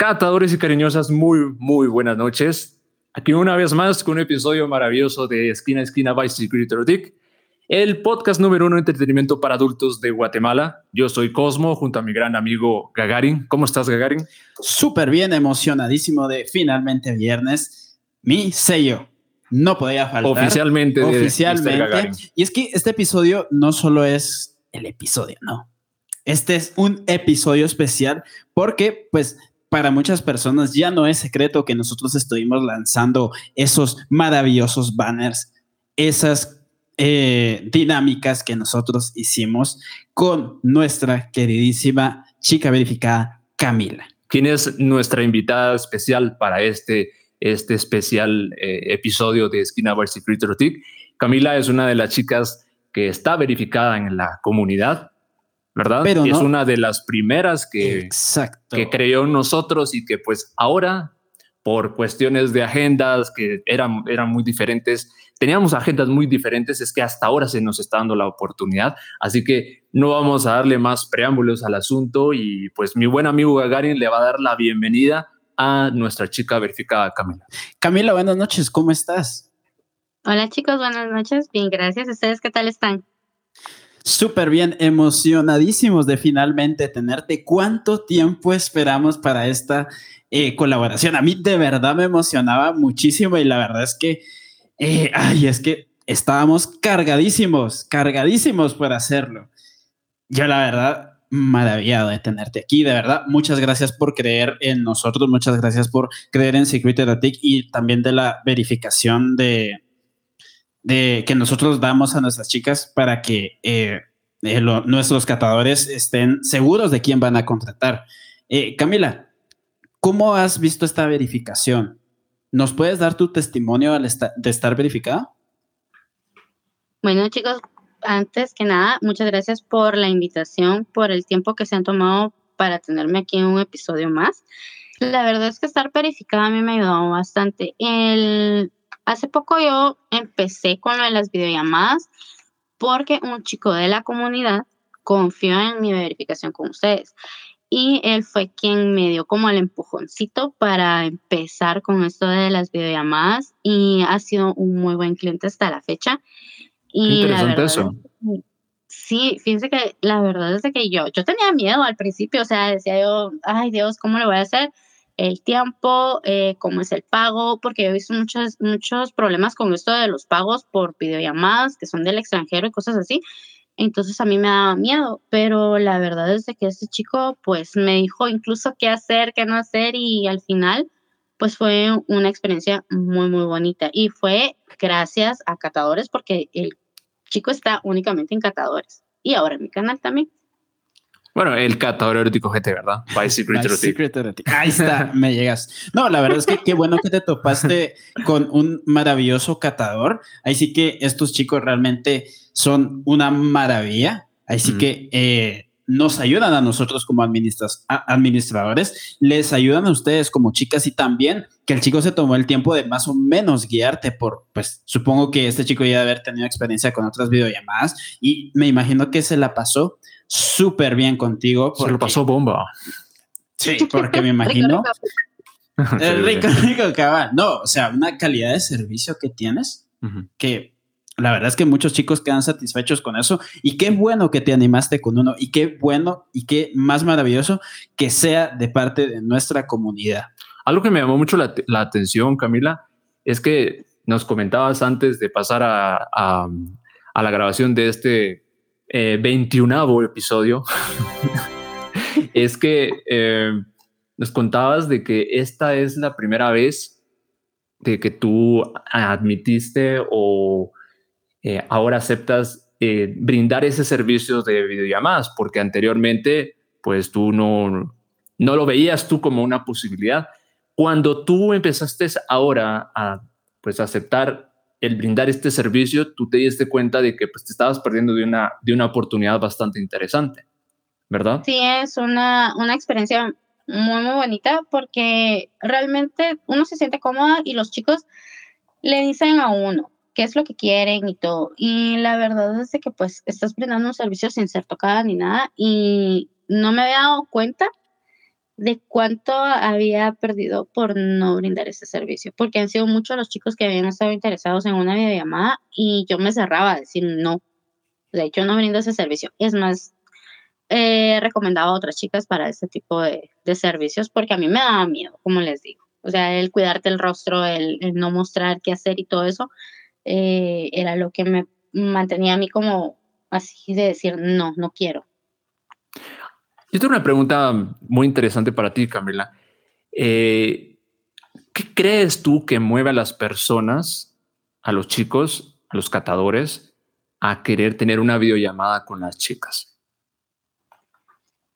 Catadores y cariñosas, muy, muy buenas noches. Aquí una vez más con un episodio maravilloso de Esquina a Esquina by Security Erotic, el podcast número uno de entretenimiento para adultos de Guatemala. Yo soy Cosmo junto a mi gran amigo Gagarin. ¿Cómo estás, Gagarin? Súper bien, emocionadísimo de finalmente viernes. Mi sello no podía faltar. Oficialmente. Oficialmente. Y es que este episodio no solo es el episodio, no. Este es un episodio especial porque, pues, para muchas personas ya no es secreto que nosotros estuvimos lanzando esos maravillosos banners, esas eh, dinámicas que nosotros hicimos con nuestra queridísima chica verificada Camila. ¿Quién es nuestra invitada especial para este, este especial eh, episodio de Esquina Secret Camila es una de las chicas que está verificada en la comunidad ¿verdad? Pero es una de las primeras que, que creyó en nosotros y que pues ahora, por cuestiones de agendas que eran, eran muy diferentes, teníamos agendas muy diferentes, es que hasta ahora se nos está dando la oportunidad, así que no vamos a darle más preámbulos al asunto y pues mi buen amigo Gagarin le va a dar la bienvenida a nuestra chica verificada Camila. Camila, buenas noches, ¿cómo estás? Hola chicos, buenas noches, bien, gracias. ¿Ustedes qué tal están? Súper bien, emocionadísimos de finalmente tenerte. ¿Cuánto tiempo esperamos para esta eh, colaboración? A mí de verdad me emocionaba muchísimo y la verdad es que, eh, ay, es que estábamos cargadísimos, cargadísimos por hacerlo. Yo la verdad, maravillado de tenerte aquí, de verdad. Muchas gracias por creer en nosotros, muchas gracias por creer en Security y también de la verificación de, de que nosotros damos a nuestras chicas para que eh, eh, nuestros catadores estén seguros de quién van a contratar. Eh, Camila, ¿cómo has visto esta verificación? ¿Nos puedes dar tu testimonio de estar verificada? Bueno, chicos, antes que nada, muchas gracias por la invitación, por el tiempo que se han tomado para tenerme aquí en un episodio más. La verdad es que estar verificada a mí me ha ayudado bastante. El Hace poco yo empecé con lo de las videollamadas porque un chico de la comunidad confió en mi verificación con ustedes y él fue quien me dio como el empujoncito para empezar con esto de las videollamadas y ha sido un muy buen cliente hasta la fecha. Y interesante eso. Sí, fíjense que la verdad es que yo, yo tenía miedo al principio, o sea, decía yo, ay Dios, ¿cómo lo voy a hacer? El tiempo, eh, cómo es el pago, porque he visto muchos, muchos problemas con esto de los pagos por videollamadas que son del extranjero y cosas así. Entonces a mí me daba miedo, pero la verdad es que este chico pues me dijo incluso qué hacer, qué no hacer y al final pues fue una experiencia muy muy bonita y fue gracias a Catadores porque el chico está únicamente en Catadores y ahora en mi canal también. Bueno, el catador erótico GT, ¿verdad? By Secret, Ahí está, me llegas. No, la verdad es que qué bueno que te topaste con un maravilloso catador. Ahí sí que estos chicos realmente son una maravilla. Ahí sí que eh, nos ayudan a nosotros como administradores, les ayudan a ustedes como chicas y también que el chico se tomó el tiempo de más o menos guiarte por, pues supongo que este chico ya debe haber tenido experiencia con otras videollamadas y me imagino que se la pasó súper bien contigo. Se lo pasó bomba. Sí, porque me imagino. rico, rico, cabal. No, o sea, una calidad de servicio que tienes que la verdad es que muchos chicos quedan satisfechos con eso y qué bueno que te animaste con uno y qué bueno y qué más maravilloso que sea de parte de nuestra comunidad. Algo que me llamó mucho la, atención, Camila, es que nos comentabas antes de pasar a, a la grabación de este eh, 21 episodio, es que eh, nos contabas de que esta es la primera vez de que tú admitiste o eh, ahora aceptas eh, brindar ese servicio de videollamadas, porque anteriormente pues tú no, no lo veías tú como una posibilidad. Cuando tú empezaste ahora a pues aceptar el brindar este servicio, tú te diste cuenta de que pues, te estabas perdiendo de una, de una oportunidad bastante interesante, ¿verdad? Sí, es una, una experiencia muy, muy bonita porque realmente uno se siente cómoda y los chicos le dicen a uno qué es lo que quieren y todo. Y la verdad es que pues estás brindando un servicio sin ser tocada ni nada y no me había dado cuenta de cuánto había perdido por no brindar ese servicio, porque han sido muchos los chicos que habían estado interesados en una videollamada y yo me cerraba a decir no, de hecho no brindo ese servicio. Es más, he recomendado a otras chicas para este tipo de, de, servicios porque a mí me daba miedo, como les digo. O sea, el cuidarte el rostro, el, el no mostrar qué hacer y todo eso, eh, era lo que me mantenía a mí como así de decir no, no quiero. Yo tengo una pregunta muy interesante para ti, Camila. Eh, ¿Qué crees tú que mueve a las personas, a los chicos, a los catadores, a querer tener una videollamada con las chicas?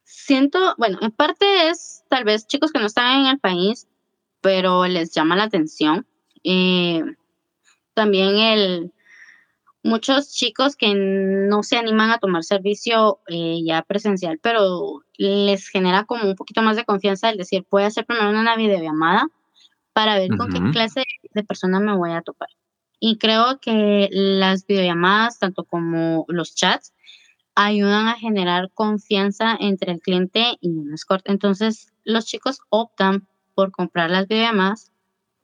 Siento, bueno, en parte es tal vez chicos que no están en el país, pero les llama la atención. Eh, también el, muchos chicos que no se animan a tomar servicio eh, ya presencial, pero les genera como un poquito más de confianza el decir, voy a hacer primero una videollamada para ver con qué clase de persona me voy a topar. Y creo que las videollamadas, tanto como los chats, ayudan a generar confianza entre el cliente y un escort. Entonces, los chicos optan por comprar las videollamadas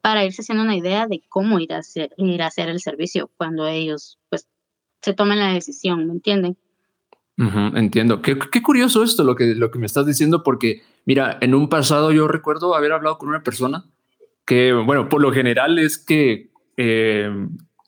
para irse haciendo una idea de cómo ir a hacer, ir a hacer el servicio cuando ellos pues se tomen la decisión, ¿me entienden? entiendo. Qué, qué, curioso esto lo que, lo que me estás diciendo, porque mira, en un pasado yo recuerdo haber hablado con una persona que, bueno, por lo general es que eh,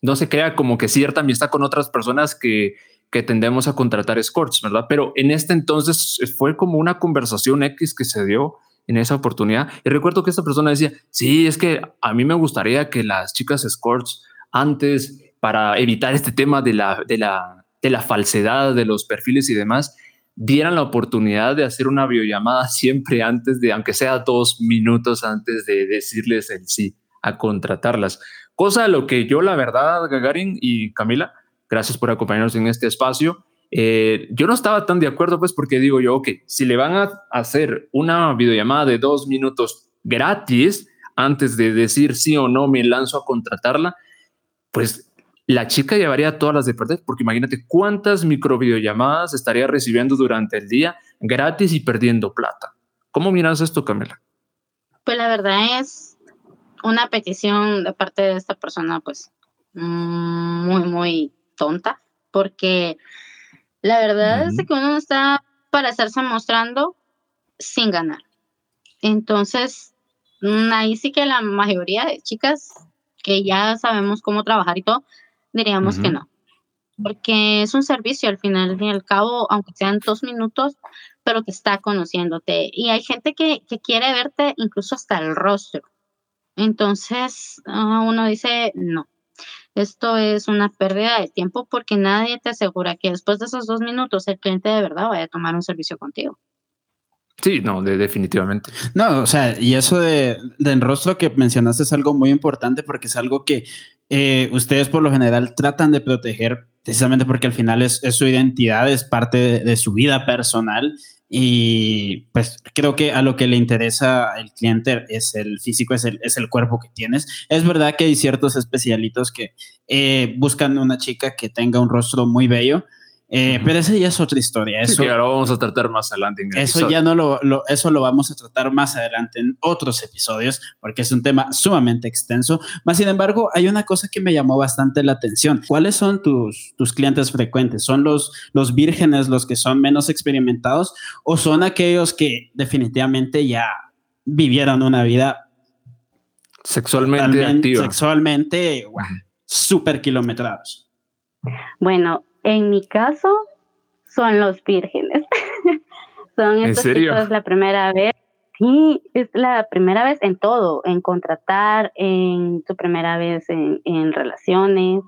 no se crea como que cierta amistad con otras personas que, que tendemos a contratar escorts, ¿verdad? Pero en este entonces fue como una conversación X que se dio en esa oportunidad. Y recuerdo que esta persona decía, sí, es que a mí me gustaría que las chicas escorts antes, para evitar este tema de la, de la, de la falsedad de los perfiles y demás, dieran la oportunidad de hacer una videollamada siempre antes de, aunque sea dos minutos antes de decirles el sí a contratarlas. Cosa a lo que yo, la verdad, Gagarin y Camila, gracias por acompañarnos en este espacio. Eh, yo no estaba tan de acuerdo, pues, porque digo yo, ok, si le van a hacer una videollamada de dos minutos gratis antes de decir sí o no me lanzo a contratarla, pues la chica llevaría todas las de perder, porque imagínate cuántas micro videollamadas estaría recibiendo durante el día gratis y perdiendo plata. ¿Cómo miras esto, Camila? Pues la verdad es una petición de parte de esta persona, pues muy, muy tonta, porque la verdad es que uno está para estarse mostrando sin ganar. Entonces, mm, ahí sí que la mayoría de chicas que ya sabemos cómo trabajar y todo, diríamos que no. Porque es un servicio al final y al cabo, aunque sean dos minutos, pero que está conociéndote. Y hay gente que, que quiere verte incluso hasta el rostro. Entonces, ah, uno dice, no, esto es una pérdida de tiempo porque nadie te asegura que después de esos dos minutos el cliente de verdad vaya a tomar un servicio contigo. Sí, no, definitivamente. No, o sea, y eso de, de rostro que mencionaste es algo muy importante porque es algo que eh, ustedes por lo general tratan de proteger precisamente porque al final es, su identidad, es parte de, de, su vida personal y pues creo que a lo que le interesa al cliente es el físico, es el, es el cuerpo que tienes. Es verdad que hay ciertos especialitos que eh, buscan una chica que tenga un rostro muy bello, eh, pero esa ya es otra historia. Eso, sí, ahora vamos a tratar más adelante. eso ya no lo, eso lo vamos a tratar más adelante en otros episodios, porque es un tema sumamente extenso. Más sin embargo, hay una cosa que me llamó bastante la atención. ¿Cuáles son tus, tus clientes frecuentes? ¿Son los, los vírgenes los que son menos experimentados o son aquellos que definitivamente ya vivieron una vida sexualmente activa? Sexualmente, súper kilometrados. Bueno, en mi caso, son los vírgenes. son ¿En serio? es la primera vez. Sí, es la primera vez en todo, en contratar, en su primera vez en, en relaciones.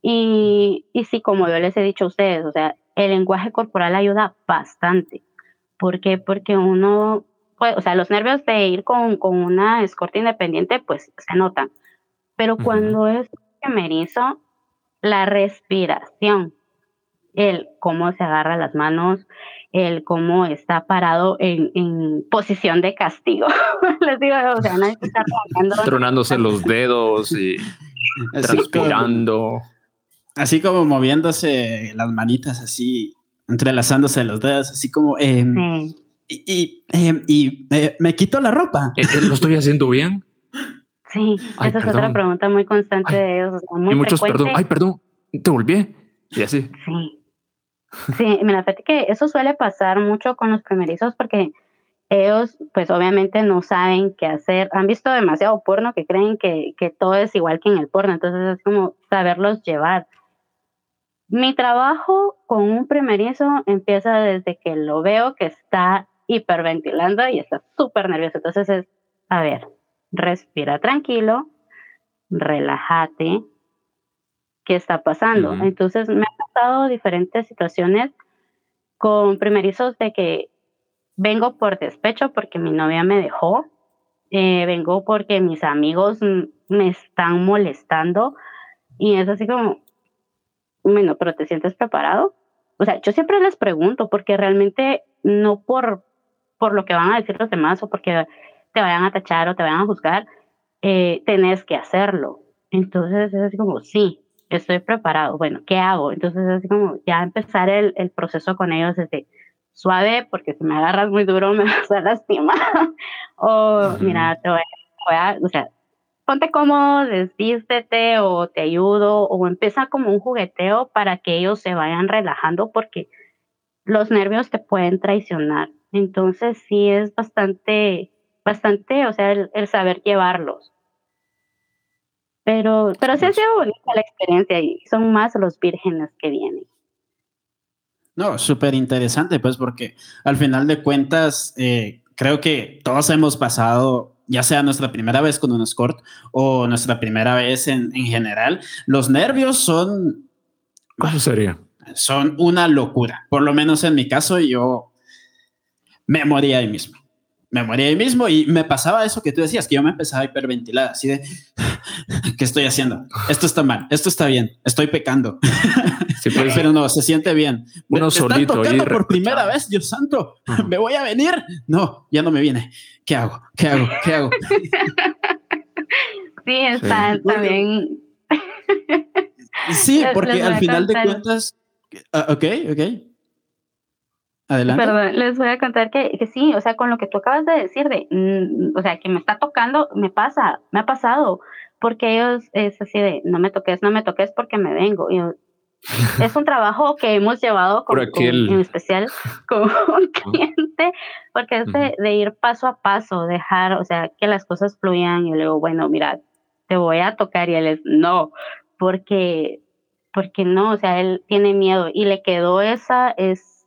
Y, y sí, como yo les he dicho a ustedes, o sea, el lenguaje corporal ayuda bastante. ¿Por qué? Porque uno, pues, o sea, los nervios de ir con, con una escorta independiente, pues se notan. Pero cuando es primerizo, la respiración, el cómo se agarra las manos, el cómo está parado en, posición de castigo. Les digo, o sea, nadie está Tronándose los dedos y así transpirando. Como, así como moviéndose las manitas así, entrelazándose los dedos, así como... Em, y, em, eh, me quito la ropa. Eh, ¿Lo estoy haciendo bien? Sí, esa es otra pregunta muy constante de ellos. y muchos, perdón, ay, perdón, te volví. Y así. Sí. Sí, mira, fíjate que eso suele pasar mucho con los primerizos porque ellos, pues obviamente no saben qué hacer. Han visto demasiado porno que creen que, que todo es igual que en el porno. Entonces es como saberlos llevar. Mi trabajo con un primerizo empieza desde que lo veo que está hiperventilando y está súper nervioso. Entonces es, a ver, respira tranquilo, relájate, ¿qué está pasando? Entonces me han pasado diferentes situaciones con primerizos de que vengo por despecho porque mi novia me dejó, eh, vengo porque mis amigos me están molestando y es así como, bueno, pero ¿te sientes preparado? O sea, yo siempre les pregunto porque realmente no por, por lo que van a decir los demás o porque te vayan a tachar o te vayan a juzgar, eh, tenés que hacerlo. Entonces es así como, sí, estoy preparado. Bueno, ¿qué hago? Entonces es así como ya empezar el, el proceso con ellos desde suave, porque si me agarras muy duro me vas a lastimar. o mira, te voy a, o sea, ponte cómodo, desvístete o te ayudo o empieza como un jugueteo para que ellos se vayan relajando porque los nervios te pueden traicionar. Entonces sí es bastante bastante, o sea, el, saber llevarlos. Pero, pero sí ha sido bonita la experiencia y son más los vírgenes que vienen. No, súper interesante, pues, porque al final de cuentas, eh, creo que todos hemos pasado, ya sea nuestra primera vez con un escort o nuestra primera vez en, en general, los nervios son... ¿Cuál sería? Son una locura. Por lo menos en mi caso, yo me moría ahí mismo me moría ahí mismo y me pasaba eso que tú decías, que yo me empezaba a hiperventilar, así de, ¿qué estoy haciendo? Esto está mal, esto está bien, estoy pecando. Sí, pues, Pero no, se siente bien. Uno solito. tocando por primera vez, Dios santo, ¿me voy a venir? No, ya no me viene. ¿Qué hago? ¿Qué hago? ¿Qué hago? Sí, está, bien. Sí, porque al final de cuentas, ah, ok, ok. Adelante. Perdón, les voy a contar que, que, sí, o sea, con lo que tú acabas de decir, de, mm, o sea, que me está tocando, me pasa, me ha pasado, porque ellos es así de, no me toques, no me toques porque me vengo. es un trabajo que hemos llevado con, en especial con un cliente, porque es de, de, ir paso a paso, dejar, o sea, que las cosas fluyan y luego, bueno, mira, te voy a tocar y él es, no, porque, porque no, o sea, él tiene miedo y le quedó esa,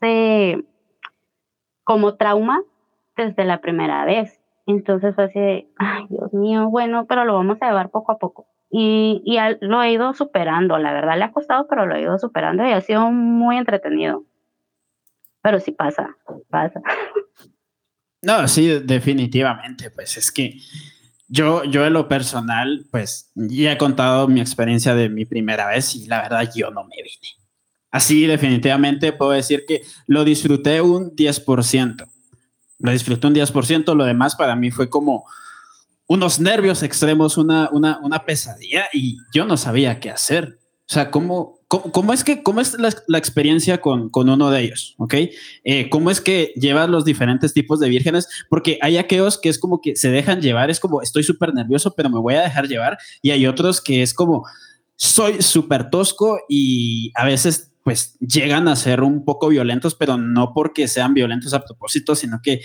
ese como trauma desde la primera vez. Entonces fue así ay, Dios mío, bueno, pero lo vamos a llevar poco a poco. Y, y lo he ido superando, la verdad le ha costado, pero lo he ido superando y ha sido muy entretenido. Pero sí pasa, pasa. No, sí, definitivamente, pues es que yo, yo en lo personal, pues ya he contado mi experiencia de mi primera vez y la verdad yo no me vine. Así definitivamente puedo decir que lo disfruté un 10%. Lo disfruté un 10%, lo demás para mí fue como unos nervios extremos, una, una, una pesadilla y yo no sabía qué hacer. O sea, ¿cómo, cómo, es, que, cómo es la, experiencia con, con, uno de ellos? ¿Ok? Eh, ¿Cómo es que llevas los diferentes tipos de vírgenes? Porque hay aquellos que es como que se dejan llevar, es como estoy súper nervioso, pero me voy a dejar llevar. Y hay otros que es como soy súper tosco y a veces pues llegan a ser un poco violentos, pero no porque sean violentos a propósito, sino que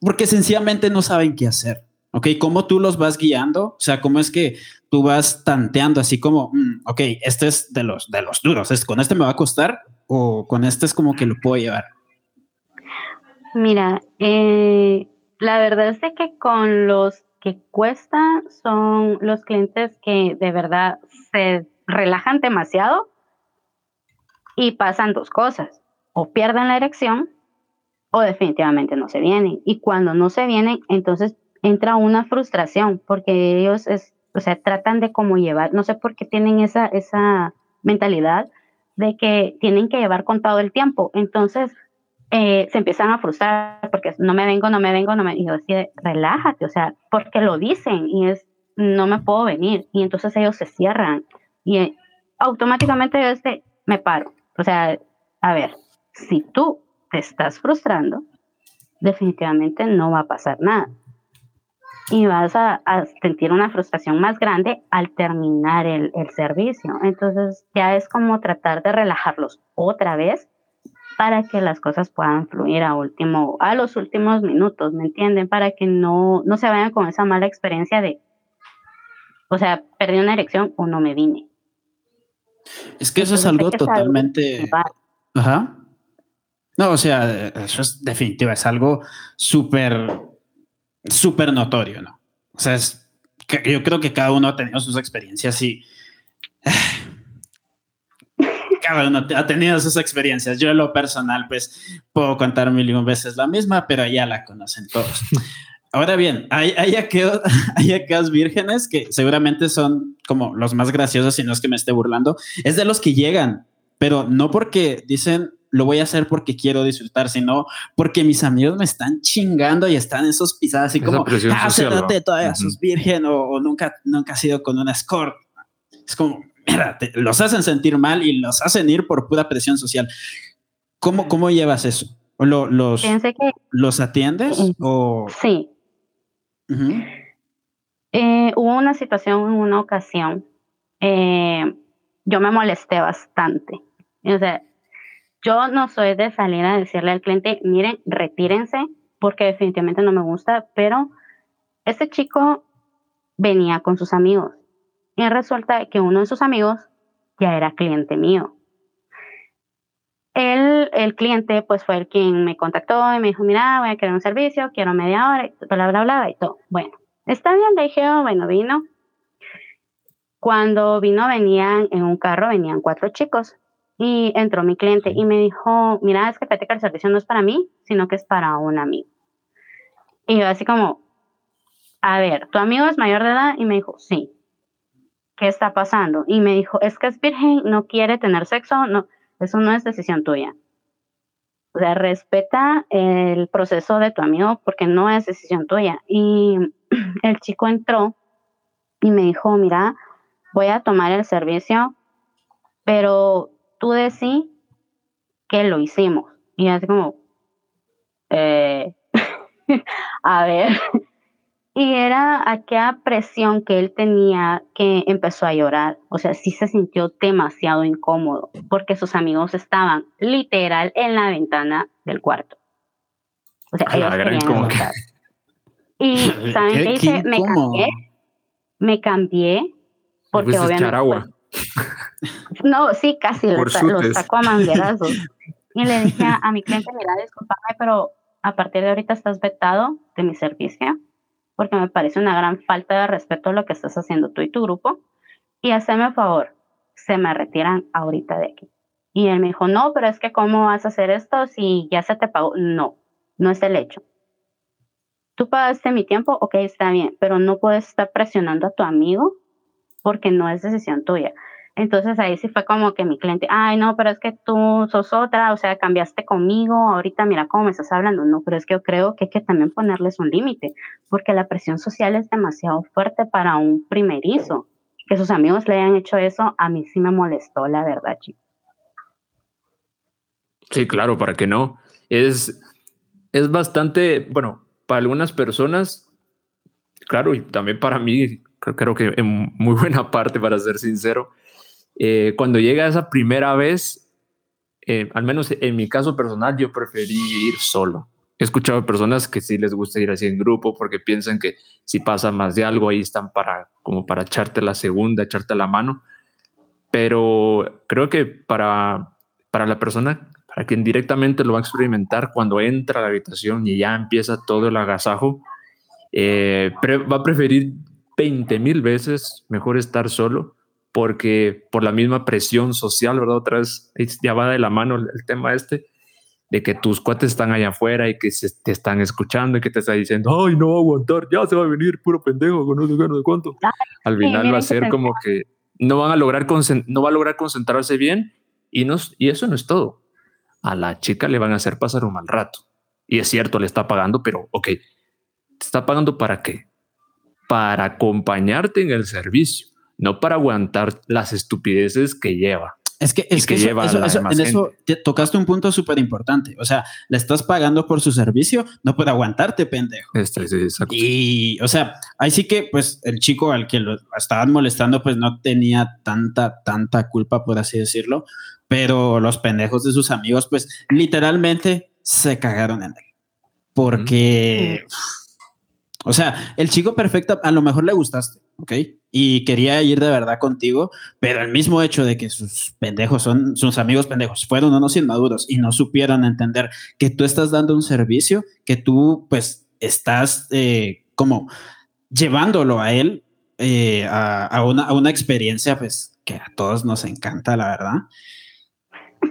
porque sencillamente no saben qué hacer. ¿Ok? ¿Cómo tú los vas guiando? O sea, ¿cómo es que tú vas tanteando así como, mm, ok, este es de los, de los duros, ¿es, ¿con este me va a costar o con este es como que lo puedo llevar? Mira, eh, la verdad es que con los que cuesta son los clientes que de verdad se relajan demasiado y pasan dos cosas, o pierden la erección o definitivamente no se vienen. Y cuando no se vienen, entonces entra una frustración porque ellos es, o sea, tratan de como llevar, no sé por qué tienen esa, esa mentalidad de que tienen que llevar con todo el tiempo. Entonces, eh, se empiezan a frustrar porque no me vengo, no me vengo, no me y yo así, relájate, o sea, porque lo dicen y es, no me puedo venir. Y entonces ellos se cierran y eh, automáticamente yo me paro. O sea, a ver, si tú te estás frustrando, definitivamente no va a pasar nada. Y vas a, sentir una frustración más grande al terminar el, el servicio. Entonces ya es como tratar de relajarlos otra vez para que las cosas puedan fluir a último, a los últimos minutos, ¿me entienden? Para que no, no se vayan con esa mala experiencia de, o sea, perdí una erección o no me vine. Es que eso es algo totalmente. Ajá. No, o sea, eso es definitivo, es algo súper, súper notorio, ¿no? O sea, es que yo creo que cada uno ha tenido sus experiencias y cada uno ha tenido sus experiencias. Yo en lo personal, pues puedo contar mil y un veces la misma, pero ya la conocen todos. Ahora bien, hay, hay, aquellos, hay aquellos vírgenes que seguramente son como los más graciosos, si no es que me esté burlando, es de los que llegan, pero no porque dicen lo voy a hacer porque quiero disfrutar, sino porque mis amigos me están chingando y están esos pisadas así como, ah, social, todavía sos virgen o, nunca, nunca has ido con una score. Es como, mira, los hacen sentir mal y los hacen ir por pura presión social. ¿Cómo, cómo llevas eso? ¿Lo, los, ¿Los atiendes? O... Sí, eh, hubo una situación en una ocasión, eh, yo me molesté bastante. O sea, yo no soy de salir a decirle al cliente, miren, retírense, porque definitivamente no me gusta, pero este chico venía con sus amigos y resulta que uno de sus amigos ya era cliente mío. El, el cliente pues fue el quien me contactó y me dijo, mira, voy a querer un servicio, quiero media hora, y bla, bla, bla, y todo. Bueno, está bien, le dije, oh, bueno, vino. Cuando vino, venían en un carro, venían cuatro chicos. Y entró mi cliente y me dijo, mira, es que fíjate que el servicio no es para mí, sino que es para un amigo. Y yo así como, a ver, ¿tu amigo es mayor de edad? Y me dijo, sí. ¿Qué está pasando? Y me dijo, es que es virgen, no quiere tener sexo, no eso no es decisión tuya. O sea, respeta el proceso de tu amigo porque no es decisión tuya. Y el chico entró y me dijo, mira, voy a tomar el servicio, pero tú decís que lo hicimos. Y así como, eh, a ver, y era aquella presión que él tenía que empezó a llorar. O sea, sí se sintió demasiado incómodo porque sus amigos estaban literal en la ventana del cuarto. O sea, ellos querían Y ¿saben qué, hice? Me cambié. Me cambié porque obviamente... Agua. Pues, no, sí, casi los, sacó a manguerazos. y le dije a, a mi cliente, mira, discúlpame, pero a partir de ahorita estás vetado de mi servicio porque me parece una gran falta de respeto lo que estás haciendo tú y tu grupo. Y hazme favor, se me retiran ahorita de aquí. Y él me dijo, no, pero es que ¿cómo vas a hacer esto si ya se te pagó? No, no es el hecho. Tú pagaste mi tiempo, ok, está bien, pero no puedes estar presionando a tu amigo porque no es decisión tuya. Entonces ahí sí fue como que mi cliente, ay, no, pero es que tú sos otra, o sea, cambiaste conmigo, ahorita mira cómo me estás hablando. No, pero es que yo creo que hay que también ponerles un límite, porque la presión social es demasiado fuerte para un primerizo. Que sus amigos le hayan hecho eso, a mí sí me molestó, la verdad, chicos. Sí, claro, para que no. Es, es bastante, bueno, para algunas personas, claro, y también para mí, creo que en muy buena parte, para ser sincero, eh, cuando llega esa primera vez, eh, al menos en mi caso personal, yo preferí ir solo. He escuchado personas que sí les gusta ir así en grupo porque piensan que si pasa más de algo ahí están para como para echarte la segunda, echarte la mano. Pero creo que para, para la persona, para quien directamente lo va a experimentar cuando entra a la habitación y ya empieza todo el agasajo, eh, va a preferir 20 mil veces mejor estar solo porque por la misma presión social, ¿verdad? Otra vez ya va de la mano el, tema este, de que tus cuates están allá afuera y que se, te están escuchando y que te están diciendo, ay, no va a aguantar, ya se va a venir puro pendejo con no sé de cuánto. Al final va a ser como que no van a lograr, no va a lograr concentrarse bien y, no, y eso no es todo. A la chica le van a hacer pasar un mal rato. Y es cierto, le está pagando, pero ok, ¿te está pagando para qué? Para acompañarte en el servicio no para aguantar las estupideces que lleva. Es que, es que, eso, en eso te tocaste un punto súper importante. O sea, le estás pagando por su servicio, no puede aguantarte, pendejo. Este, sí, exacto. Y, o sea, ahí sí que, pues, el chico al que lo estaban molestando, pues no tenía tanta, tanta culpa, por así decirlo. Pero los pendejos de sus amigos, pues, literalmente se cagaron en él. Porque, o sea, el chico perfecto, a lo mejor le gustaste, ¿ok? y quería ir de verdad contigo, pero el mismo hecho de que sus pendejos son, sus amigos pendejos, fueron unos inmaduros y no supieron entender que tú estás dando un servicio, que tú pues estás eh, como llevándolo a él eh, a, una, a una experiencia pues que a todos nos encanta, la verdad.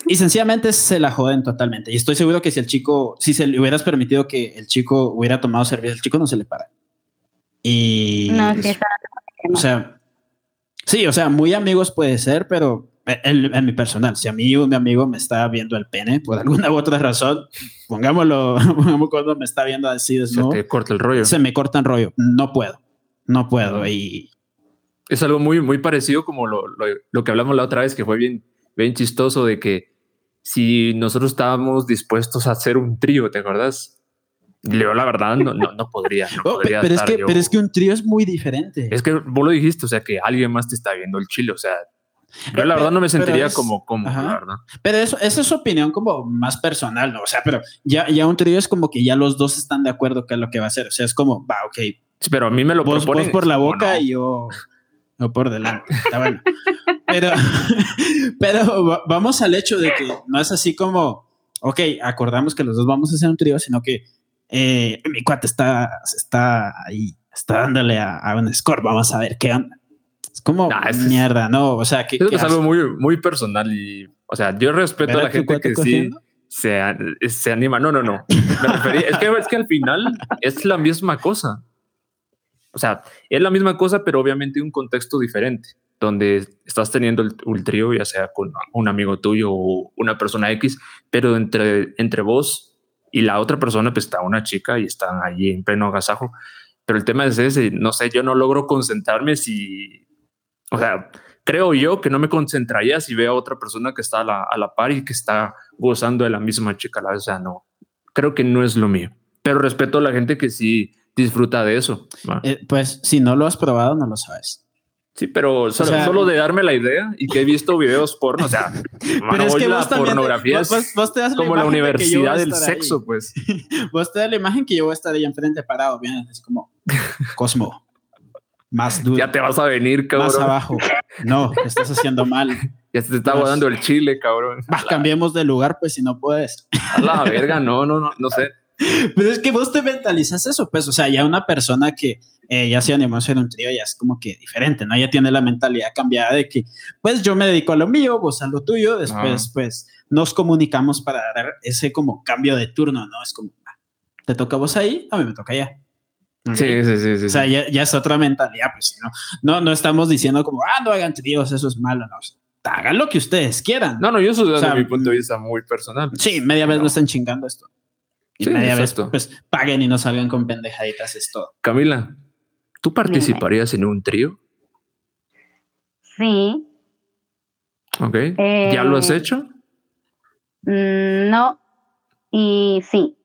Y sencillamente se la joden totalmente. Y estoy seguro que si el chico, si se le hubieras permitido que el chico hubiera tomado servicio, el chico no se le para. Y no, o sea, sí, o sea, muy amigos puede ser, pero en, mi personal, si a mí mi amigo me está viendo el pene por alguna u otra razón, pongámoslo, pongamos cuando me está viendo así Se te corta el rollo. Se me corta el rollo. No puedo, no puedo. Y es algo muy, muy parecido como lo, lo, lo, que hablamos la otra vez, que fue bien, bien chistoso de que si nosotros estábamos dispuestos a hacer un trío, ¿te acuerdas? Leo, la verdad, no, no, podría. Oh, pero, es que, pero es que un trío es muy diferente. Es que vos lo dijiste, o sea, que alguien más te está viendo el chile, o sea, yo la verdad no me sentiría como, como la verdad. Pero eso, esa es su opinión como más personal, ¿no? O sea, pero ya, ya un trío es como que ya los dos están de acuerdo que es lo que va a hacer. O sea, es como, va, ok. pero a mí me lo vos, vos por la boca y yo, no por delante. Está bueno. pero, pero vamos al hecho de que no es así como, ok, acordamos que los dos vamos a hacer un trío, sino que eh, mi cuate está, está ahí, está dándole a, un score, vamos a ver qué onda. Es como mierda, ¿no? O sea, que es algo muy, muy personal y, o sea, yo respeto a la gente que sí se, se, anima. No, no, no. Me es, que, es que al final es la misma cosa. O sea, es la misma cosa, pero obviamente un contexto diferente, donde estás teniendo el, el trío, ya sea con un amigo tuyo o una persona X, pero entre, entre vos y la otra persona pues está una chica y están allí en pleno agasajo. Pero el tema es ese, no sé, yo no logro concentrarme si, o sea, creo yo que no me concentraría si veo a otra persona que está a la, a la par y que está gozando de la misma chica. O sea, no, creo que no es lo mío. Pero respeto a la gente que sí disfruta de eso. Eh, pues si no lo has probado, no lo sabes. Sí, pero solo, de darme la idea y que he visto videos porno, o sea, pero es que la pornografía es como la universidad del sexo, pues. Vos te das la imagen que yo voy a estar ahí enfrente parado, bien, así como Cosmo. Más duro. Ya te vas a venir, cabrón. Más abajo. No, estás haciendo mal. Ya se te está guardando el chile, cabrón. cambiemos de lugar, pues, si no puedes. A la verga, no, no, no, no sé. Pero es que vos te mentalizas eso, pues, o sea, ya una persona que eh, ya se animó a hacer un trío, ya es como que diferente, ¿no? Ya tiene la mentalidad cambiada de que, pues, yo me dedico a lo mío, vos a lo tuyo, después, pues, nos comunicamos para dar ese como cambio de turno, ¿no? Es como, ah, te toca vos ahí, a mí me toca ya. Sí, sí, sí, sí. O sea, ya, es otra mentalidad, pues, ¿no? No, no estamos diciendo como, ah, no hagan tríos, eso es malo, no. hagan lo que ustedes quieran. No, no, yo soy desde mi punto de vista muy personal. Sí, media vez no están chingando esto. Y media vez, pues paguen y no salgan con pendejaditas, es todo. Camila, ¿tú participarías en un trío? Sí. Ok. ¿Ya lo has eh, hecho? Mm, no. Y sí.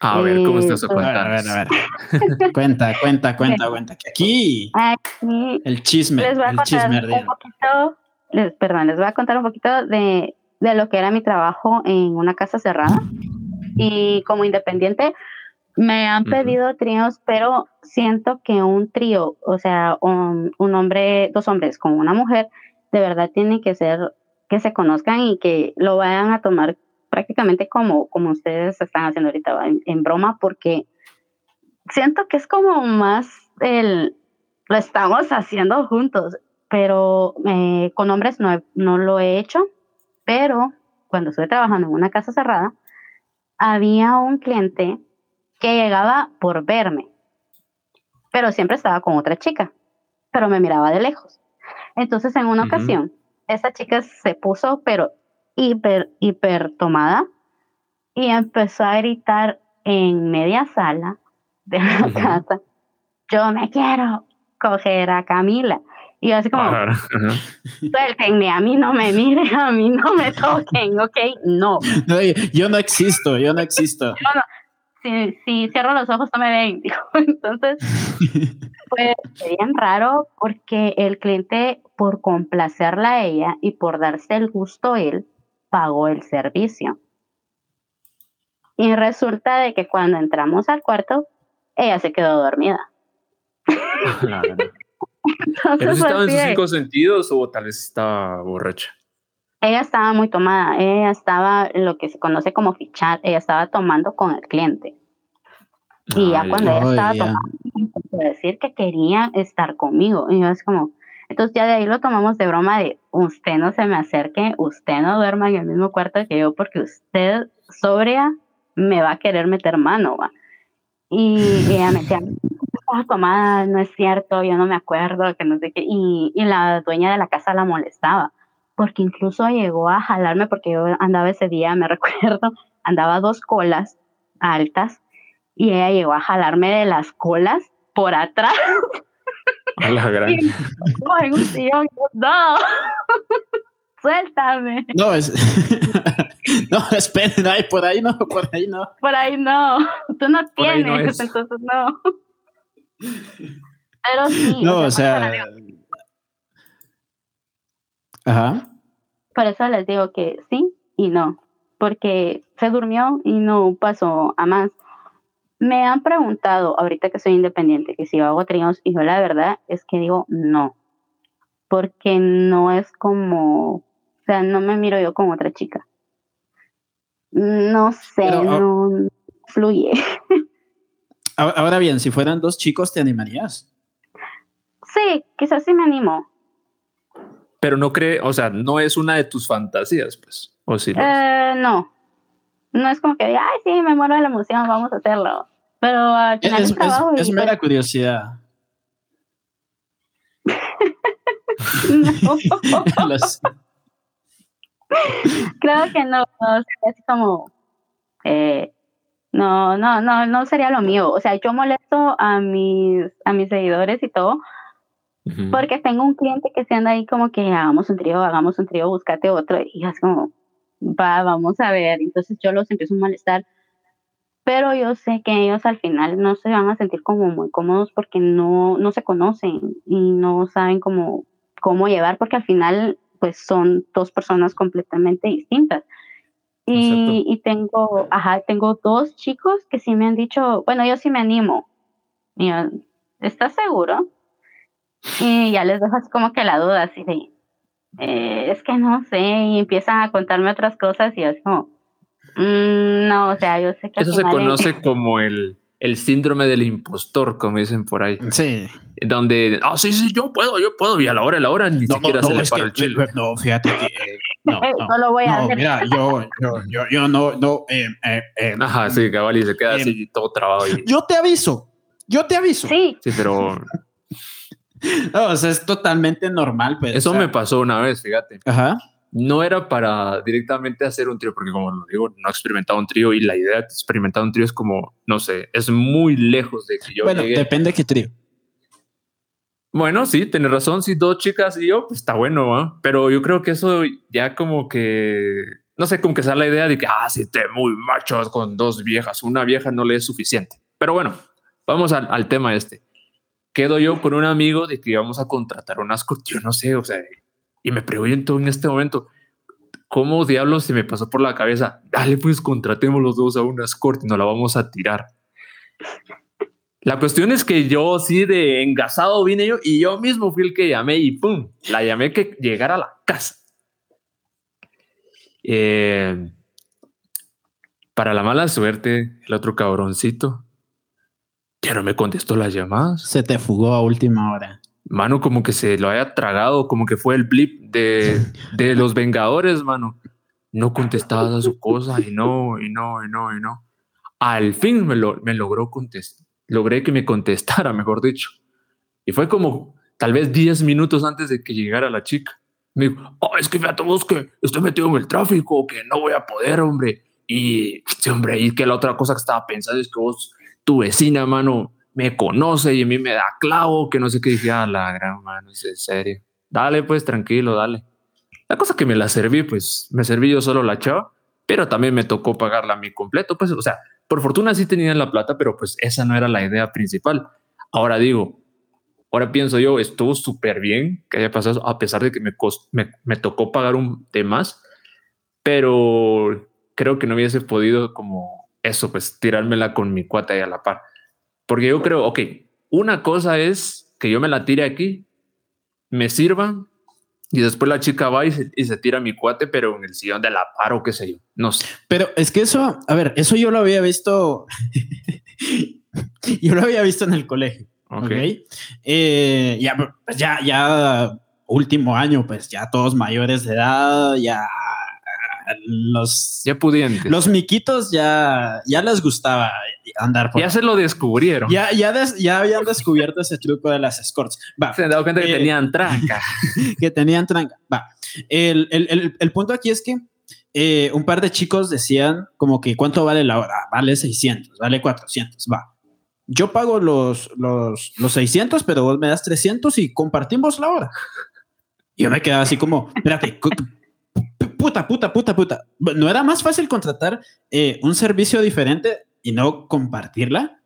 A ver, ¿cómo estás a contar? A ver, a ver. cuenta, cuenta, cuenta, cuenta. Aquí, aquí el chisme, les voy a el chisme un poquito, les, perdón, les voy a contar un poquito de, de lo que era mi trabajo en una casa cerrada y como independiente me han pedido tríos, pero siento que un trío, o sea, un, un, hombre, dos hombres con una mujer, de verdad tiene que ser que se conozcan y que lo vayan a tomar prácticamente como, como ustedes están haciendo ahorita en, broma, porque siento que es como más el, lo estamos haciendo juntos, pero eh, con hombres no, no lo he hecho, pero cuando estuve trabajando en una casa cerrada, había un cliente que llegaba por verme, pero siempre estaba con otra chica, pero me miraba de lejos. Entonces, en una ocasión, esa chica se puso, pero hiper, hiper tomada y empezó a gritar en media sala de la casa, yo me quiero coger a Camila. Y así como, suéltenme, a mí no me miren, a mí no me toquen, ¿ok? No. yo no existo, yo no existo. Si, si, cierro los ojos no me ven. Entonces, fue bien raro porque el cliente, por complacerla a ella y por darse el gusto él, pagó el servicio. Y resulta de que cuando entramos al cuarto, ella se quedó dormida. ¿Pero estaba en sus cinco sentidos o tal vez estaba borracha? Ella estaba muy tomada, ella estaba lo que se conoce como fichar, ella estaba tomando con el cliente. Y ya cuando ella estaba tomando, decir que quería estar conmigo. Y yo es como, entonces ya de ahí lo tomamos de broma de usted no se me acerque, usted no duerma en el mismo cuarto que yo porque usted sobria me va a querer meter mano, va. Y, ella me decía, estaba tomada, no es cierto, yo no me acuerdo, que no sé qué. Y, y la dueña de la casa la molestaba, porque incluso llegó a jalarme, porque yo andaba ese día, me recuerdo, andaba dos colas altas, y ella llegó a jalarme de las colas por atrás. A la gran. no, suéltame. No, es. no, esperen, ay, por ahí no, por ahí no. Por ahí no, tú no tienes, entonces no. Pero sí. No, o sea. Ajá. Por eso les digo que sí y no, porque se durmió y no pasó a más. Me han preguntado, ahorita que soy independiente, que si yo hago tríos, y yo la verdad es que digo no, porque no es como, o sea, no me miro yo como otra chica. No sé, ah, no fluye. Ahora bien, si fueran dos chicos, ¿te animarías? Sí, quizás sí me animo. Pero no cree, o sea, no es una de tus fantasías, pues, o sí. Eh, no, no es como que diga, ay, sí, me muero de la emoción, vamos a hacerlo. Pero al final es, trabajo. Es, mera curiosidad. no. Creo que no, es como, eh, no, no, no, no sería lo mío. O sea, yo molesto a mis, a mis seguidores y todo, porque tengo un cliente que se anda ahí como que hagamos un trío, hagamos un trío, búscate otro, y es como, va, vamos a ver. Entonces yo los empiezo a molestar, pero yo sé que ellos al final no se van a sentir como muy cómodos porque no, no se conocen y no saben cómo, cómo llevar, porque al final pues son dos personas completamente distintas. Y, y, tengo, ajá, tengo dos chicos que sí me han dicho, bueno, yo sí me animo. Y yo, ¿estás seguro? Y ya les dejo así como que la duda, así de, eh, es que no sé, y empiezan a contarme otras cosas y es como, mm, no, o sea, yo sé que... Eso se conoce como el, el síndrome del impostor, como dicen por ahí. Sí. Donde, ah, sí, sí, yo puedo, yo puedo, y a la hora, a la hora ni siquiera se le para el chile. No, fíjate que. Eh, no, no, lo voy a hacer. Mira, yo, yo, yo, yo no, no. Eh, eh, Ajá, sí, cabal, y se queda así todo trabado. Y... Yo te aviso, yo te aviso. Sí. Sí, pero no, o sea, es totalmente normal. Pues, Eso me pasó una vez, fíjate. Ajá. No era para directamente hacer un trío, porque como lo digo, no he experimentado un trío y la idea de experimentar un trío es como, no sé, es muy lejos de que yo Bueno, depende de qué trío. Bueno, sí, tienes razón. Si dos chicas y yo, pues está bueno, pero yo creo que eso ya como que, no sé, como que sea la idea de que, ah, si te muy machos con dos viejas, una vieja no le es suficiente. Pero bueno, vamos al, al tema este quedo yo con un amigo de que íbamos a contratar unas yo no sé, o sea, y me pregunto en este momento, ¿cómo diablos se me pasó por la cabeza? Dale, pues contratemos los dos a una escort y nos la vamos a tirar. La cuestión es que yo sí de engasado vine yo y yo mismo fui el que llamé y pum, la llamé que llegara a la casa. Eh, para la mala suerte, el otro cabroncito ya no me contestó las llamadas. Se te fugó a última hora. Mano, como que se lo haya tragado, como que fue el blip de, de los Vengadores, mano. No contestaba a su cosa y no, y no, y no, y no. Al fin me, lo, me logró contestar. Logré que me contestara, mejor dicho. Y fue como tal vez 10 minutos antes de que llegara la chica. Me dijo, oh, es que fíjate vos que estoy metido en el tráfico, que no voy a poder, hombre. Y sí, hombre, y que la otra cosa que estaba pensando es que vos tu vecina, mano, me conoce y a mí me da clavo, que no sé qué dije, a la gran mano, es en serio. Dale, pues tranquilo, dale. La cosa que me la serví, pues me serví yo solo la chava, pero también me tocó pagarla a mí completo, pues, o sea, por fortuna sí tenía la plata, pero pues esa no era la idea principal. Ahora digo, ahora pienso yo, estuvo súper bien que haya pasado, a pesar de que me, me, me tocó pagar un de más, pero creo que no hubiese podido como eso, pues tirármela con mi cuata ahí a la par. Porque yo creo, ok, una cosa es que yo me la tire aquí, me sirva y después la chica va y se, tira mi cuate, pero en el sillón de la par o qué sé yo, no sé. Pero es que eso, a ver, eso yo lo había visto, yo lo había visto en el colegio. Ok. Eh, ya, pues ya, ya último año, pues ya todos mayores de edad, ya los ya pudientes. Los miquitos ya, ya les gustaba andar por. Ya se lo descubrieron. Ya, ya, ya habían descubierto ese truco de las escorts. Va. Se han dado cuenta que eh, tenían tranca. que tenían tranca. Va. El, el, el, punto aquí es que eh, un par de chicos decían como que cuánto vale la hora. Vale 600, vale 400. Va. Yo pago los, los, los 600, pero vos me das 300 y compartimos la hora. Y yo me quedaba así como, espérate, puta, puta, puta, puta. ¿No era más fácil contratar eh, un servicio diferente y no compartirla?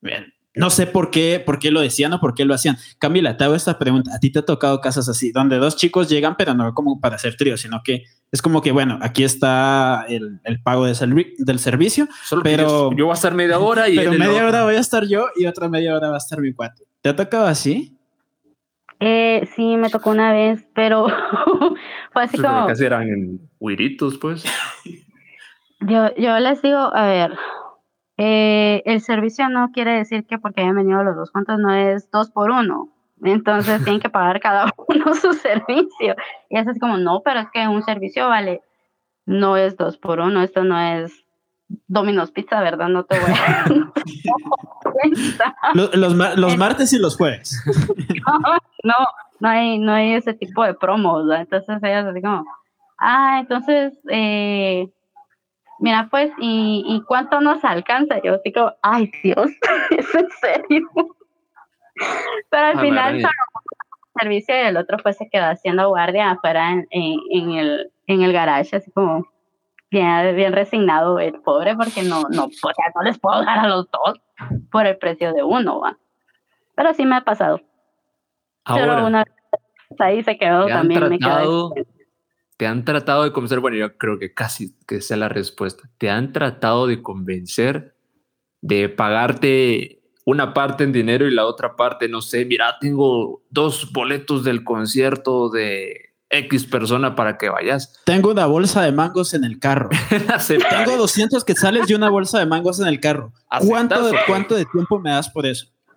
Bien. No sé por qué, por qué lo decían o por qué lo hacían. Camila, te hago esta pregunta. ¿A ti te ha tocado casas así, donde dos chicos llegan, pero no como para hacer trío, sino que es como que, bueno, aquí está el, pago de del servicio, pero yo, voy a estar media hora y... Pero media hora voy a estar yo y otra media hora va a estar mi cuate. ¿Te ha tocado así? Eh, sí, me tocó una vez, pero fue así como... Casi eran huiritos, pues. Yo, yo les digo, a ver, eh, el servicio no quiere decir que porque hayan venido los dos juntos no es dos por uno. Entonces tienen que pagar cada uno su servicio. Y es así como, no, pero es que un servicio vale, no es dos por uno, esto no es Domino's Pizza, ¿verdad? No te voy a... los, los, martes y los jueves. no, no, hay, no hay ese tipo de promos, Entonces ellas así como, ah, entonces, eh, mira, pues, ¿y, ¿y cuánto nos alcanza? Yo digo, ay, Dios, ¿es en serio? Pero al final, el servicio y el otro pues se quedó haciendo guardia afuera en, en, el, en el garage, así como bien, bien resignado el pobre porque no, no, o sea, no les puedo dar a los dos por el precio de uno, ¿va? Pero sí me ha pasado. Pero una vez ahí se quedó también. me quedó te han tratado de convencer, bueno, yo creo que casi que sea la respuesta. Te han tratado de convencer de pagarte una parte en dinero y la otra parte, no sé, mira, tengo dos boletos del concierto de X persona para que vayas. Tengo una bolsa de mangos en el carro. Tengo 200 que sales y una bolsa de mangos en el carro. ¿Cuánto de, ¿Cuánto de tiempo me das por eso?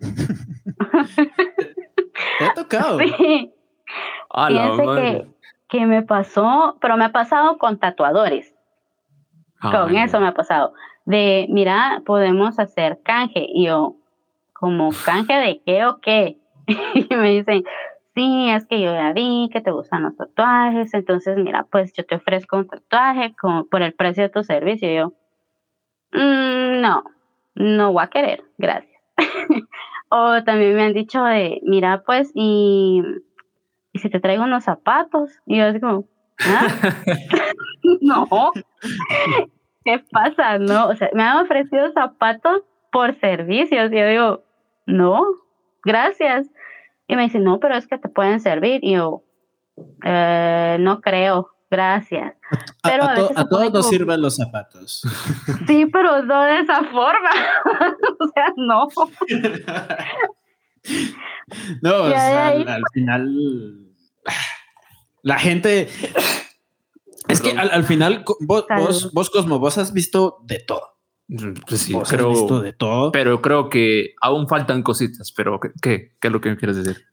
Te ha tocado. Sí. que, que, me pasó, pero me ha pasado con tatuadores. con eso me ha pasado. De, mira, podemos hacer canje. Y yo, ¿como canje de qué o qué? y me dicen, sí, es que yo ya vi que te gustan los tatuajes, entonces mira, pues yo te ofrezco un tatuaje por el precio de tu servicio. Y yo, mm, no, no voy a querer, gracias. o también me han dicho de, mira, pues, y, y si te traigo unos zapatos, y yo así como, ¿ah? no, ¿qué pasa? No, o sea, me han ofrecido zapatos por servicios, y yo digo, no, gracias. Y me dice, no, pero es que te pueden servir. Y yo, eh, no creo, gracias. Pero a, todos nos sirven los zapatos. Sí, pero no de esa forma. o sea, no. no, al, final la gente... Es que al, final, vos, vos, vos, Cosmo, vos has visto de todo. Pues sí, de todo. pero creo que aún faltan cositas, pero ¿qué, qué, es lo que me quieres decir?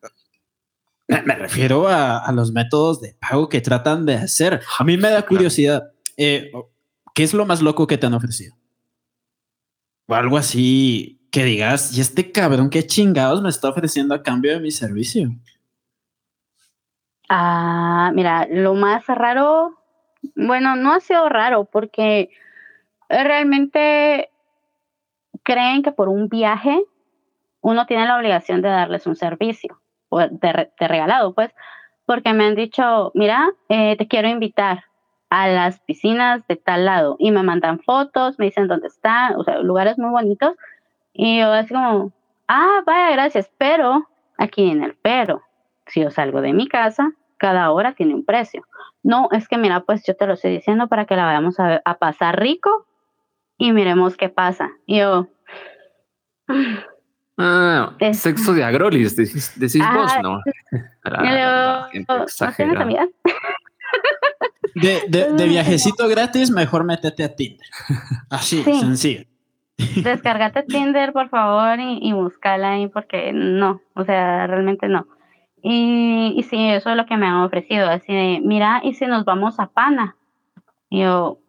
Me, refiero a, los métodos de pago que tratan de hacer. A mí me da curiosidad. Eh, ¿Qué es lo más loco que te han ofrecido? O algo así que digas, y este cabrón, qué chingados me está ofreciendo a cambio de mi servicio. Ah, mira, lo más raro, bueno, no ha sido raro porque realmente creen que por un viaje uno tiene la obligación de darles un servicio, o de, regalado, pues, porque me han dicho, mira, eh, te quiero invitar a las piscinas de tal lado y me mandan fotos, me dicen dónde están, o sea, lugares muy bonitos y yo así como, ah, vaya, gracias, pero aquí en el pero, si yo salgo de mi casa, cada hora tiene un precio. No, es que mira, pues yo te lo estoy diciendo para que la vayamos a pasar rico y miremos qué pasa. Y yo... Ah, sexo de agrolis, decís, vos, ¿no? De, de, de, viajecito gratis, mejor métete a Tinder. Así, sencillo. Descárgate Tinder, por favor, y, y búscala ahí, porque no, o sea, realmente no. Y, y sí, eso es lo que me han ofrecido, así de, mira, ¿y si nos vamos a Pana? Y yo,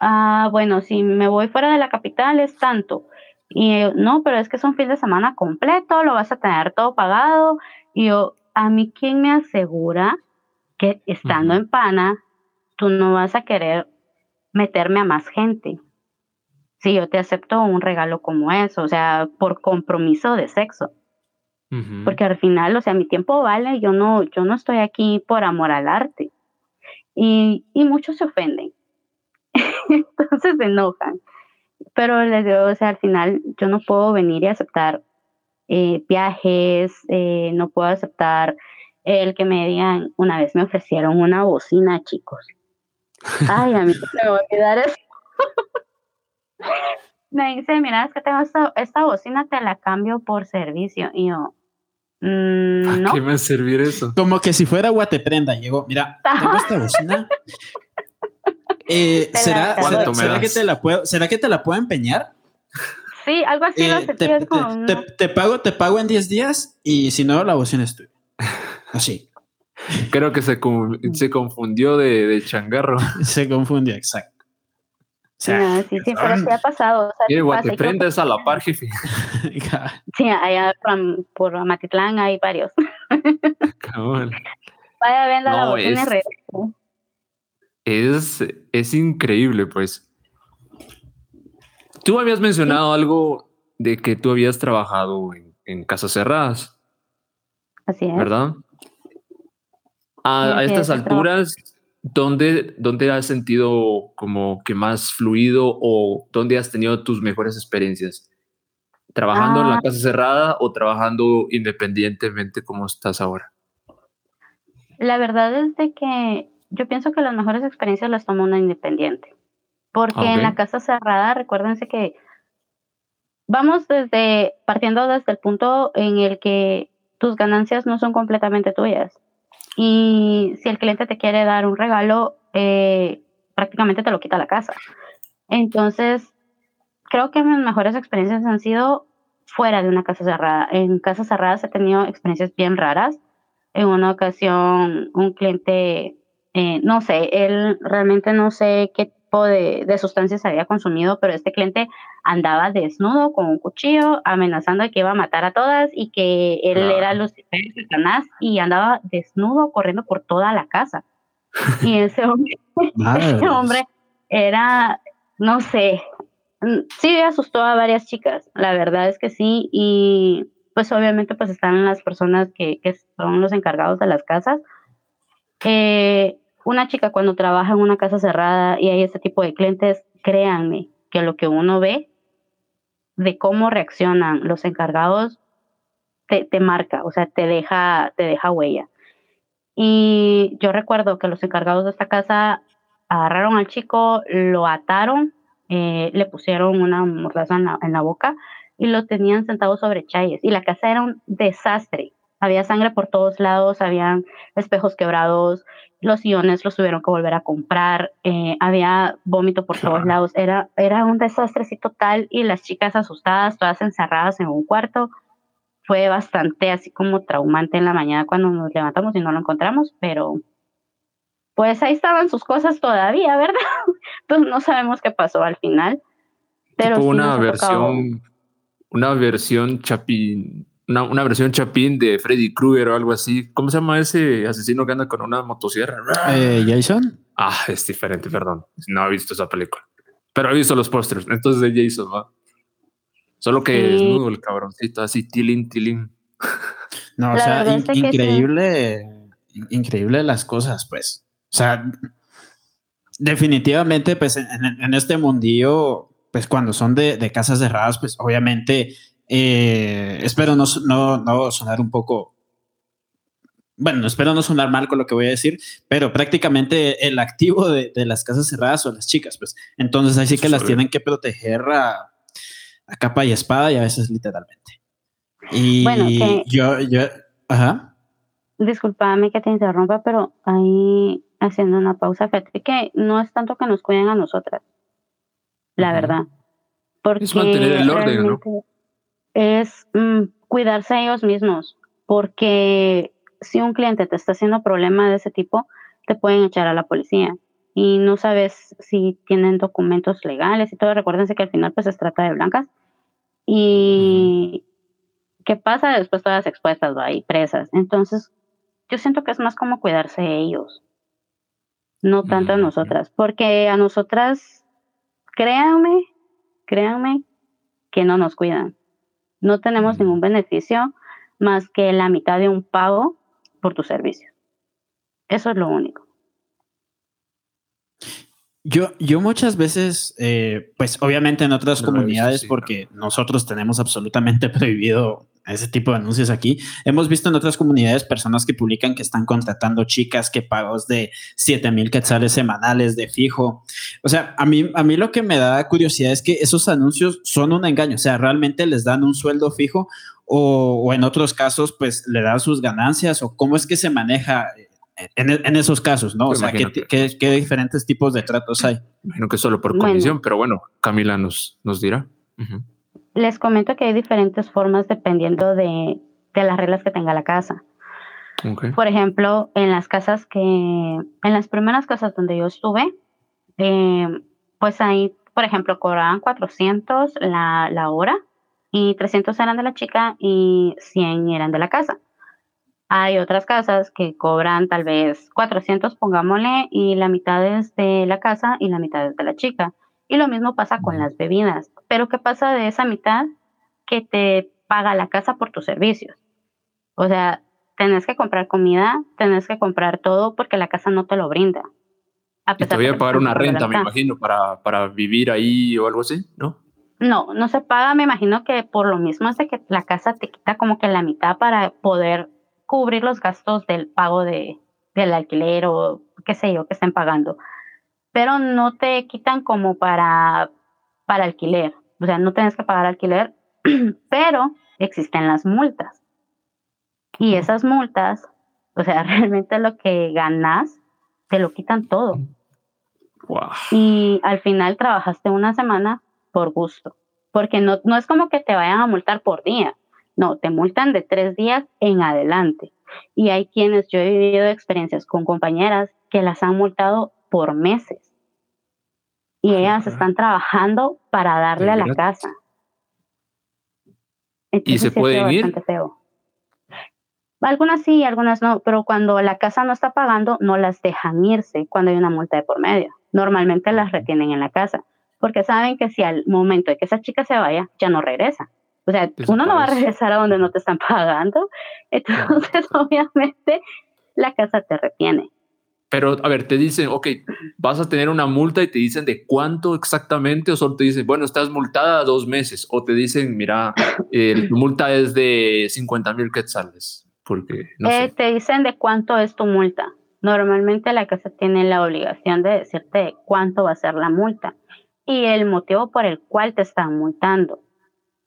ah, bueno, si me voy fuera de la capital es tanto. Y yo, no, pero es que es un fin de semana completo, lo vas a tener todo pagado. Y yo, a mí, ¿quién me asegura que estando en Pana, tú no vas a querer meterme a más gente? Si yo te acepto un regalo como eso, o sea, por compromiso de sexo. Porque al final, o sea, mi tiempo vale, yo no, yo no estoy aquí por amor al arte. Y, y muchos se ofenden. Entonces se enojan. Pero les digo, o sea, al final yo no puedo venir y aceptar eh, viajes, eh, no puedo aceptar el que me digan, una vez me ofrecieron una bocina, chicos. Ay, a mí me va a olvidar eso. me dice, mira, es que tengo esta, esta, bocina, te la cambio por servicio. Y yo, mm, ¿no? ¿Qué me va a servir eso? Como que si fuera Guateprenda, llegó, mira, tengo esta bocina. Eh, ¿será, que te la puedo, ¿Será que te la puedo empeñar? Sí, algo así lo eh, te, te, pago, te pago en 10 días y si no, la bocina es tuya. Así. Creo que se, se confundió de, de, changarro. Se confundió, exacto. sí, sí, pero sí ha pasado. O te prendes a la par, jefe. sí, allá por, por Matitlán hay varios. Vaya, venda la bocina es, es increíble, pues. Tú habías mencionado algo de que tú habías trabajado en, casas cerradas. Así es. ¿Verdad? A, estas alturas, ¿dónde, ¿dónde has sentido como que más fluido o dónde has tenido tus mejores experiencias? ¿Trabajando en la ah. casa cerrada o trabajando independientemente como estás ahora? La verdad es de que yo pienso que las mejores experiencias las toma una independiente. Porque en la casa cerrada, recuérdense que vamos desde, partiendo desde el punto en el que tus ganancias no son completamente tuyas. Y si el cliente te quiere dar un regalo, eh, prácticamente te lo quita la casa. Entonces, creo que mis mejores experiencias han sido fuera de una casa cerrada. En casas cerradas he tenido experiencias bien raras. En una ocasión, un cliente eh, no sé, él realmente no sé qué tipo de, sustancias había consumido, pero este cliente andaba desnudo con un cuchillo amenazando de que iba a matar a todas y que él era Lucifer, Satanás, y andaba desnudo corriendo por toda la casa. Y ese hombre, ese hombre era, no sé, mm, sí asustó a varias chicas, la verdad es que sí, y pues obviamente pues están las personas que, que son los encargados de las casas, eh, una chica cuando trabaja en una casa cerrada y hay este tipo de clientes, créanme que lo que uno ve de cómo reaccionan los encargados te, te, marca, o sea, te deja, te deja huella. Y yo recuerdo que los encargados de esta casa agarraron al chico, lo ataron, eh, le pusieron una mordaza en la, boca y lo tenían sentado sobre chayes. Y la casa era un desastre. Había sangre por todos lados, habían espejos quebrados, los iones los tuvieron que volver a comprar, eh, había vómito por todos lados, era, era un desastre así total y las chicas asustadas, todas encerradas en un cuarto. Fue bastante así como traumante en la mañana cuando nos levantamos y no lo encontramos, pero pues ahí estaban sus cosas todavía, ¿verdad? Entonces no sabemos qué pasó al final. Pero una versión, una versión chapín una, versión chapín de Freddy Krueger o algo así. ¿Cómo se llama ese asesino que anda con una motosierra? Eh, Jason. Ah, es diferente, perdón. No he visto esa película, pero he visto los pósters. Entonces de Jason, ¿va? Solo que desnudo el cabroncito, así tilín, tilín. No, o sea, increíble, increíble las cosas, pues. O sea, definitivamente, pues en, este mundillo, pues cuando son de, de casas cerradas, pues obviamente, eh, espero no, no, no sonar un poco bueno, espero no sonar mal con lo que voy a decir, pero prácticamente el activo de, de las casas cerradas son las chicas, pues. Entonces así que las tienen que proteger a, a, capa y espada y a veces literalmente. Y bueno, yo, yo, ajá. Disculpame que te interrumpa, pero ahí haciendo una pausa, fíjate que no es tanto que nos cuiden a nosotras, la verdad. Porque es mantener el orden, ¿no? Es mm, cuidarse a ellos mismos, porque si un cliente te está haciendo problema de ese tipo, te pueden echar a la policía y no sabes si tienen documentos legales y todo. Recuérdense que al final pues se trata de blancas. Y qué pasa después todas expuestas ahí presas. Entonces, yo siento que es más como cuidarse de ellos, no tanto a nosotras, porque a nosotras, créanme, créanme que no nos cuidan. No tenemos ningún beneficio más que la mitad de un pago por tu servicio. Eso es lo único. Yo, yo muchas veces, eh, pues obviamente en otras comunidades, porque nosotros tenemos absolutamente prohibido ese tipo de anuncios aquí, hemos visto en otras comunidades personas que publican que están contratando chicas que pagos de 7 mil quetzales semanales de fijo. O sea, a mí, a mí lo que me da curiosidad es que esos anuncios son un engaño, o sea, realmente les dan un sueldo fijo o, en otros casos, pues le dan sus ganancias o cómo es que se maneja en, esos casos, ¿no? O sea, ¿qué, ¿qué, diferentes tipos de tratos hay? Imagino que solo por comisión, pero bueno, Camila nos, nos dirá. Les comento que hay diferentes formas dependiendo de, de las reglas que tenga la casa. Por ejemplo, en las casas que, en las primeras casas donde yo estuve, eh, pues ahí, por ejemplo, cobraban 400 la, la hora y 300 eran de la chica y 100 eran de la casa. Hay otras casas que cobran tal vez 400, pongámosle, y la mitad es de la casa y la mitad es de la chica. Y lo mismo pasa con las bebidas. Pero ¿qué pasa de esa mitad que te paga la casa por tus servicios? O sea, tenés que comprar comida, tenés que comprar todo porque la casa no te lo brinda. A y te voy a pagar una renta, me imagino, para, para vivir ahí o algo así, ¿no? No, no se paga, me imagino que por lo mismo es de que la casa te quita como que la mitad para poder cubrir los gastos del pago de, del alquiler o qué sé yo que estén pagando. Pero no te quitan como para, para alquiler. O sea, no tienes que pagar alquiler, pero existen las multas. Y esas multas, o sea, realmente lo que ganas, te lo quitan todo. Y al final trabajaste una semana por gusto, porque no, no es como que te vayan a multar por día, no, te multan de tres días en adelante. Y hay quienes, yo he vivido experiencias con compañeras que las han multado por meses. Y ellas están trabajando para darle a la casa. ¿Y se pueden ir? Feo. Algunas sí, algunas no, pero cuando la casa no está pagando, no las dejan irse cuando hay una multa de por medio. Normalmente las retienen en la casa porque saben que si al momento de que esa chica se vaya, ya no regresa. O sea, uno no va a regresar a donde no te están pagando, entonces obviamente la casa te retiene. Pero, a ver, te dicen, ok, vas a tener una multa y te dicen de cuánto exactamente, o solo te dicen, bueno, estás multada dos meses, o te dicen, mira, eh, tu multa es de 50 mil quetzales, porque no eh, Te dicen de cuánto es tu multa. Normalmente la casa tiene la obligación de decirte cuánto va a ser la multa y el motivo por el cual te están multando.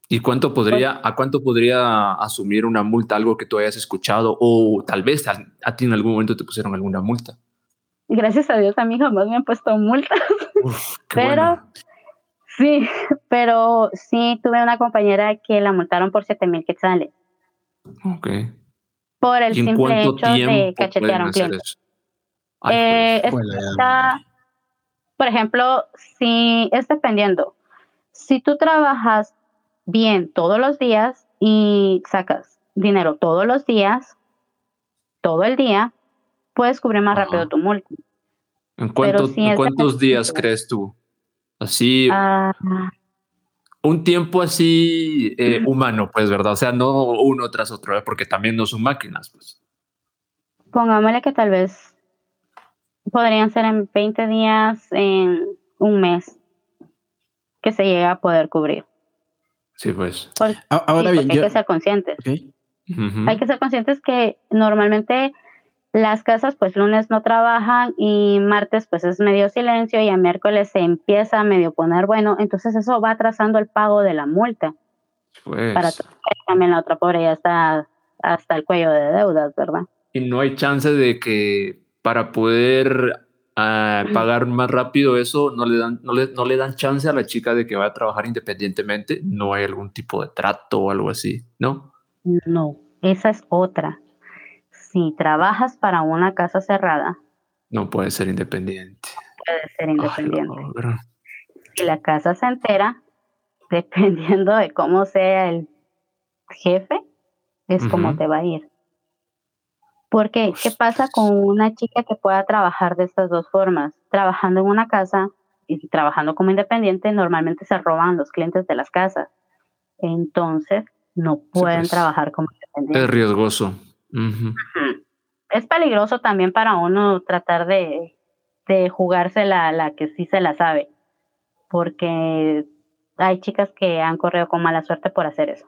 ¿Y cuánto podría, a cuánto podría asumir una multa, algo que tú hayas escuchado o tal vez a, ti en algún momento te pusieron alguna multa? Gracias a Dios a mí jamás me han puesto multas. pero sí, pero sí tuve una compañera que la multaron por 7 mil quetzales. Ok. Por el simple hecho de cachetear a un cliente. Eh, por ejemplo, si es dependiendo, si tú trabajas bien todos los días y sacas dinero todos los días, todo el día, puedes cubrir más rápido tu multa. ¿En, cuántos días crees tú? Así. Ah, un tiempo así eh, humano, pues, ¿verdad? O sea, no uno tras otro, ¿eh? porque también no son máquinas, pues. Pongámosle que tal vez podrían ser en 20 días, en un mes, que se llegue a poder cubrir. Sí, pues. Ahora bien, hay que ser conscientes. Hay que ser conscientes que normalmente las casas pues lunes no trabajan y martes pues es medio silencio y a miércoles se empieza a medio poner bueno, entonces eso va atrasando el pago de la multa. Pues. Para también la otra pobre ya está hasta el cuello de deudas, ¿verdad? Y no hay chance de que para poder ah, pagar más rápido eso no le dan no le, no le dan chance a la chica de que vaya a trabajar independientemente, no hay algún tipo de trato o algo así, ¿no? No, esa es otra si trabajas para una casa cerrada, no puede ser independiente. Puede ser independiente. si la casa se entera, dependiendo de cómo sea el jefe, es como te va a ir. Porque, ¿qué pasa con una chica que pueda trabajar de estas dos formas? Trabajando en una casa y trabajando como independiente, normalmente se roban los clientes de las casas. Entonces, no pueden pues, trabajar como independientes. Es riesgoso. Es peligroso también para uno tratar de, de jugarse la, la que sí se la sabe, porque hay chicas que han corrido con mala suerte por hacer eso.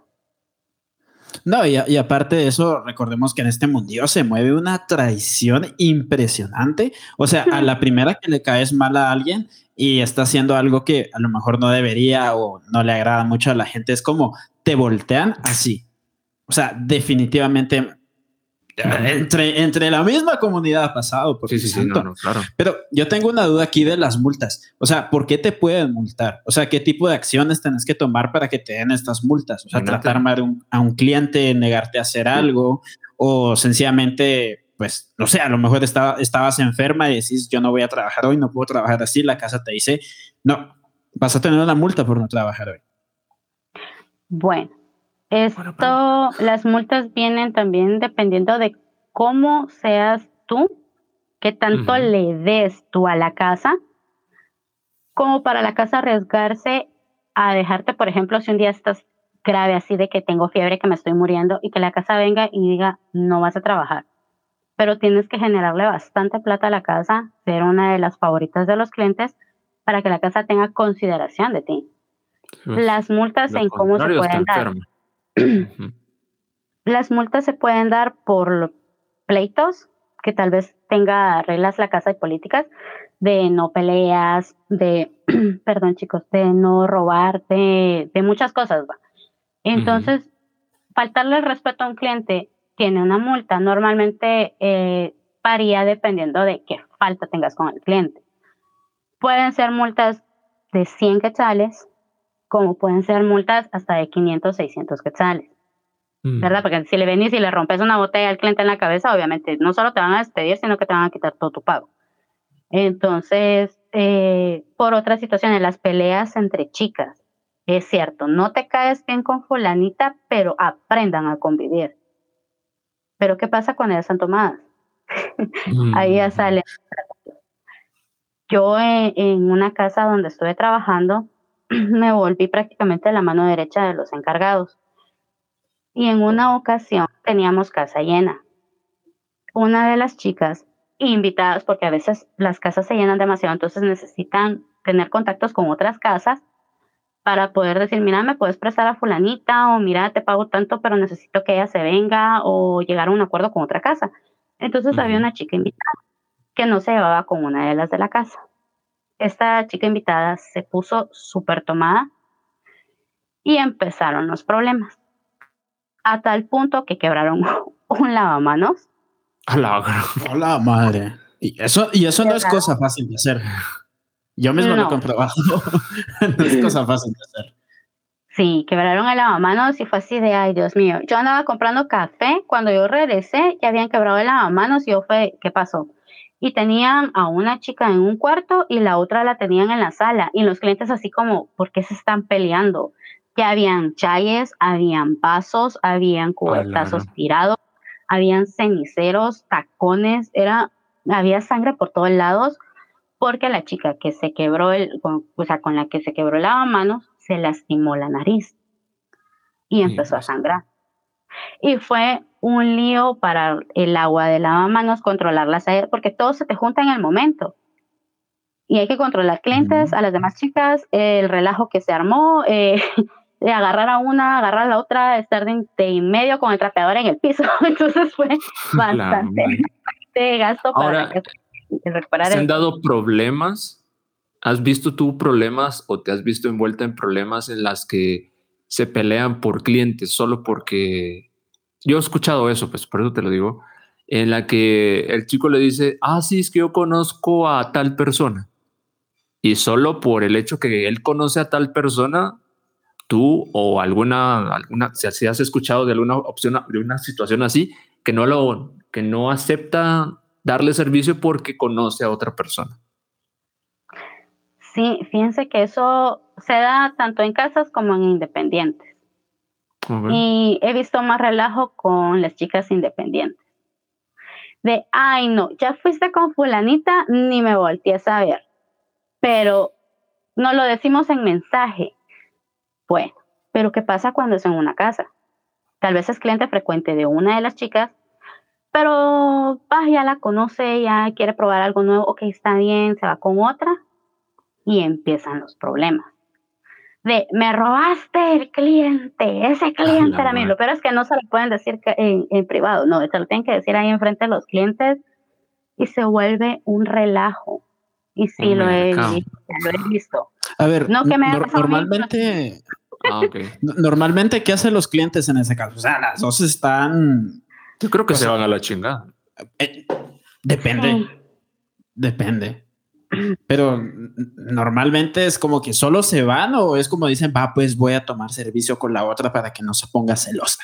No, y, y, aparte de eso, recordemos que en este mundillo se mueve una traición impresionante. O sea, a la primera que le caes mal a alguien y está haciendo algo que a lo mejor no debería o no le agrada mucho a la gente, es como te voltean así. O sea, definitivamente entre, entre la misma comunidad ha pasado. Por sí, sí, sí, claro. Pero yo tengo una duda aquí de las multas. O sea, ¿por qué te pueden multar? O sea, ¿qué tipo de acciones tienes que tomar para que te den estas multas? O sea, tratar mal a un cliente, negarte a hacer algo o sencillamente, pues, no sé, a lo mejor estaba, estabas enferma y decís, yo no voy a trabajar hoy, no puedo trabajar así. La casa te dice, no, vas a tener una multa por no trabajar hoy. Bueno, esto, las multas vienen también dependiendo de cómo seas tú, qué tanto le des tú a la casa, como para la casa arriesgarse a dejarte, por ejemplo, si un día estás grave así de que tengo fiebre, que me estoy muriendo, y que la casa venga y diga, no vas a trabajar. Pero tienes que generarle bastante plata a la casa, ser una de las favoritas de los clientes, para que la casa tenga consideración de ti. Las multas en cómo se pueden dar. Las multas se pueden dar por pleitos, que tal vez tenga reglas la casa de políticas, de no peleas, de, perdón chicos, de no robar, de, muchas cosas. Entonces, faltarle el respeto a un cliente tiene una multa. Normalmente eh, varía dependiendo de qué falta tengas con el cliente. Pueden ser multas de 100 quetzales, como pueden ser multas hasta de 500, 600 quetzales. Mm. ¿Verdad? Porque si le venís y le rompes una botella al cliente en la cabeza, obviamente no solo te van a despedir, sino que te van a quitar todo tu pago. Entonces, eh, por otras situaciones, las peleas entre chicas. Es cierto, no te caes bien con fulanita, pero aprendan a convivir. Pero ¿qué pasa cuando ellas están tomadas? Ahí ya mm. sale. Yo eh, en una casa donde estuve trabajando, me volví prácticamente la mano derecha de los encargados. Y en una ocasión teníamos casa llena. Una de las chicas invitadas, porque a veces las casas se llenan demasiado, entonces necesitan tener contactos con otras casas para poder decir, mira, me puedes prestar a fulanita o mira, te pago tanto, pero necesito que ella se venga o llegar a un acuerdo con otra casa. Entonces había una chica invitada que no se llevaba con una de las de la casa esta chica invitada se puso súper tomada y empezaron los problemas. A tal punto que quebraron un lavamanos. A la, madre. Y eso, y eso no es cosa fácil de hacer. Yo mismo lo he comprobado. no es cosa fácil de hacer. Sí, quebraron el lavamanos y fue así de, ay, Dios mío. Yo andaba comprando café. Cuando yo regresé, ya habían quebrado el lavamanos y yo fue, ¿qué pasó? Y tenían a una chica en un cuarto y la otra la tenían en la sala. Y los clientes así como, ¿por qué se están peleando? Ya habían chayes, habían vasos, habían cubetazos tirados, habían ceniceros, tacones, era, había sangre por todos lados porque la chica que se quebró el, o sea, con la que se quebró el lavamanos se lastimó la nariz y empezó a pues. sangrar. Y fue un lío para el agua de lavamanos, controlar las porque todo se te junta en el momento. Y hay que controlar clientes, a las demás chicas, el relajo que se armó, eh, de agarrar a una, agarrar a la otra, estar de, en medio con el trapeador en el piso. Entonces fue bastante, gasto para recuperar. ¿Se han dado problemas? ¿Has visto tú problemas o te has visto envuelta en problemas en las que se pelean por clientes solo porque yo he escuchado eso, pues por eso te lo digo, en la que el chico le dice, ah, sí, es que yo conozco a tal persona. Y solo por el hecho que él conoce a tal persona, tú o alguna, alguna si has escuchado de alguna opción, de una situación así, que no lo, que no acepta darle servicio porque conoce a otra persona. Sí, fíjense que eso se da tanto en casas como en independientes. Y he visto más relajo con las chicas independientes. De, ay, no, ya fuiste con fulanita, ni me volteé a ver. Pero no lo decimos en mensaje. Bueno, pero ¿qué pasa cuando es en una casa? Tal vez es cliente frecuente de una de las chicas, pero ya la conoce, ya quiere probar algo nuevo, ok, está bien, se va con otra y empiezan los problemas. De, me robaste el cliente, ese cliente era mío. Lo peor es que no se lo pueden decir en, en, privado, no, se lo tienen que decir ahí enfrente de los clientes y se vuelve un relajo. Y sí, lo, he, lo he visto. A ver, no que me normalmente, ah, normalmente, ¿qué hacen los clientes en ese caso? O sea, las dos están. Yo creo que se van a la chingada. Eh, depende. Depende. Pero normalmente es como que solo se van o es como dicen, va, pues voy a tomar servicio con la otra para que no se ponga celosa.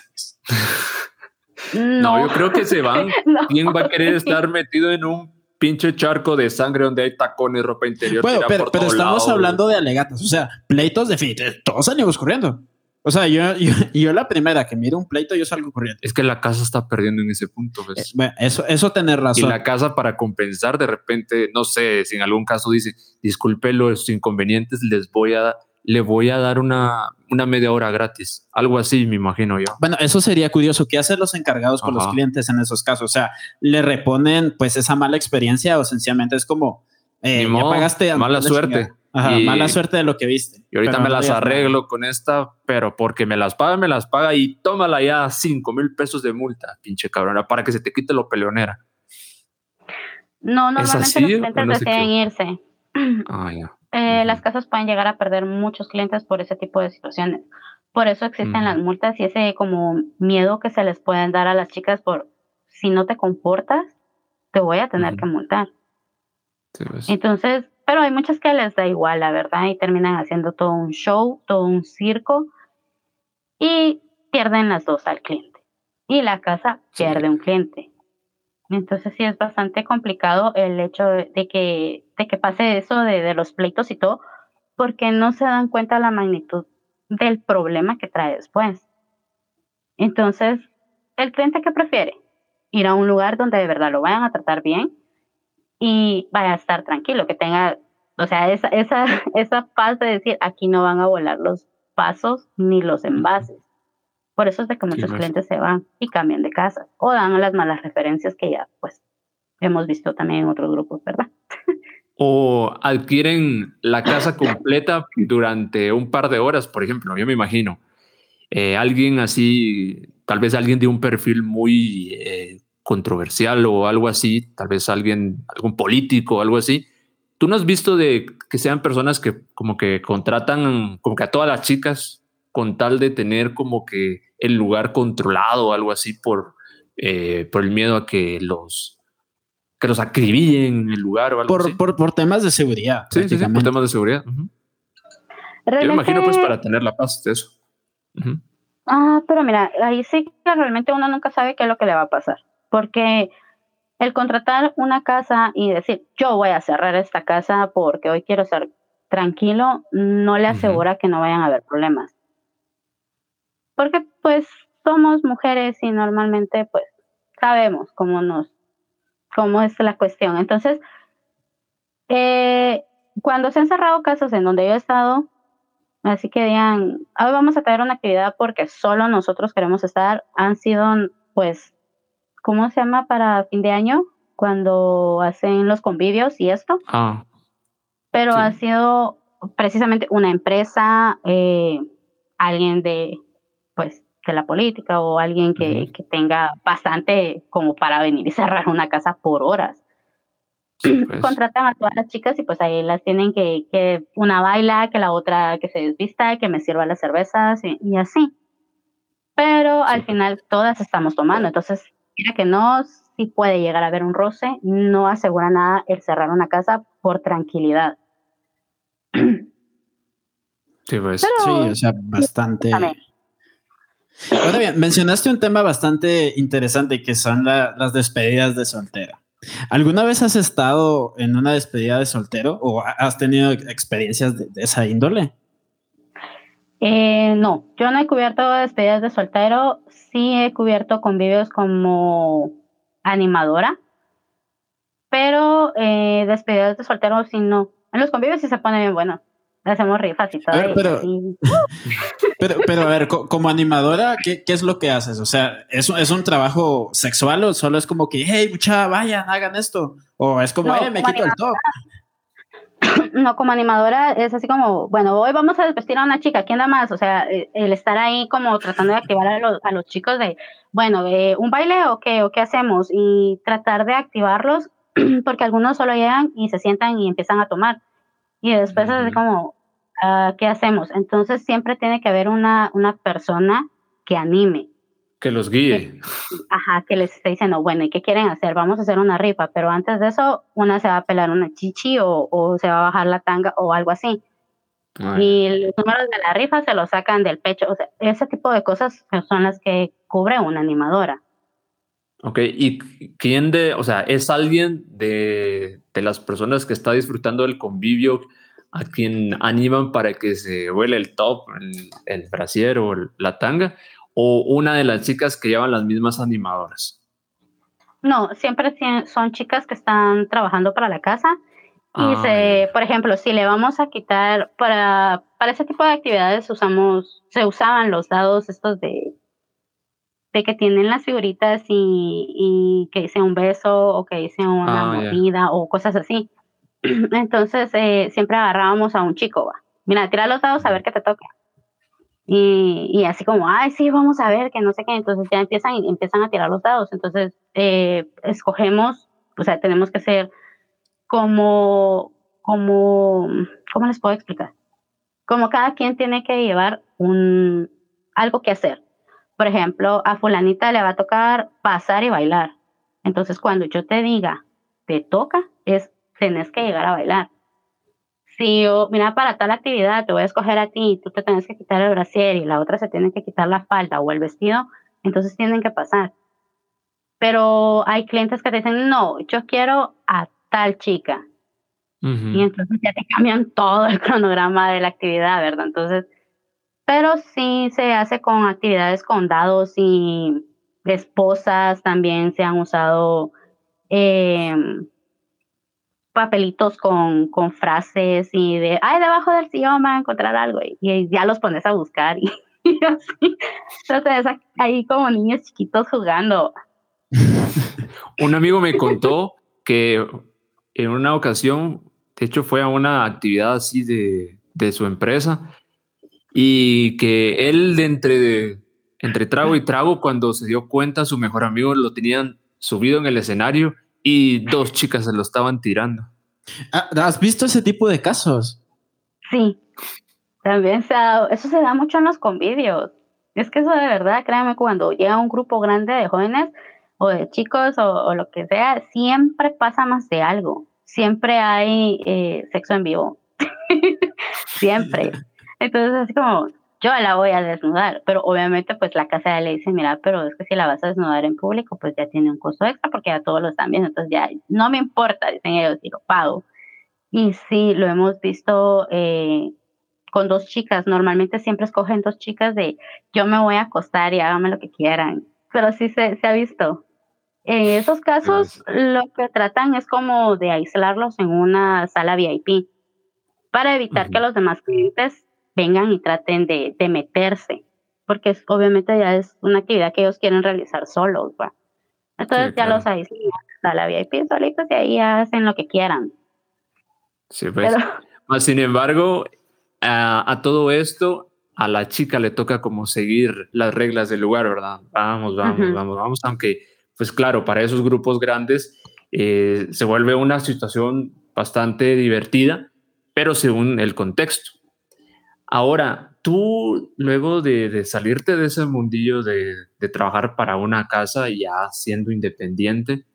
No, yo creo que se van. ¿Quién va a querer estar metido en un pinche charco de sangre donde hay tacones, ropa interior? Bueno, pero, estamos hablando de alegatas, o sea, pleitos de fin, todos salimos corriendo. O sea, yo, yo, la primera que miro un pleito, yo salgo corriendo. Es que la casa está perdiendo en ese punto. ¿ves? Eh, eso, eso tener razón. Y la casa para compensar, de repente, no sé, si en algún caso dice, disculpe los inconvenientes, les voy a, le voy a dar una, una media hora gratis. Algo así, me imagino yo. Bueno, eso sería curioso. ¿Qué hacen los encargados con los clientes en esos casos? O sea, ¿le reponen pues esa mala experiencia o sencillamente es como, eh, ya pagaste mala suerte. Ajá, mala suerte de lo que viste. Y ahorita me las arreglo con esta, pero porque me las paga, me las paga y tómala ya cinco mil pesos de multa, pinche cabrona, para que se te quite lo peleonera. No, normalmente los clientes deciden irse. Ah, ya. Eh, las casas pueden llegar a perder muchos clientes por ese tipo de situaciones. Por eso existen las multas y ese como miedo que se les pueden dar a las chicas por si no te comportas, te voy a tener que multar. Pues. Entonces, pero hay muchas que les da igual, la verdad, y terminan haciendo todo un show, todo un circo, y pierden las dos al cliente. Y la casa pierde un cliente. Entonces sí es bastante complicado el hecho de, que, de que pase eso de, de, los pleitos y todo, porque no se dan cuenta la magnitud del problema que trae después. Entonces, el cliente que prefiere ir a un lugar donde de verdad lo vayan a tratar bien y vaya a estar tranquilo, que tenga, o sea, esa, esa, esa paz de decir, aquí no van a volar los pasos ni los envases. Por eso es de que muchos clientes se van y cambian de casa o dan las malas referencias que ya pues hemos visto también en otros grupos, ¿verdad? o adquieren la casa completa durante un par de horas, por ejemplo, yo me imagino. Eh, alguien así, tal vez alguien de un perfil muy eh, controversial o algo así, tal vez alguien, algún político o algo así. ¿Tú no has visto de que sean personas que como que contratan como que a todas las chicas con tal de tener como que el lugar controlado o algo así por, eh, por el miedo a que los que los acribillen en el lugar o algo por, así? Por, por temas de seguridad. Sí, sí, por temas de seguridad. Yo me imagino pues para tener la paz de eso. Ah, pero mira, ahí sí que realmente uno nunca sabe qué es lo que le va a pasar porque el contratar una casa y decir, yo voy a cerrar esta casa porque hoy quiero ser tranquilo, no le asegura que no vayan a haber problemas. Porque pues somos mujeres y normalmente pues sabemos cómo nos, cómo es la cuestión. Entonces, eh, cuando se han cerrado casos en donde yo he estado, así que digan, hoy vamos a tener una actividad porque solo nosotros queremos estar, han sido, pues, ¿cómo se llama para fin de año? Cuando hacen los convivios y esto. Ah. Pero ha sido precisamente una empresa, eh, alguien de, pues, de la política o alguien que, que, tenga bastante como para venir y cerrar una casa por horas. Pues. Contratan a todas las chicas y pues ahí las tienen que, que una baila, que la otra que se desvista, que me sirva las cervezas y, así. Pero al final todas estamos tomando, entonces, mira que no, si puede llegar a haber un roce, no asegura nada el cerrar una casa por tranquilidad. Sí, pues. sí, o sea, bastante. Ahora bien, mencionaste un tema bastante interesante que son las despedidas de soltera. ¿Alguna vez has estado en una despedida de soltero o has tenido experiencias de, esa índole? Eh, no, yo no he cubierto despedidas de soltero, sí he cubierto convivios como animadora, pero eh, despedidas de soltero sí no. En los convivios sí se pone bien bueno hacemos rifas y todo. pero, pero, a ver, como animadora, ¿qué, ¿qué, es lo que haces? O sea, ¿es, ¿es un trabajo sexual o solo es como que, hey, mucha, vayan, hagan esto? O es como, hey, me quito el top. No, como animadora es así como, bueno, hoy vamos a desvestir a una chica, ¿quién da más? O sea, eh, el estar ahí como tratando de activar a los, a los chicos de, bueno, de ¿un baile o qué? ¿O qué hacemos? Y tratar de activarlos porque algunos solo llegan y se sientan y empiezan a tomar y después es como, ah, ¿qué hacemos? Entonces siempre tiene que haber una, una persona que anime. Que los guíe. ajá, que les esté diciendo, bueno, ¿y qué quieren hacer? Vamos a hacer una rifa, pero antes de eso, una se va a pelar una chichi o, o se va a bajar la tanga o algo así. Y los números de la rifa se los sacan del pecho. O sea, ese tipo de cosas son las que cubre una animadora. Ok, ¿y quién de, o sea, es alguien de, de, las personas que está disfrutando del convivio a quien animan para que se huele el top, el, el brasier o la tanga? ¿O una de las chicas que llevan las mismas animadoras? No, siempre son chicas que están trabajando para la casa. Y ah, se, por ejemplo, si le vamos a quitar para, para ese tipo de actividades usamos, se usaban los dados estos de de que tienen las figuritas y, que dice un beso o que dice una ah, o cosas así. Entonces eh, siempre agarrábamos a un chico, va. Mira, tira los dados a ver qué te toca. Y, y, así como, ay, sí, vamos a ver, que no sé qué. Entonces ya empiezan, empiezan a tirar los dados. Entonces eh, escogemos, o sea, tenemos que ser como, como, ¿cómo les puedo explicar? Como cada quien tiene que llevar un, algo que hacer por ejemplo, a fulanita le va a tocar pasar y bailar. Entonces, cuando yo te diga, te toca, es, tenés que llegar a bailar. Si yo, mira, para tal actividad te voy a escoger a ti, tú te tienes que quitar el brasier y la otra se tiene que quitar la falda o el vestido, entonces tienen que pasar. Pero hay clientes que te dicen, no, yo quiero a tal chica. Y entonces ya te cambian todo el cronograma de la actividad, ¿verdad? Entonces, pero sí se hace con actividades con dados y esposas, también se han usado em, papelitos con, con, frases y de, ay, debajo del sillón va a encontrar algo y, ya los pones a buscar y, así. Entonces ahí como niños chiquitos jugando. Un amigo me contó que en una ocasión, de hecho fue a una actividad así de, de su empresa y que él de entre, entre trago y trago, cuando se dio cuenta, su mejor amigo lo tenían subido en el escenario y dos chicas se lo estaban tirando. Ah, ¿Has visto ese tipo de casos? Sí, también se ha eso se da mucho en los convivios. Es que eso de verdad, créanme, cuando llega un grupo grande de jóvenes o de chicos o, lo que sea, siempre pasa más de algo. Siempre hay eh, sexo en vivo. siempre. Entonces, así como, yo la voy a desnudar, pero obviamente pues la casa le dice, mira, pero es que si la vas a desnudar en público, pues ya tiene un costo extra porque ya todos lo están viendo, entonces ya no me importa, dicen ellos, y lo pago. Y sí, lo hemos visto eh, con dos chicas, normalmente siempre escogen dos chicas de yo me voy a acostar y háganme lo que quieran, pero sí se, se ha visto. En esos casos, lo que tratan es como de aislarlos en una sala VIP para evitar que los demás clientes vengan y traten de, de meterse, porque es, obviamente ya es una actividad que ellos quieren realizar solos, ¿va? Entonces ya los aíslan a la VIP solitos y ahí hacen lo que quieran. Sí, pues. sin embargo, a, todo esto, a la chica le toca como seguir las reglas del lugar, ¿verdad? Vamos, vamos, vamos, vamos, aunque, pues claro, para esos grupos grandes eh, se vuelve una situación bastante divertida, pero según el contexto. Ahora, tú luego de, salirte de ese mundillo de, trabajar para una casa ya siendo independiente,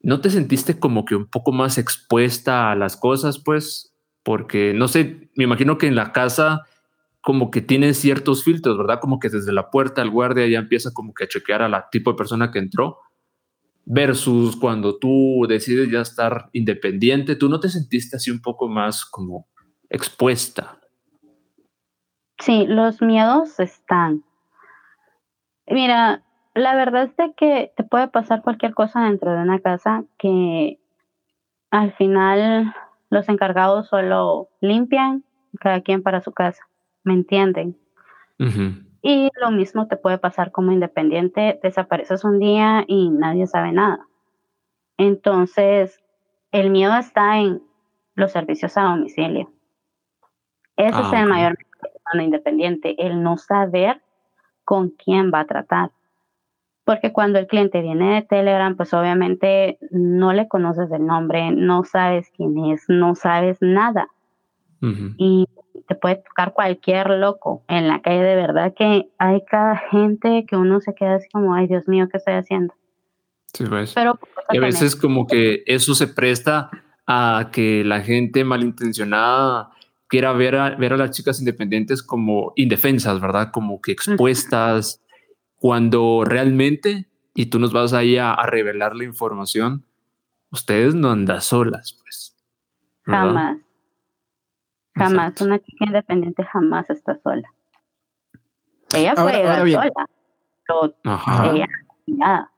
¿no te sentiste como que un poco más expuesta a las cosas, pues? Porque, no sé, me imagino que en la casa como que tiene ciertos filtros, ¿verdad? Como que desde la puerta el guardia ya empieza como que a chequear a la tipo de persona que entró versus cuando tú decides ya estar independiente, ¿tú no te sentiste así un poco más como expuesta? Sí, los miedos están. Mira, la verdad es de que te puede pasar cualquier cosa dentro de una casa que al final los encargados solo limpian cada quien para su casa, ¿me entienden? Y lo mismo te puede pasar como independiente, desapareces un día y nadie sabe nada. Entonces, el miedo está en los servicios a domicilio. Ese es ah, el mayor miedo independiente, el no saber con quién va a tratar. Porque cuando el cliente viene de Telegram, pues obviamente no le conoces el nombre, no sabes quién es, no sabes nada. Y te puede tocar cualquier loco en la calle, de verdad que hay cada gente que uno se queda así como, ay Dios mío, ¿qué estoy haciendo? Sí, pues. Pero, y a veces como que eso se presta a que la gente malintencionada quiera ver a, ver a las chicas independientes como indefensas, ¿verdad? Como que expuestas, cuando realmente, y tú nos vas ahí a, a revelar la información, ustedes no andan solas, pues. Jamás. Jamás, una chica independiente jamás está sola. Ella puede sola, pero ella nada.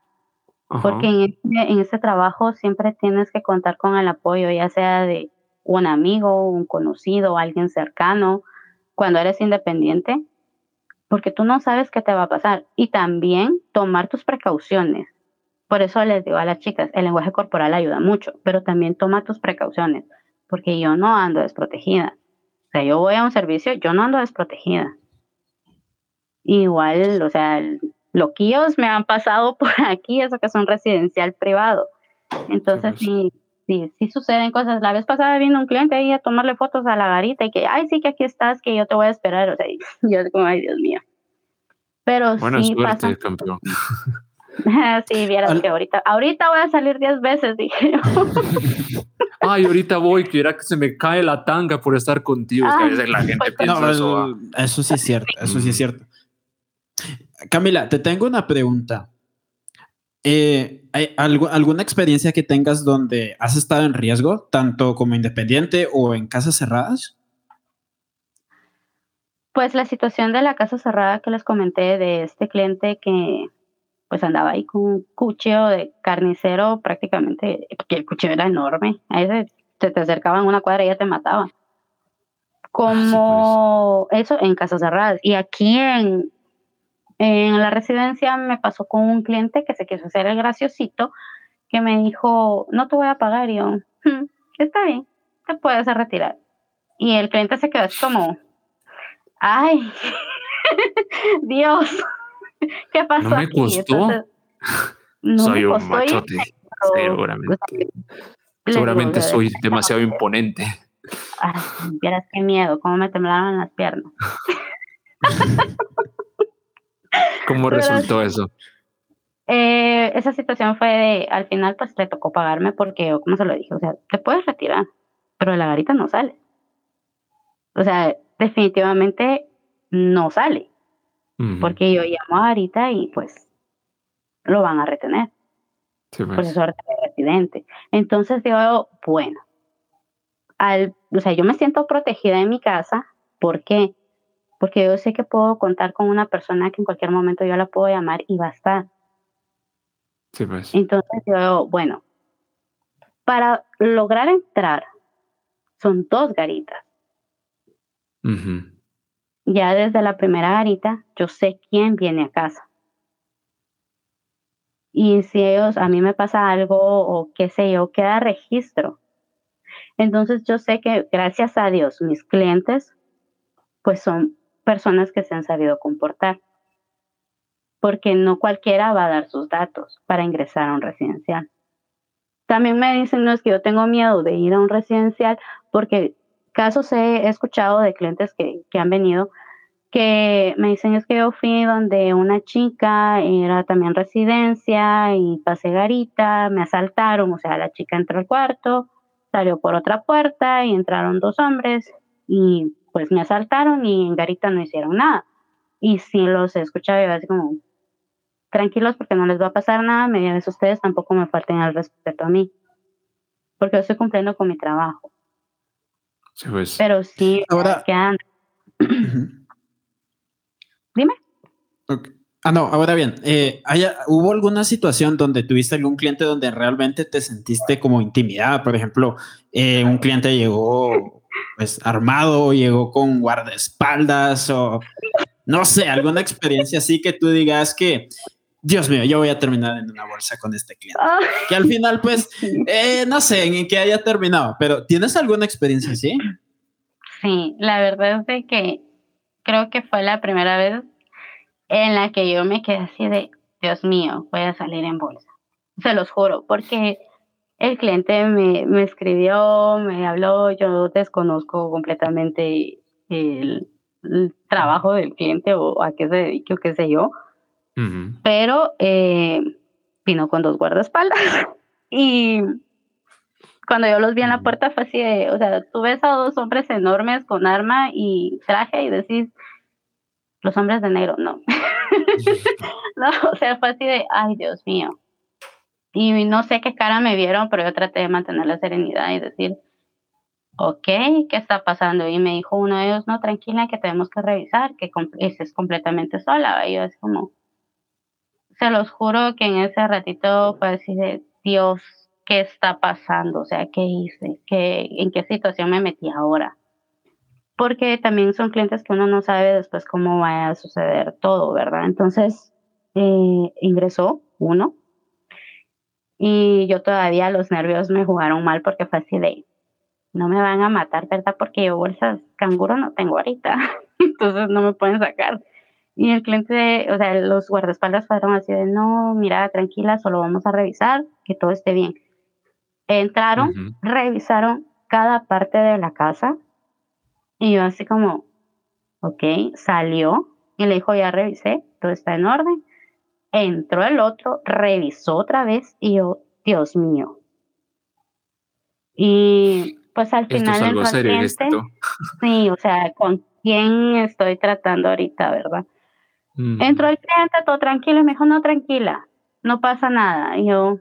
Porque en ese, en ese trabajo siempre tienes que contar con el apoyo, ya sea de un amigo, un conocido, alguien cercano, cuando eres independiente, porque tú no sabes qué te va a pasar. Y también tomar tus precauciones. Por eso les digo a las chicas, el lenguaje corporal ayuda mucho, pero también toma tus precauciones, porque yo no ando desprotegida. O sea, yo voy a un servicio, yo no ando desprotegida. Igual, o sea, loquillos me han pasado por aquí, eso que es un residencial privado. Entonces, sí, sí, sí suceden cosas. La vez pasada vino un cliente ahí a tomarle fotos a la garita y que, ay, sí que aquí estás, que yo te voy a esperar. O sea, yo como, ay, Dios mío. Pero Buena sí suerte, campeón. sí, vieras que ahorita, ahorita voy a salir 10 veces, dije yo. Ay, ahorita voy, que que se me cae la tanga por estar contigo. que a veces la gente piensa eso. Eso sí es cierto, eso sí es cierto. Camila, te tengo una pregunta. Eh, ¿Hay alguna experiencia que tengas donde has estado en riesgo, tanto como independiente o en casas cerradas? Pues la situación de la casa cerrada que les comenté de este cliente que pues andaba ahí con un cuchillo de carnicero prácticamente, porque el cuchillo era enorme, ahí se, te acercaban una cuadra y ya te mataban. Como ah, eso en casas cerradas. Y aquí en, en la residencia me pasó con un cliente que se quiso hacer el graciosito, que me dijo, no te voy a pagar. Y yo, hmm, está bien, te puedes retirar. Y el cliente se quedó así como, ay, Dios. ¿Qué pasó? No me costó. soy un machote, seguramente. seguramente soy demasiado imponente. Ay, vieras qué miedo, cómo me temblaron las piernas. ¿Cómo resultó eso? Eh, esa situación fue de, al final pues le tocó pagarme porque, como se lo dije, o sea, te puedes retirar, pero la garita no sale. O sea, definitivamente no sale porque yo llamo ahorita y pues lo van a retener. Sí, pues. Por eso es residente. Entonces digo, bueno, al, o sea, yo me siento protegida en mi casa. ¿Por qué? Porque yo sé que puedo contar con una persona que en cualquier momento yo la puedo llamar y va a estar. Sí, pues. Entonces yo, bueno, para lograr entrar son dos garitas. ya desde la primera garita, yo sé quién viene a casa. Y si ellos, a mí me pasa algo o qué sé yo, queda registro. Entonces yo sé que gracias a Dios mis clientes pues son personas que se han sabido comportar. Porque no cualquiera va a dar sus datos para ingresar a un residencial. También me dicen, no es que yo tengo miedo de ir a un residencial porque casos he, escuchado de clientes que, que han venido que me dicen es que yo fui donde una chica era también residencia y pasé garita, me asaltaron, o sea, la chica entró al cuarto, salió por otra puerta y entraron dos hombres y pues me asaltaron y en garita no hicieron nada. Y si los escuchaba yo así como, tranquilos porque no les va a pasar nada, mediante ustedes tampoco me falten al respeto a mí, porque yo estoy cumpliendo con mi trabajo. Sí, pues. Pero sí, Ahora, quedan... Dime. Ah, no, ahora bien, eh, haya- ¿hubo alguna situación donde tuviste algún cliente donde realmente te sentiste como intimidada? Por ejemplo, eh, un cliente llegó pues armado, llegó con guardaespaldas o no sé, alguna experiencia así que tú digas que, Dios mío, yo voy a terminar en una bolsa con este cliente. Ah, Que al final, pues, eh, no sé en qué haya terminado, pero ¿tienes alguna experiencia así? Sí, la verdad es de que creo que fue la primera vez en la que yo me quedé así de, Dios mío, voy a salir en bolsa. Se los juro, porque el cliente me, me escribió, me habló, yo desconozco completamente el, el trabajo del cliente o a qué se dedique o qué sé yo, pero eh, vino con dos guardaespaldas. y cuando yo los vi en la puerta fue así de, o sea, tú ves a dos hombres enormes con arma y traje y decís, los hombres de negro, no. no, o sea, fue así de, ay, Dios mío. Y no sé qué cara me vieron, pero yo traté de mantener la serenidad y decir, ok, ¿qué está pasando? Y me dijo uno de ellos, no, tranquila, que tenemos que revisar, que com- es completamente sola. Y yo así como, se los juro que en ese ratito fue así de, Dios, ¿qué está pasando? O sea, ¿qué hice? ¿Qué, ¿En qué situación me metí ahora? Porque también son clientes que uno no sabe después cómo va a suceder todo, ¿verdad? Entonces, eh, ingresó uno y yo todavía los nervios me jugaron mal porque fue así de, no me van a matar, ¿verdad? Porque yo bolsas canguro no tengo ahorita, entonces no me pueden sacar. Y el cliente, o sea, los guardaespaldas fueron así de, no, mira, tranquila, solo vamos a revisar que todo esté bien. Entraron, revisaron cada parte de la casa y yo así como, ok, salió y le dijo, ya revisé, todo está en orden. Entró el otro, revisó otra vez y yo, Dios mío. Y pues al Esto es final algo entró el serio, cliente. esto. Sí, o sea, ¿con quién estoy tratando ahorita, verdad? Entró el cliente todo tranquilo y me dijo, no, tranquila, no pasa nada. Y yo,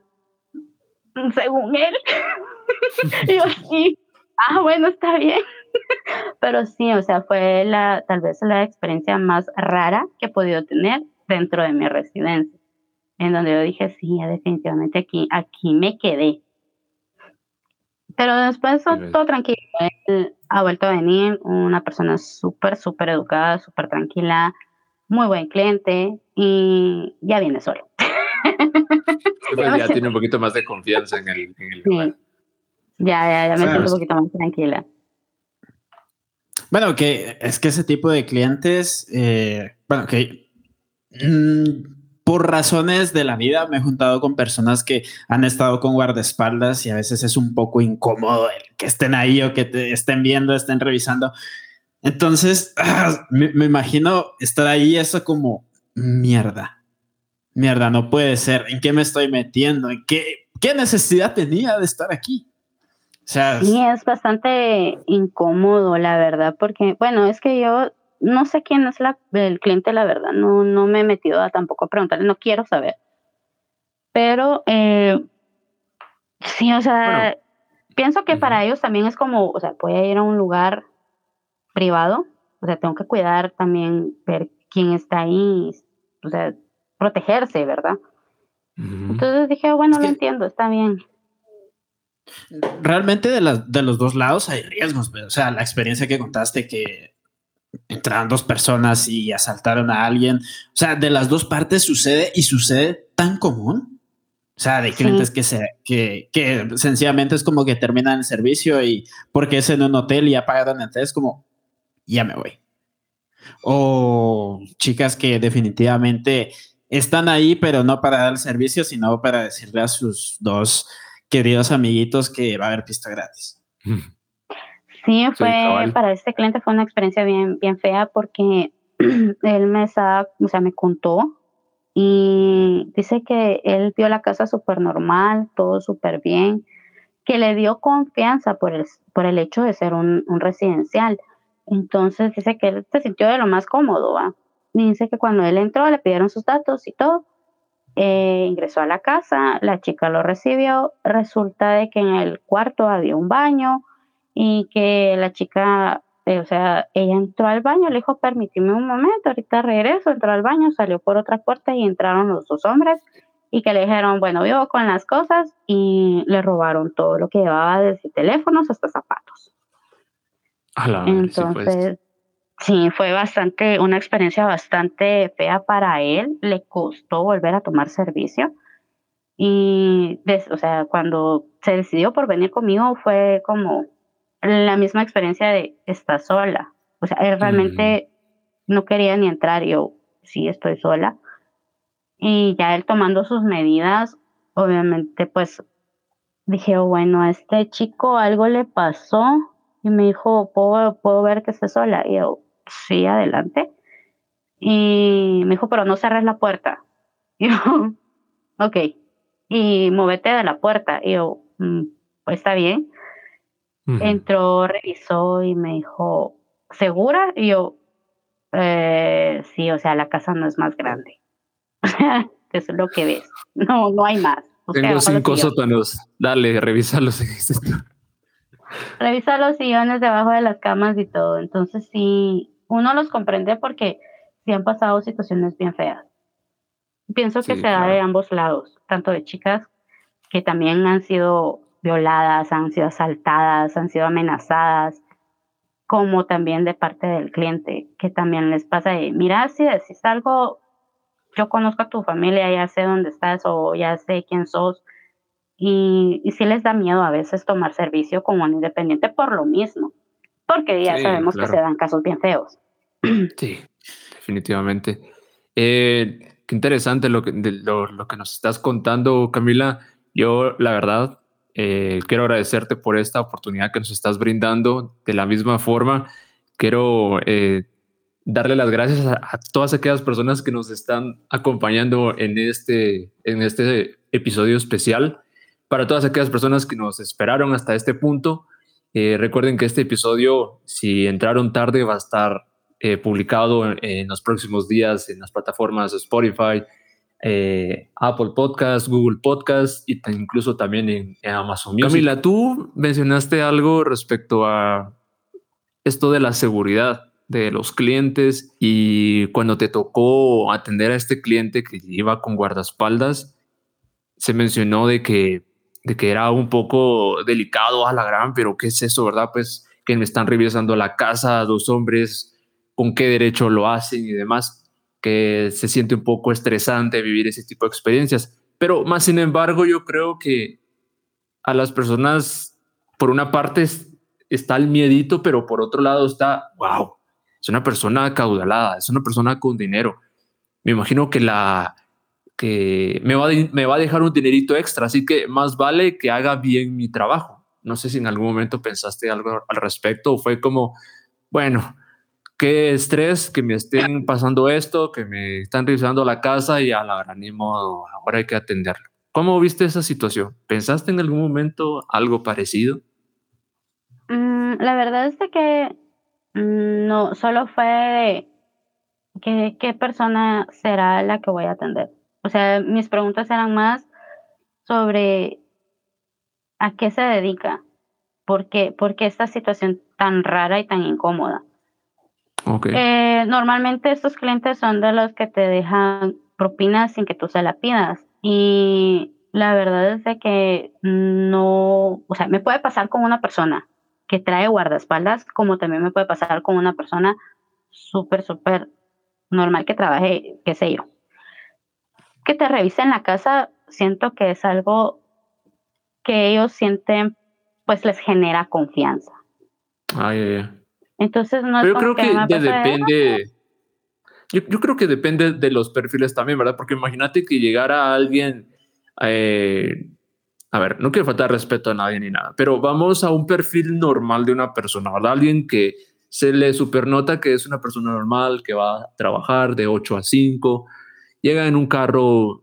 "Mm, según él. y yo, sí, ah, bueno, está bien. Pero sí, o sea, fue la, tal vez la experiencia más rara que he podido tener dentro de mi residencia. En donde yo dije, sí, definitivamente aquí, aquí me quedé. Pero después ves. todo tranquilo. Él ha vuelto a venir, una persona súper, súper educada, súper tranquila, muy buen cliente y ya viene solo. Sí, pues ya tiene un poquito más de confianza en el, en el Sí. lugar. Ya, ya, ya me Claro. siento un poquito más tranquila. Bueno, que es que ese tipo de clientes, eh, bueno, que mm, por razones de la vida me he juntado con personas que han estado con guardaespaldas y a veces es un poco incómodo el que estén ahí o que te estén viendo, estén revisando. Entonces, me imagino estar ahí, eso como mierda. Mierda, no puede ser. ¿En qué me estoy metiendo? ¿En qué, qué necesidad tenía de estar aquí? O sea, Sí, es bastante incómodo, la verdad, porque, bueno, es que yo no sé quién es la, el cliente, la verdad, no, no me he metido a tampoco a preguntarle, no quiero saber. Pero, eh, sí, o sea, pienso que Ujú. para ellos también es como, o sea, voy a ir a un lugar privado, o sea, tengo que cuidar también, ver quién está ahí, o sea, protegerse, ¿verdad? Ujú. Entonces dije, bueno, Es lo que- entiendo, está bien. realmente de, las- de los dos lados hay riesgos, pero, o sea, la experiencia que contaste que entraron dos personas y asaltaron a alguien. O sea, de las dos partes sucede y sucede tan común. O sea, de clientes que, se, que, que sencillamente es como que terminan el servicio y porque es en un hotel y ya pagaron entonces como, ya me voy. O chicas que definitivamente están ahí, pero no para dar el servicio, sino para decirle a sus dos queridos amiguitos que va a haber pista gratis. Sí, fue para este cliente fue una experiencia bien, bien fea porque él me estaba, o sea, me contó y dice que él vio la casa súper normal, todo súper bien, que le dio confianza por el, por el hecho de ser un, un residencial. Entonces dice que él se sintió de lo más cómodo, ¿va? Y dice que cuando él entró le pidieron sus datos y todo. Eh, ingresó a la casa, la chica lo recibió, resulta de que en el cuarto había un baño, y que la chica, eh, o sea, ella entró al baño, le dijo, permíteme un momento, ahorita regreso, entró al baño, salió por otra puerta y entraron los dos hombres y que le dijeron, bueno, vivo con las cosas y le robaron todo lo que llevaba desde teléfonos hasta zapatos. Entonces, sí, fue bastante, una experiencia bastante fea para él, le costó volver a tomar servicio. Y, o sea, cuando se decidió por venir conmigo fue como, la misma experiencia de estar sola. O sea, él realmente no quería ni entrar, yo sí estoy sola. Y ya él tomando sus medidas, obviamente pues dije, bueno, a este chico algo le pasó y me dijo, ¿puedo, puedo ver que esté sola? Y yo, sí, adelante. Y me dijo, pero no cerres la puerta. Y yo, ok. Y movete de la puerta. Y yo, mm, pues está bien. Entró, revisó y me dijo, ¿segura? Y yo, eh, sí, o sea, la casa no es más grande. Eso es lo que ves. No, no hay más. Tengo cinco sótanos. Dale, revisa los Revisa los sillones debajo de las camas y todo. Entonces sí, uno los comprende porque sí han pasado situaciones bien feas. Pienso que se da de ambos lados, tanto de chicas que también han sido violadas, han sido asaltadas, han sido amenazadas, como también de parte del cliente, que también les pasa de, mira, si decís algo, yo conozco a tu familia, ya sé dónde estás o ya sé quién sos. Y, y sí les da miedo a veces tomar servicio como un independiente por lo mismo, porque ya sabemos que se dan casos bien feos. Sí, definitivamente. Eh, qué interesante lo que, lo, lo que nos estás contando, Camila. Yo, la verdad, eh, quiero agradecerte por esta oportunidad que nos estás brindando. De la misma forma, quiero eh, darle las gracias a, todas aquellas personas que nos están acompañando en este, en este episodio especial. Para todas aquellas personas que nos esperaron hasta este punto, eh, recuerden que este episodio, si entraron tarde, va a estar publicado en, en, los próximos días en las plataformas Spotify, eh, Apple Podcast, Google Podcast y incluso también en, Amazon. Camila, tú mencionaste algo respecto a esto de la seguridad de los clientes y cuando te tocó atender a este cliente que iba con guardaespaldas, se mencionó de que, de que era un poco delicado a la gran, pero ¿qué es eso, verdad? Pues que me están revisando la casa, dos hombres, con qué derecho lo hacen y demás que se siente un poco estresante vivir ese tipo de experiencias. Pero más sin embargo, yo creo que a las personas, por una parte está el miedito, pero por otro lado está, wow, es una persona caudalada, es una persona con dinero. Me imagino que la que me va, me va a dejar un dinerito extra, así que más vale que haga bien mi trabajo. No sé si en algún momento pensaste algo al respecto o fue como, bueno, qué estrés que me estén pasando esto, que me están revisando la casa y a la gran ahora hay que atenderlo. ¿Cómo viste esa situación? ¿Pensaste en algún momento algo parecido? Mm, la verdad es que mm, no, solo fue ¿qué, qué persona será la que voy a atender. O sea, mis preguntas eran más sobre a qué se dedica, por qué, por qué esta situación tan rara y tan incómoda. Eh, normalmente estos clientes son de los que te dejan propinas sin que tú se la pidas. Y la verdad es de que no, o sea, me puede pasar con una persona que trae guardaespaldas, como también me puede pasar con una persona súper, súper normal que trabaje, qué sé yo. Que te revisen la casa, siento que es algo que ellos sienten, pues les genera confianza. Ay, ay, ay. Entonces no Pero yo creo que, me de- pasa de, "Ah, depende. Yo, yo creo que depende de los perfiles también, ¿verdad? Porque imagínate que llegara alguien. eh, a ver, no quiero faltar respeto a nadie ni nada, pero vamos a un perfil normal de una persona, ¿verdad? Alguien que se le supernota que es una persona normal, que va a trabajar de 8 a 5, llega en un carro,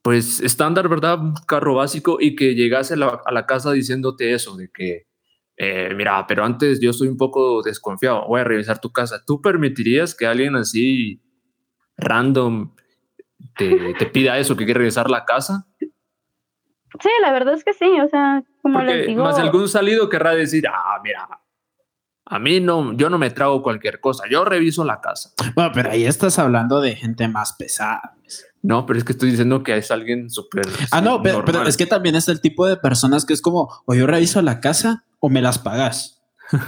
pues estándar, ¿verdad? Un carro básico y que llegase a la, a la casa diciéndote eso, de que, eh, mira, pero antes yo soy un poco desconfiado, voy a revisar tu casa. ¿Tú permitirías que alguien así random te, te pida eso, que quiere revisar la casa? Sí, la verdad es que sí, o sea, como les Porque digo, más algún salido querrá decir, ah, mira, a mí no, yo no me trago cualquier cosa, yo reviso la casa. Bueno, pero ahí estás hablando de gente más pesada. No, pero es que estoy diciendo que es alguien súper. Ah, no, pero, es que también es el tipo de personas que es como, o yo reviso la casa o me las pagas.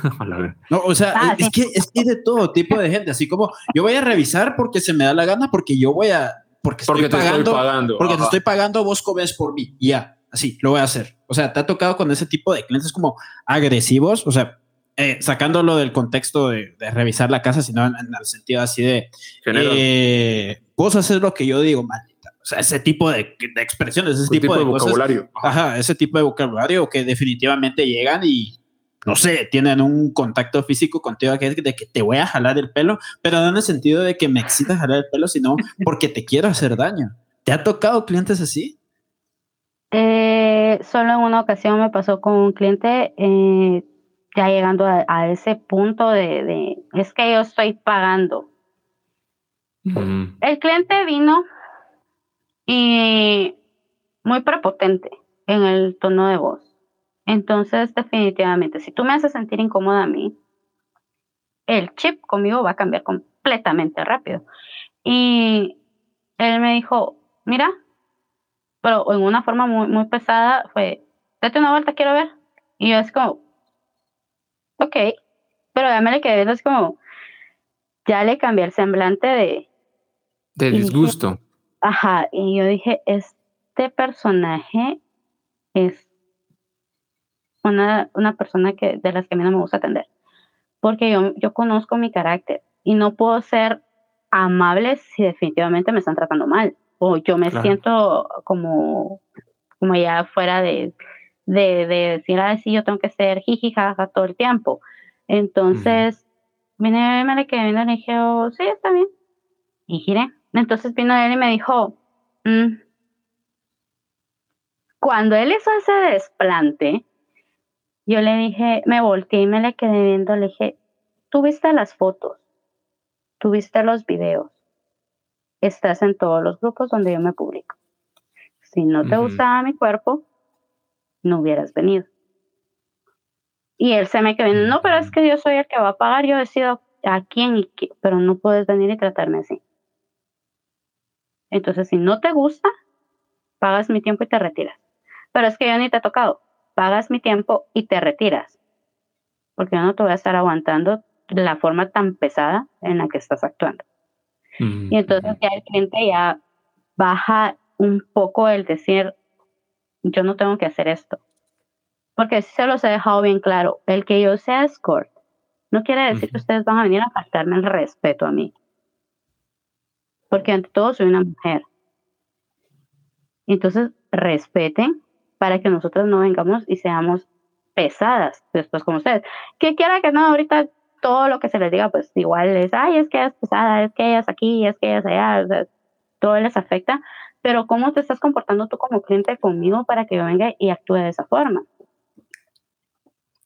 No, o sea, Ah, es, sí. que es que hay de todo tipo de gente, así como yo voy a revisar porque se me da la gana, porque yo voy a, porque estoy te pagando, estoy pagando. porque te estoy pagando, vos comes por mí. Y ya, así, lo voy a hacer. O sea, te ha tocado con ese tipo de clientes como agresivos, o sea, eh, sacándolo del contexto de, de revisar la casa, sino en, en el sentido así de, eh, vos haces lo que yo digo, maldita. O sea, ese tipo de, de expresiones, ese tipo, de, vocabulario. Ajá. Ajá, ese tipo de vocabulario que definitivamente llegan y, no sé, tienen un contacto físico contigo que es de que te voy a jalar el pelo, pero no en el sentido de que me excita jalar el pelo, sino porque te quiero hacer daño. ¿Te ha tocado clientes así? eh, solo en una ocasión me pasó con un cliente, eh, ya llegando a, a ese punto de, de, es que yo estoy pagando. Mm. El cliente vino y muy prepotente en el tono de voz. Entonces, definitivamente, si tú me haces sentir incómoda a mí, el chip conmigo va a cambiar completamente rápido. Y él me dijo, mira, pero en una forma muy, muy pesada fue, date una vuelta, quiero ver. Y yo es como, ok, pero ya me le quedé es como, ya le cambié el semblante de, De Y dije- disgusto. Ajá, y yo dije, este personaje es una, una persona que, de las que a mí no me gusta atender. Porque yo, yo conozco mi carácter y no puedo ser amable si definitivamente me están tratando mal. O yo me Claro. siento como, como ya fuera de, de, de decir, ah, sí, yo tengo que ser jiji, jaja todo el tiempo. Entonces, vine, me le quedé viendo y le dije, oh, sí, está bien. Y giré. Entonces vino él y me dijo, "Mm". cuando él hizo ese desplante, yo le dije, me volteé y me le quedé viendo, le dije, tú viste las fotos, tú viste los videos, estás en todos los grupos donde yo me publico. Si no te gustaba mi cuerpo, no hubieras venido. Y él se me quedó viendo, no, pero es que yo soy el que va a pagar, yo decido a quién y qué, pero no puedes venir y tratarme así. Entonces, si no te gusta, pagas mi tiempo y te retiras. Pero es que yo ni te he tocado. Pagas mi tiempo y te retiras. Porque yo no te voy a estar aguantando la forma tan pesada en la que estás actuando. Mm, Y entonces ya el cliente ya baja un poco el decir, yo no tengo que hacer esto. Porque sí se los he dejado bien claro, el que yo sea escort no quiere decir que ustedes van a venir a faltarme el respeto a mí. Porque ante todo soy una mujer. Entonces, respeten para que nosotros no vengamos y seamos pesadas después con ustedes. Que quiera que no, ahorita todo lo que se les diga, pues igual es, ay, es que ella es pesada, es que ella es aquí, es que ella es allá, todo les afecta, pero ¿cómo te estás comportando tú como cliente conmigo para que yo venga y actúe de esa forma?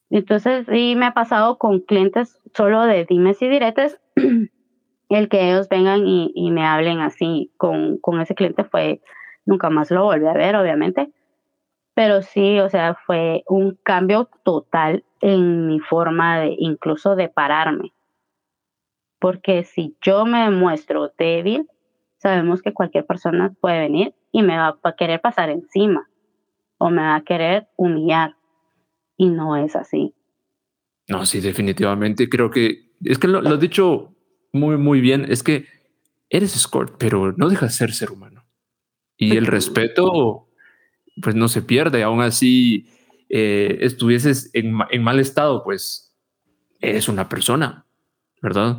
Entonces, sí me ha pasado con clientes solo de dimes y diretes, el que ellos vengan y, me hablen así con, ese cliente fue, nunca más lo volví a ver, obviamente, pero sí, o sea, fue un cambio total en mi forma de, incluso de pararme. Porque si yo me muestro débil, sabemos que cualquier persona puede venir y me va a querer pasar encima o me va a querer humillar. Y no es así. No, sí, definitivamente. Creo que es que lo, lo dicho muy, muy bien, es que eres escort, pero no dejas de ser ser humano. Y el respeto, pues no se pierde, aún así eh, estuvieses en, en, mal estado, pues eres una persona, ¿verdad?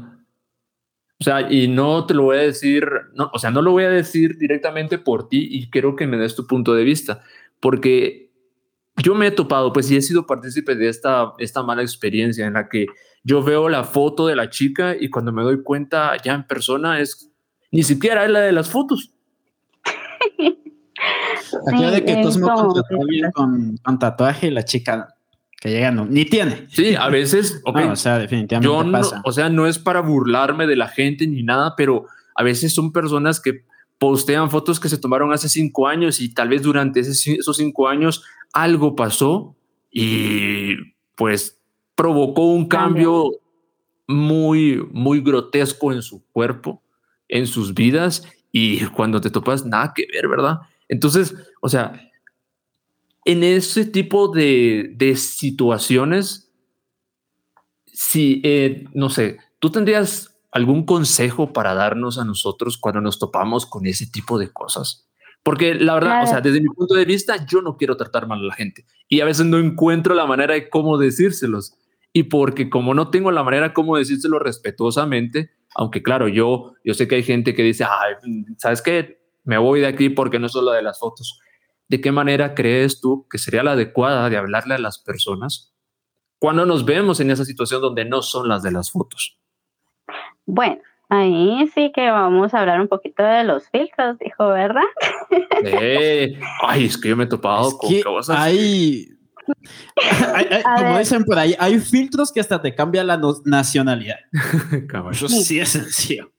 O sea, y no te lo voy a decir, no, o sea, no lo voy a decir directamente por ti y quiero que me des tu punto de vista, porque yo me he topado, pues, y he sido partícipe de esta, esta mala experiencia en la que yo veo la foto de la chica y cuando me doy cuenta ya en persona es ni siquiera es la de las fotos. Aquello de que tú con, con tatuaje y la chica que llega no, ni tiene. Sí, a veces, o sea, definitivamente pasa. o sea, no es para burlarme de la gente ni nada, pero a veces son personas que postean fotos que se tomaron hace cinco años y tal vez durante esos cinco años algo pasó y pues provocó un cambio muy, muy grotesco en su cuerpo, en sus vidas y cuando te topas, nada que ver, ¿verdad? Entonces, o sea, en ese tipo de, de situaciones, si, eh, no sé, tú tendrías algún consejo para darnos a nosotros cuando nos topamos con ese tipo de cosas. Porque la verdad, o sea, desde mi punto de vista, yo no quiero tratar mal a la gente y a veces no encuentro la manera de cómo decírselos. Y porque como no tengo la manera cómo decírselo respetuosamente, aunque claro, yo, yo sé que hay gente que dice, ¿sabes qué? Me voy de aquí porque no es solo de las fotos. ¿De qué manera crees tú que sería la adecuada de hablarle a las personas cuando nos vemos en esa situación donde no son las de las fotos? Bueno, ahí sí que vamos a hablar un poquito de los filtros, dijo, ¿verdad? Eh, ay, es que yo me he topado con cosas. Hay, como dicen por ahí, hay filtros que hasta te cambian la nacionalidad. Eso sí es sencillo.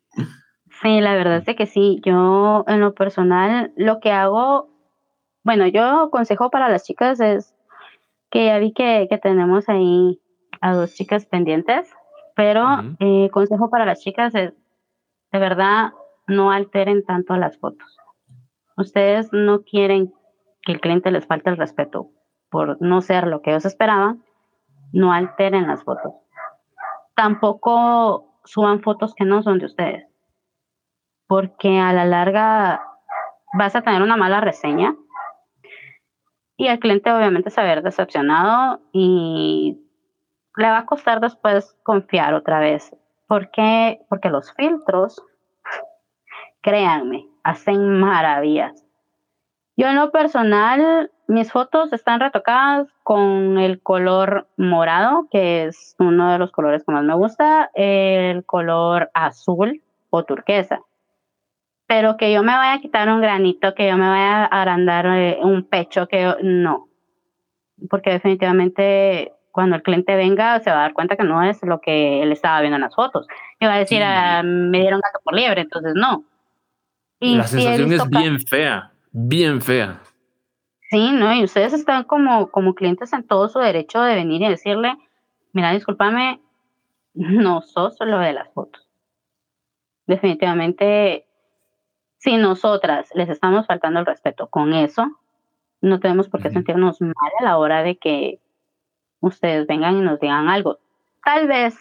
Sí, la verdad es que sí. Yo, en lo personal, lo que hago, bueno, yo consejo para las chicas es que ya vi que, que tenemos ahí a dos chicas pendientes, pero eh, consejo para las chicas es, de verdad, no alteren tanto las fotos. Ustedes no quieren que el cliente les falte el respeto por no ser lo que ellos esperaban, no alteren las fotos. Tampoco suban fotos que no son de ustedes porque a la larga vas a tener una mala reseña y el cliente obviamente se va a ver decepcionado y le va a costar después confiar otra vez. ¿Por qué? Porque los filtros, créanme, hacen maravillas. Yo en lo personal, mis fotos están retocadas con el color morado, que es uno de los colores que más me gusta, el color azul o turquesa pero que yo me vaya a quitar un granito, que yo me vaya a agrandar eh, un pecho, que no. Porque definitivamente cuando el cliente venga se va a dar cuenta que no es lo que él estaba viendo en las fotos. Y va a decir, ah, me dieron gato por liebre, entonces no. Y la sensación es bien fea, bien fea. Sí, ¿no? Y ustedes están como, como clientes en todo su derecho de venir y decirle, mira, discúlpame, no sos lo de las fotos. Definitivamente si nosotras les estamos faltando el respeto con eso, no tenemos por qué sentirnos mal a la hora de que ustedes vengan y nos digan algo. Tal vez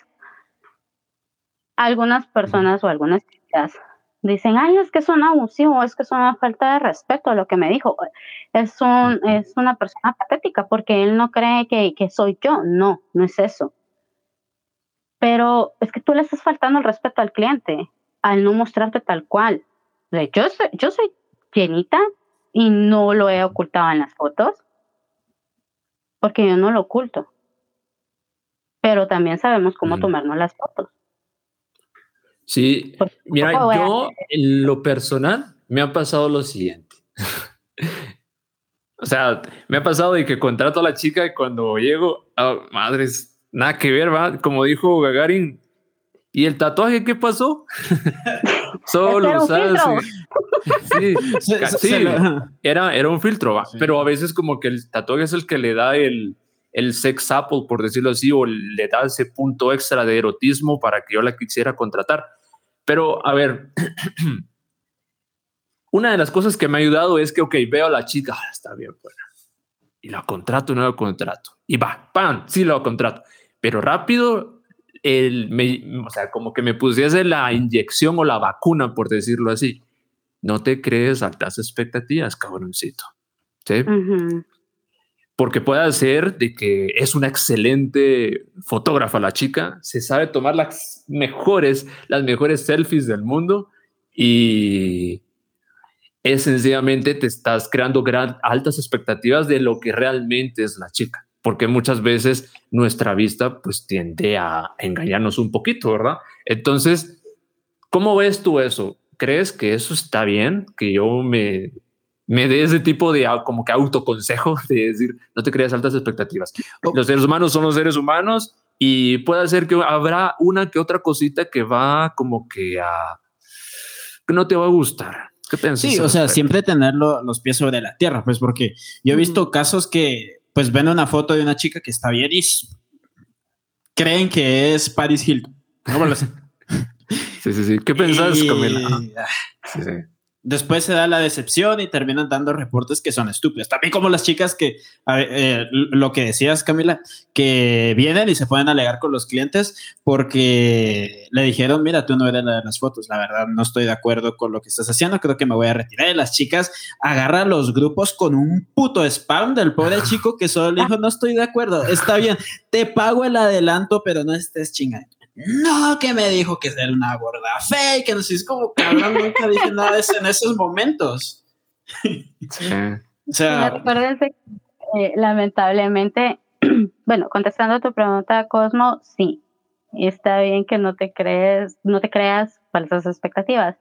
algunas personas o algunas chicas dicen, ay, es que es un abusivo, es que es una falta de respeto a lo que me dijo. Es, un, es una persona patética porque él no cree que, que soy yo. No, no es eso. Pero es que tú le estás faltando el respeto al cliente al no mostrarte tal cual yo soy, yo soy llenita y no lo he ocultado en las fotos, porque yo no lo oculto. Pero también sabemos cómo mm. tomarnos las fotos. Sí, mira, yo en lo personal me ha pasado lo siguiente. o sea, me ha pasado de que contrato a la chica y cuando llego, oh, madres, nada que ver, va. Como dijo Gagarin, ¿y el tatuaje qué pasó? Solo, ¿sabes? Sí, sí, era, era un filtro, pero a veces como que el tatuaje es el que le da el, el sex apple, por decirlo así, o le da ese punto extra de erotismo para que yo la quisiera contratar. Pero, a ver, una de las cosas que me ha ayudado es que, ok, veo a la chica, ah, está bien buena, y la contrato, no la contrato, y va, ¡pam! Sí la contrato, pero rápido el, o sea, como que me pusiese la inyección o la vacuna, por decirlo así. No te crees altas expectativas, cabroncito. ¿Sí? Porque puede ser de que es una excelente fotógrafa la chica, se sabe tomar las mejores, las mejores selfies del mundo y es sencillamente te estás creando altas expectativas de lo que realmente es la chica porque muchas veces nuestra vista pues tiende a engañarnos un poquito, ¿verdad? Entonces, ¿cómo ves tú eso? ¿Crees que eso está bien? Que yo me, me dé ese tipo de como que autoconsejo de decir, no te creas altas expectativas. Los seres humanos son los seres humanos y puede ser que habrá una que otra cosita que va como que a... que no te va a gustar. ¿Qué piensas? Sí, o sea, siempre tener los pies sobre la tierra, pues porque yo he visto casos que pues ven una foto de una chica que está bien y creen que es Paris Hilton. ¿Cómo sí, sí, sí. ¿Qué pensás, Camila? Sí, sí después se da la decepción y terminan dando reportes que son estúpidos. También como las chicas que, eh, lo que decías, Camila, que vienen y se pueden alegar con los clientes porque le dijeron, mira, tú no eres la de las fotos, la verdad no estoy de acuerdo con lo que estás haciendo, creo que me voy a retirar. Y las chicas agarran los grupos con un puto spam del pobre chico que solo dijo, no estoy de acuerdo, está bien, te pago el adelanto, pero no estés chingando no, que me dijo que era una gorda fake, que no sé, es como cabrón, nunca dije nada de eso en esos momentos. O sea, eh, lamentablemente, bueno, contestando a tu pregunta, Cosmo, sí, está bien que no te crees, no te creas falsas expectativas.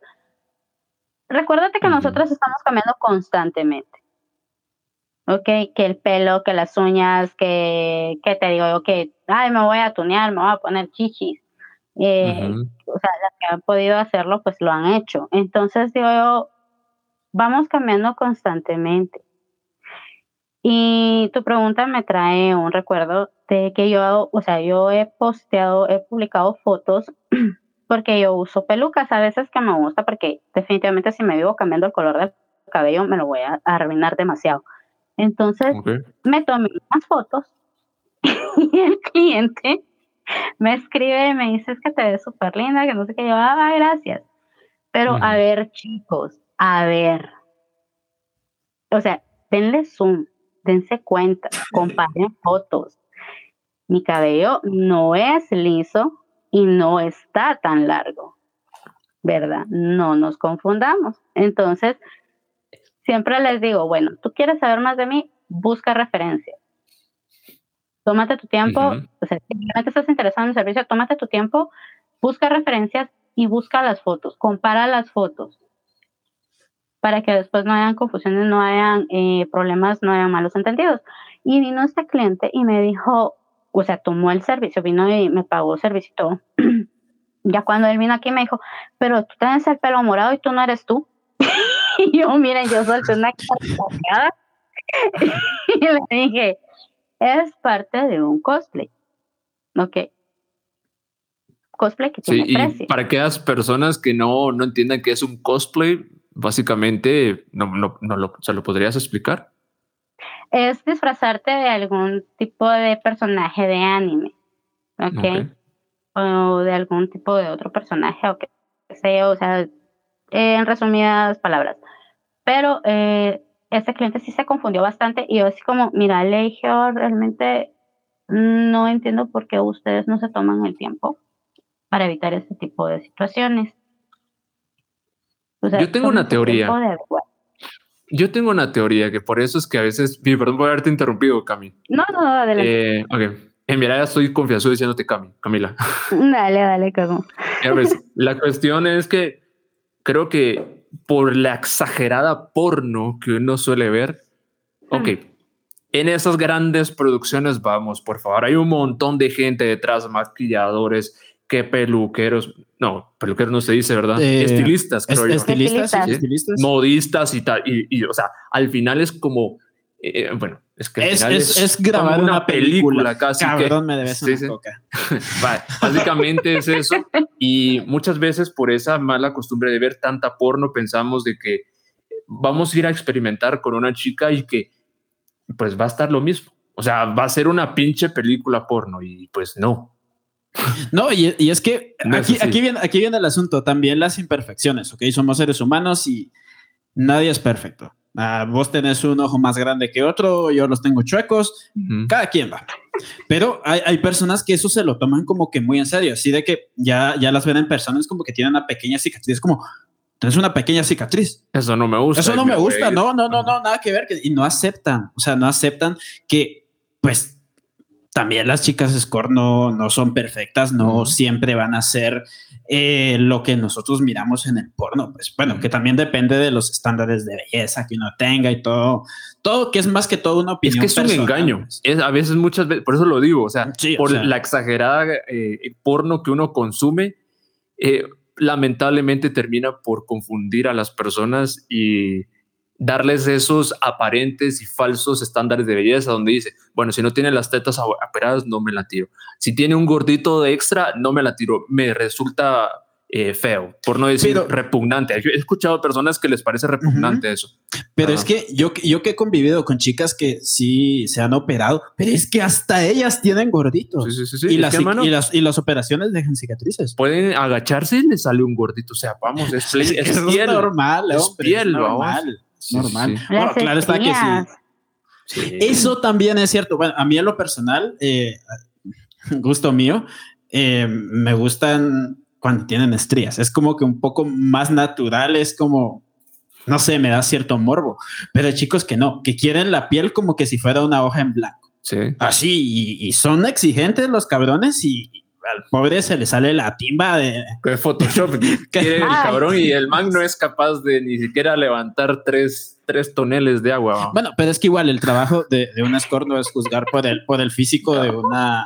Recuérdate que nosotros estamos cambiando constantemente. Ok, que el pelo, que las uñas, que, que te digo que, ay, me voy a tunear, me voy a poner chichis. Eh, o sea, las que han podido hacerlo, pues lo han hecho. Entonces, yo, vamos cambiando constantemente. Y tu pregunta me trae un recuerdo de que yo, o sea, yo he posteado, he publicado fotos porque yo uso pelucas a veces que me gusta porque definitivamente si me vivo cambiando el color del cabello me lo voy a arruinar demasiado. Entonces me tomé unas fotos y el cliente me escribe y me dice es que te ves súper linda, que no sé qué, yo, ah, gracias. Pero a ver, chicos, a ver. O sea, denle zoom, dense cuenta, comparen fotos. Mi cabello no es liso y no está tan largo, ¿verdad? No nos confundamos. Entonces, siempre les digo, bueno, tú quieres saber más de mí, busca referencias tómate tu tiempo, o sea, si realmente estás interesado en el servicio, tómate tu tiempo, busca referencias y busca las fotos, compara las fotos para que después no hayan confusiones, no hayan eh, problemas, no hayan malos entendidos. Y vino este cliente y me dijo, o sea, tomó el servicio, vino y me pagó el servicio y todo. ya cuando él vino aquí me dijo, pero tú tienes el pelo morado y tú no eres tú. y yo, miren, yo solté una carcajada y le dije, es parte de un cosplay. ¿Ok? Cosplay que tiene sí, Y para aquellas personas que no, no entiendan qué es un cosplay, básicamente, no, no, no lo, ¿se lo podrías explicar? Es disfrazarte de algún tipo de personaje de anime. ¿Ok? O de algún tipo de otro personaje o que sea, o sea, en resumidas palabras. Pero eh, ese cliente sí se confundió bastante y yo así como, mira, le dije, realmente no entiendo por qué ustedes no se toman el tiempo para evitar ese tipo de situaciones. yo tengo una teoría. yo tengo una teoría que por eso es que a veces, perdón por haberte interrumpido, Cami. No, no, adelante. Eh, ok. En ya estoy confiado diciéndote Cami, Camila. Dale, dale, como. la cuestión es que creo que por la exagerada porno que uno suele ver. Ok, en esas grandes producciones vamos, por favor, hay un montón de gente detrás, maquilladores, que peluqueros, no, peluqueros no se dice, ¿verdad? Eh, estilistas, creo yo. Estilistas, modistas y tal, y, o sea, al final es como, eh, bueno, es que es, es, grabar una, película, casi. Cabrón, me debes una coca. básicamente es eso. Y muchas veces por esa mala costumbre de ver tanta porno pensamos de que vamos a ir a experimentar con una chica y que pues va a estar lo mismo. O sea, va a ser una pinche película porno y pues no. No, y, es que aquí, aquí, viene, aquí viene el asunto, también las imperfecciones, ¿ok? Somos seres humanos y nadie es perfecto. Ah, vos tenés un ojo más grande que otro, yo los tengo chuecos, cada quien va. Pero hay, hay, personas que eso se lo toman como que muy en serio, así de que ya, ya las ven en personas como que tienen una pequeña cicatriz, como tienes una pequeña cicatriz. Eso no me gusta. Eso no me, gusta, no, no, no, no, nada que ver. y no aceptan, o sea, no aceptan que, pues, también las chicas score no, no son perfectas, no siempre van a ser eh, lo que nosotros miramos en el porno. Pues bueno, que también depende de los estándares de belleza que uno tenga y todo, todo que es más que todo una opinión. Es que es un engaño. Es, a veces, muchas veces, por eso lo digo, o sea, por la exagerada eh, porno que uno consume, eh, lamentablemente termina por confundir a las personas y darles esos aparentes y falsos estándares de belleza donde dice, bueno, si no tiene las tetas operadas, no me la tiro. Si tiene un gordito de extra, no me la tiro. Me resulta eh, feo, por no decir repugnante. He escuchado personas que les parece repugnante eso. Pero es que yo, yo que he convivido con chicas que sí se han operado, pero es que hasta ellas tienen gorditos. y, las, y, las, y, las, operaciones dejan cicatrices. Pueden agacharse y les sale un gordito. O sea, vamos, es, es, es normal, es piel, normal normal. claro está que sí. Eso también es cierto. Bueno, a mí en lo personal, eh, gusto mío, eh, me gustan cuando tienen estrías. Es como que un poco más natural, es como, no sé, me da cierto morbo. Pero hay chicos que no, que quieren la piel como que si fuera una hoja en blanco. Sí. Así, y son exigentes los cabrones y, al pobre se le sale la timba de Photoshop que el cabrón y el man no es capaz de ni siquiera levantar tres, tres toneles de agua. Bueno, pero es que igual el trabajo de, de un escort no es juzgar por el, por el físico de una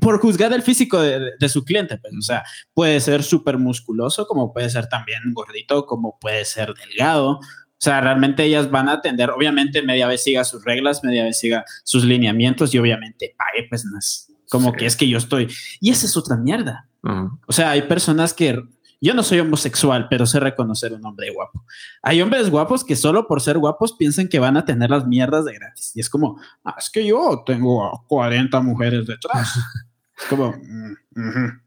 por, juzgar el físico de, de, su cliente. Pues, o sea, puede ser súper musculoso, como puede ser también gordito, como puede ser delgado. O sea, realmente ellas van a atender, obviamente media vez siga sus reglas, media vez siga sus lineamientos y obviamente pague pues más, como que es que yo estoy. Y esa es otra mierda. O sea, hay personas que. Yo no soy homosexual, pero sé reconocer un hombre guapo. Hay hombres guapos que solo por ser guapos piensan que van a tener las mierdas de gratis. Y es como, ah, es que yo tengo 40 mujeres detrás. es como, mm,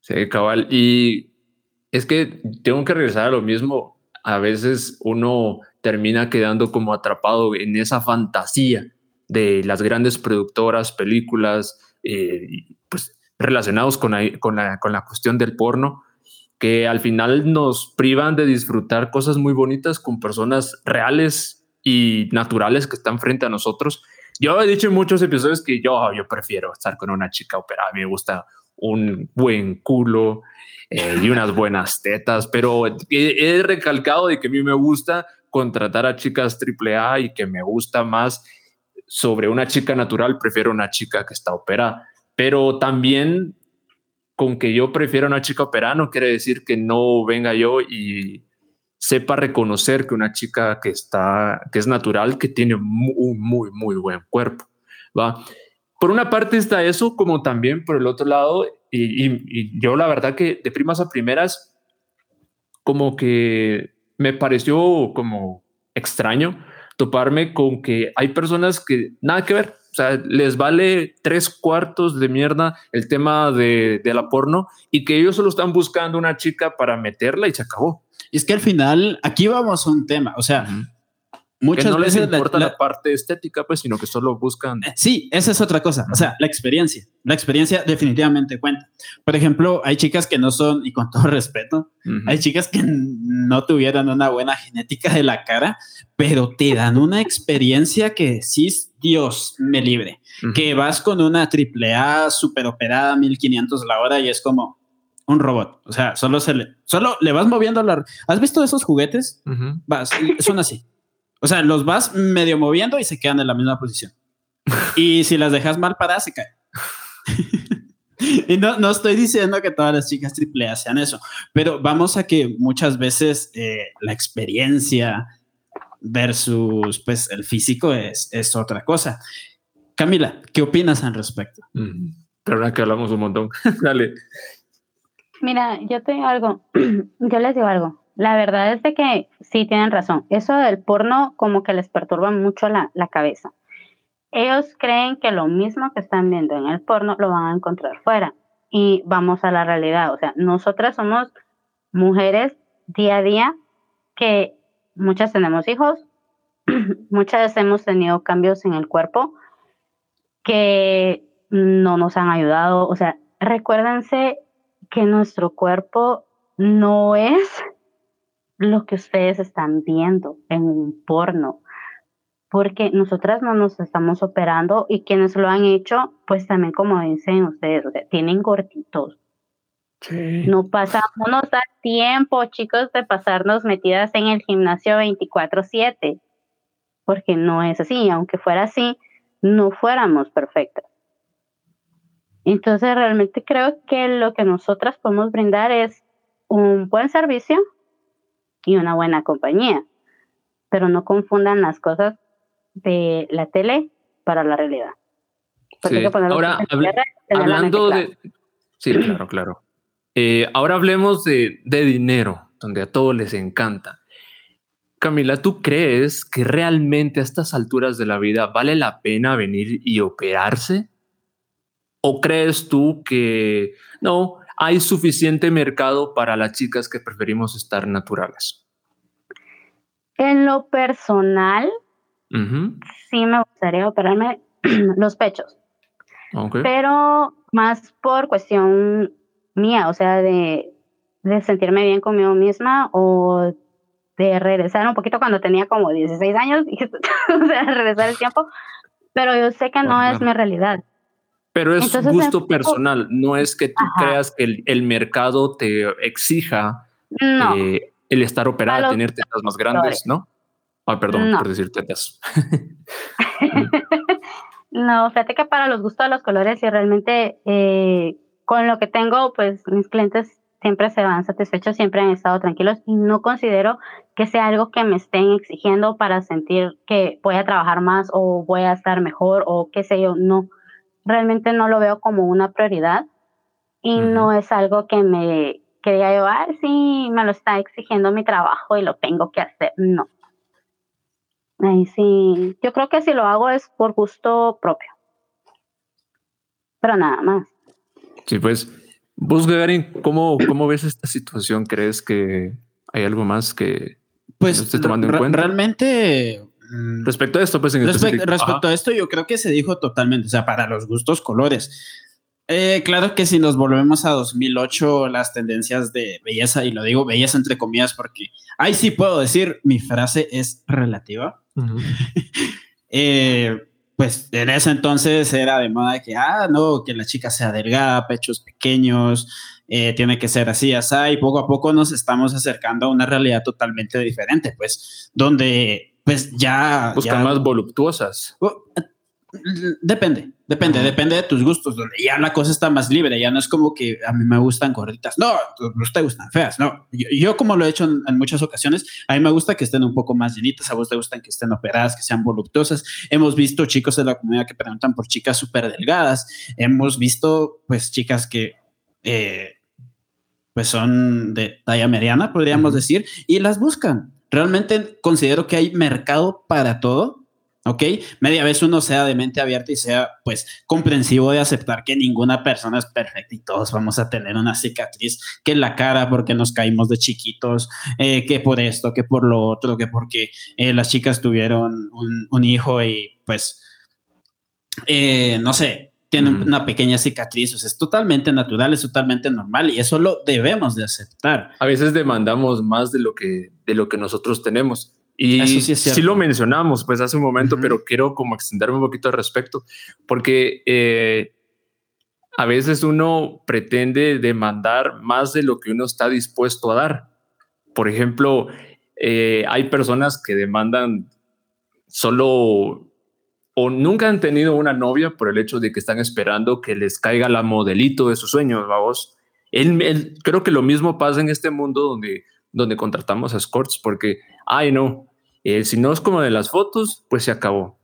sí, cabal. Y es que tengo que regresar a lo mismo. A veces uno termina quedando como atrapado en esa fantasía de las grandes productoras, películas, eh, pues relacionados con la, con, la, con la cuestión del porno, que al final nos privan de disfrutar cosas muy bonitas con personas reales y naturales que están frente a nosotros. Yo he dicho en muchos episodios que yo, yo prefiero estar con una chica operada. A me gusta un buen culo eh, y unas buenas tetas, pero he, he, recalcado de que a mí me gusta contratar a chicas AAA y que me gusta más sobre una chica natural, prefiero una chica que está operada. Pero también con que yo prefiero una chica operada no quiere decir que no venga yo y sepa reconocer que una chica que está, que es natural, que tiene un muy, muy buen cuerpo. ¿va? Por una parte está eso, como también por el otro lado, y, y yo la verdad que de primas a primeras, como que me pareció como extraño toparme con que hay personas que nada que ver, o sea, les vale tres cuartos de mierda el tema de, de la porno y que ellos solo están buscando una chica para meterla y se acabó. Y es que al final, aquí vamos a un tema, o sea, Muchas que no les importa la, parte estética, pues, sino que solo buscan. Eh, sí, esa es otra cosa. O sea, la experiencia. La experiencia definitivamente cuenta. Por ejemplo, hay chicas que no son, y con todo respeto, hay chicas que no tuvieran una buena genética de la cara, pero te dan una experiencia que sí, Dios me libre. Que vas con una triple A super operada, 1500 la hora, y es como un robot. O sea, solo se le, solo le vas moviendo la. ¿Has visto esos juguetes? Vas, son así o sea, los vas medio moviendo y se quedan en la misma posición. Y si las dejas mal paradas, se caen. y no, no estoy diciendo que todas las chicas triple A sean eso, pero vamos a que muchas veces eh, la experiencia versus pues el físico es, es otra cosa. Camila, ¿qué opinas al respecto? Mm, pero ahora que hablamos un montón, dale. Mira, yo te digo algo, yo les digo algo. La verdad es de que sí tienen razón. Eso del porno como que les perturba mucho la, cabeza. ellos creen que lo mismo que están viendo en el porno lo van a encontrar fuera. Y vamos a la realidad, o sea, nosotras somos mujeres día a día que muchas tenemos hijos, muchas hemos tenido cambios en el cuerpo que no nos han ayudado. O sea, recuérdense que nuestro cuerpo no es lo que ustedes están viendo en un porno, porque nosotras no nos estamos operando y quienes lo han hecho, pues también como dicen ustedes, o sea, tienen gorditos. No pasa, no nos da tiempo, chicos, de pasarnos metidas en el gimnasio 24/7, porque no es así, aunque fuera así, no fuéramos perfectas. Entonces realmente creo que lo que nosotras podemos brindar es un buen servicio y una buena compañía, pero no confundan las cosas de la tele para la realidad. Ahora, hablando de... Sí, claro, claro. Eh, ahora hablemos de, de dinero, donde a todos les encanta. Camila, ¿tú crees que realmente a estas alturas de la vida vale la pena venir y operarse? ¿O crees tú que no, hay suficiente mercado para las chicas que preferimos estar naturales? En lo personal, sí me gustaría operarme los pechos. Pero más por cuestión mía, o sea, de, de sentirme bien conmigo misma o de regresar un poquito cuando tenía como 16 años, o sea, regresar el tiempo, pero yo sé que no es mi realidad. Pero es gusto personal, no es que tú creas que el, mercado te exija eh, el estar operada, tener tetas más grandes, ¿no? Ay, perdón por decir tetas. no, fíjate que para los gustos de los colores y realmente eh, con lo que tengo, pues mis clientes siempre se van satisfechos, siempre han estado tranquilos y no considero que sea algo que me estén exigiendo para sentir que voy a trabajar más o voy a estar mejor o qué sé yo, no realmente no lo veo como una prioridad y no es algo que me que diga yo, ah, sí, me lo está exigiendo mi trabajo y lo tengo que hacer. No. Ahí sí, yo creo que si lo hago es por gusto propio. Pero nada más. Sí, pues, vos, Gagarin, ¿cómo, ¿cómo ves esta situación? ¿Crees que hay algo más que pues, esté tomando en cuenta? Realmente. Respecto a esto, pues en respecto a esto, yo creo que se dijo totalmente, o sea, para los gustos colores. Eh, claro que si nos volvemos a 2008, las tendencias de belleza, y lo digo belleza entre comillas porque ahí sí puedo decir, mi frase es relativa. Eh, pues en ese entonces era de moda que, ah, no, que la chica sea delgada, pechos pequeños, eh, tiene que ser así, así, y poco a poco nos estamos acercando a una realidad totalmente diferente, pues, donde pues ya... Buscan más voluptuosas. Depende, depende, depende de tus gustos, ya la cosa está más libre, ya no es como que a mí me gustan gorditas, no, no te gustan feas, no. Yo, como lo he hecho en, muchas ocasiones, a mí me gusta que estén un poco más llenitas, a vos te gustan que estén operadas, que sean voluptuosas. Hemos visto chicos de la comunidad que preguntan por chicas súper delgadas, hemos visto pues chicas que... Eh, pues son de talla mediana, podríamos decir, y las buscan. Realmente considero que hay mercado para todo, ¿ok? Media vez uno sea de mente abierta y sea pues comprensivo de aceptar que ninguna persona es perfecta y todos vamos a tener una cicatriz, que en la cara porque nos caímos de chiquitos, eh, que por esto, que por lo otro, que porque eh, las chicas tuvieron un, hijo y pues, eh, no sé, tiene una pequeña cicatriz, o sea, es totalmente natural, es totalmente normal y eso lo debemos de aceptar. A veces demandamos más de lo que, de lo que nosotros tenemos. Y sí, lo mencionamos pues hace un momento, pero quiero como extenderme un poquito al respecto, porque eh, a veces uno pretende demandar más de lo que uno está dispuesto a dar. Por ejemplo, eh, hay personas que demandan solo o nunca han tenido una novia por el hecho de que están esperando que les caiga la modelito de sus sueños, vamos. Él, creo que lo mismo pasa en este mundo donde, donde contratamos a escorts porque, ay no, eh, si no es como de las fotos, pues se acabó.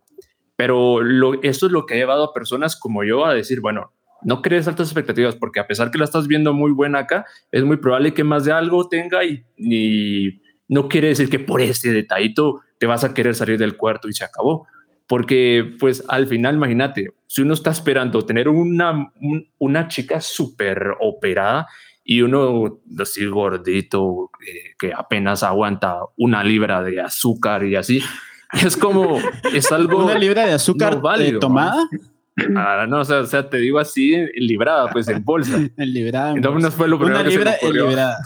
Pero lo, esto es lo que ha llevado a personas como yo a decir, bueno, no crees altas expectativas porque a pesar que la estás viendo muy buena acá, es muy probable que más de algo tenga y, y no quiere decir que por este detallito te vas a querer salir del cuarto y se acabó porque pues al final, imagínate, si uno está esperando tener una, una chica súper operada y uno así gordito, eh, que apenas aguanta una libra de azúcar y así, es como, es algo... ¿Una libra de azúcar válido, tomada? Ah, no, o sea, o sea, te digo así, librada, pues en bolsa. en librada. Entonces fue lo primero Una libra que se me en librada.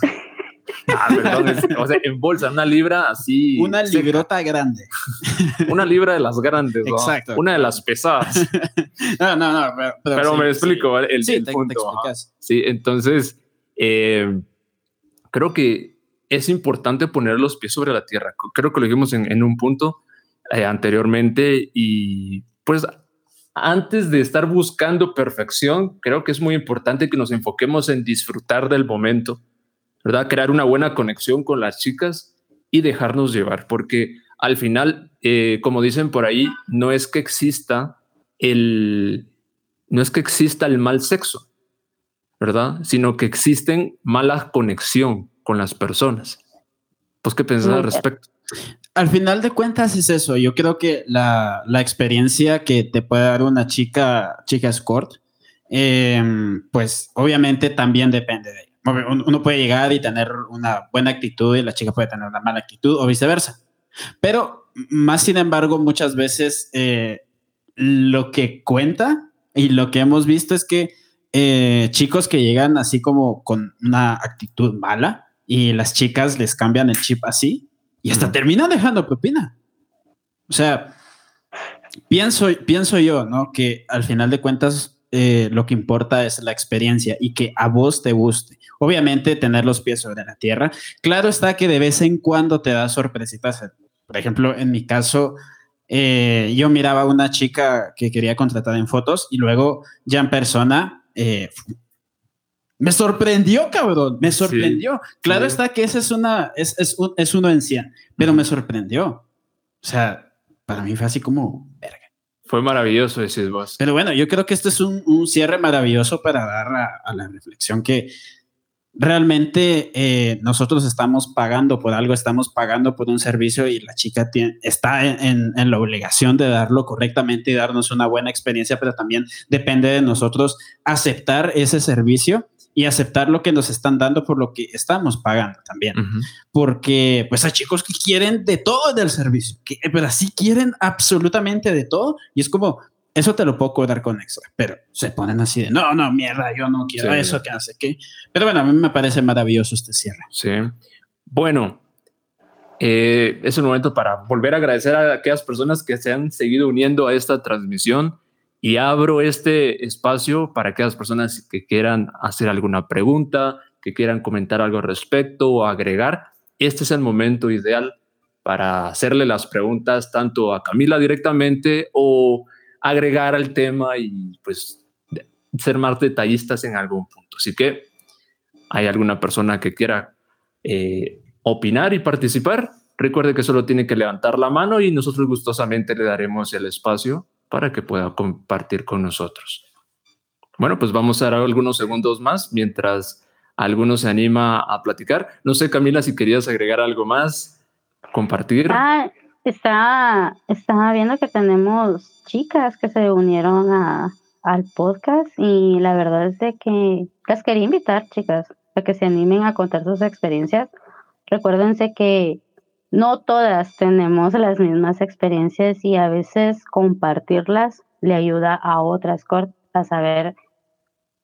Ah, perdón, o sea, en bolsa, una libra así. Una librota grande. Una libra de las grandes, ¿no? Exacto. Una de las pesadas. no, no, no. Pero, me explico el, sí, el te, punto. te explicas. Sí, entonces eh, creo que es importante poner los pies sobre la tierra. Creo que lo dijimos en, en un punto eh, anteriormente y pues antes de estar buscando perfección, creo que es muy importante que nos enfoquemos en disfrutar del momento, ¿verdad? Crear una buena conexión con las chicas y dejarnos llevar, porque al final, eh, como dicen por ahí, no es que exista el, no es que exista el mal sexo, ¿verdad? Sino que existen mala conexión con las personas. Pues, ¿qué pensás al respecto? Al final de cuentas es eso. Yo creo que la, la experiencia que te puede dar una chica, chica escort, eh, pues obviamente también depende de ella. Uno puede llegar y tener una buena actitud y la chica puede tener una mala actitud o viceversa. Pero más sin embargo, muchas veces eh, lo que cuenta y lo que hemos visto es que eh, chicos que llegan así como con una actitud mala y las chicas les cambian el chip así y hasta terminan dejando propina. O sea, pienso, pienso yo, ¿no? Que al final de cuentas eh, lo que importa es la experiencia y que a vos te guste. Obviamente tener los pies sobre la tierra. Claro está que de vez en cuando te da sorpresitas. Por ejemplo, en mi caso, eh, yo miraba a una chica que quería contratar en fotos y luego ya en persona eh, me sorprendió, cabrón, me sorprendió. Sí, claro sí. está que esa es una, es, es, un, es uno en 100, pero me sorprendió. O sea, para mí fue así como, verga. Fue maravilloso, decís vos. Pero bueno, yo creo que este es un, un cierre maravilloso para dar a, a la reflexión que realmente eh, nosotros estamos pagando por algo, estamos pagando por un servicio y la chica tiene, está en, en, en, la obligación de darlo correctamente y darnos una buena experiencia, pero también depende de nosotros aceptar ese servicio y aceptar lo que nos están dando por lo que estamos pagando también. Uh -huh. Porque pues hay chicos que quieren de todo del servicio, que, pero así quieren absolutamente de todo y es como, eso te lo puedo cobrar con extra, pero se ponen así de, no, no, mierda, yo no quiero sí, eso, que hace qué. Pero bueno, a mí me parece maravilloso este cierre. Sí. Bueno, eh, es un momento para volver a agradecer a aquellas personas que se han seguido uniendo a esta transmisión y abro este espacio para aquellas personas que quieran hacer alguna pregunta, que quieran comentar algo al respecto o agregar. Este es el momento ideal para hacerle las preguntas tanto a Camila directamente o agregar al tema y pues ser más detallistas en algún punto. Así que hay alguna persona que quiera eh, opinar y participar, recuerde que solo tiene que levantar la mano y nosotros gustosamente le daremos el espacio para que pueda compartir con nosotros. Bueno, pues vamos a dar algunos segundos más mientras alguno se anima a platicar. No sé, Camila, si querías agregar algo más, compartir. Ah, estaba, viendo que tenemos chicas que se unieron a, al podcast y la verdad es de que las quería invitar, chicas, a que se animen a contar sus experiencias. Recuérdense que no todas tenemos las mismas experiencias y a veces compartirlas le ayuda a otras a saber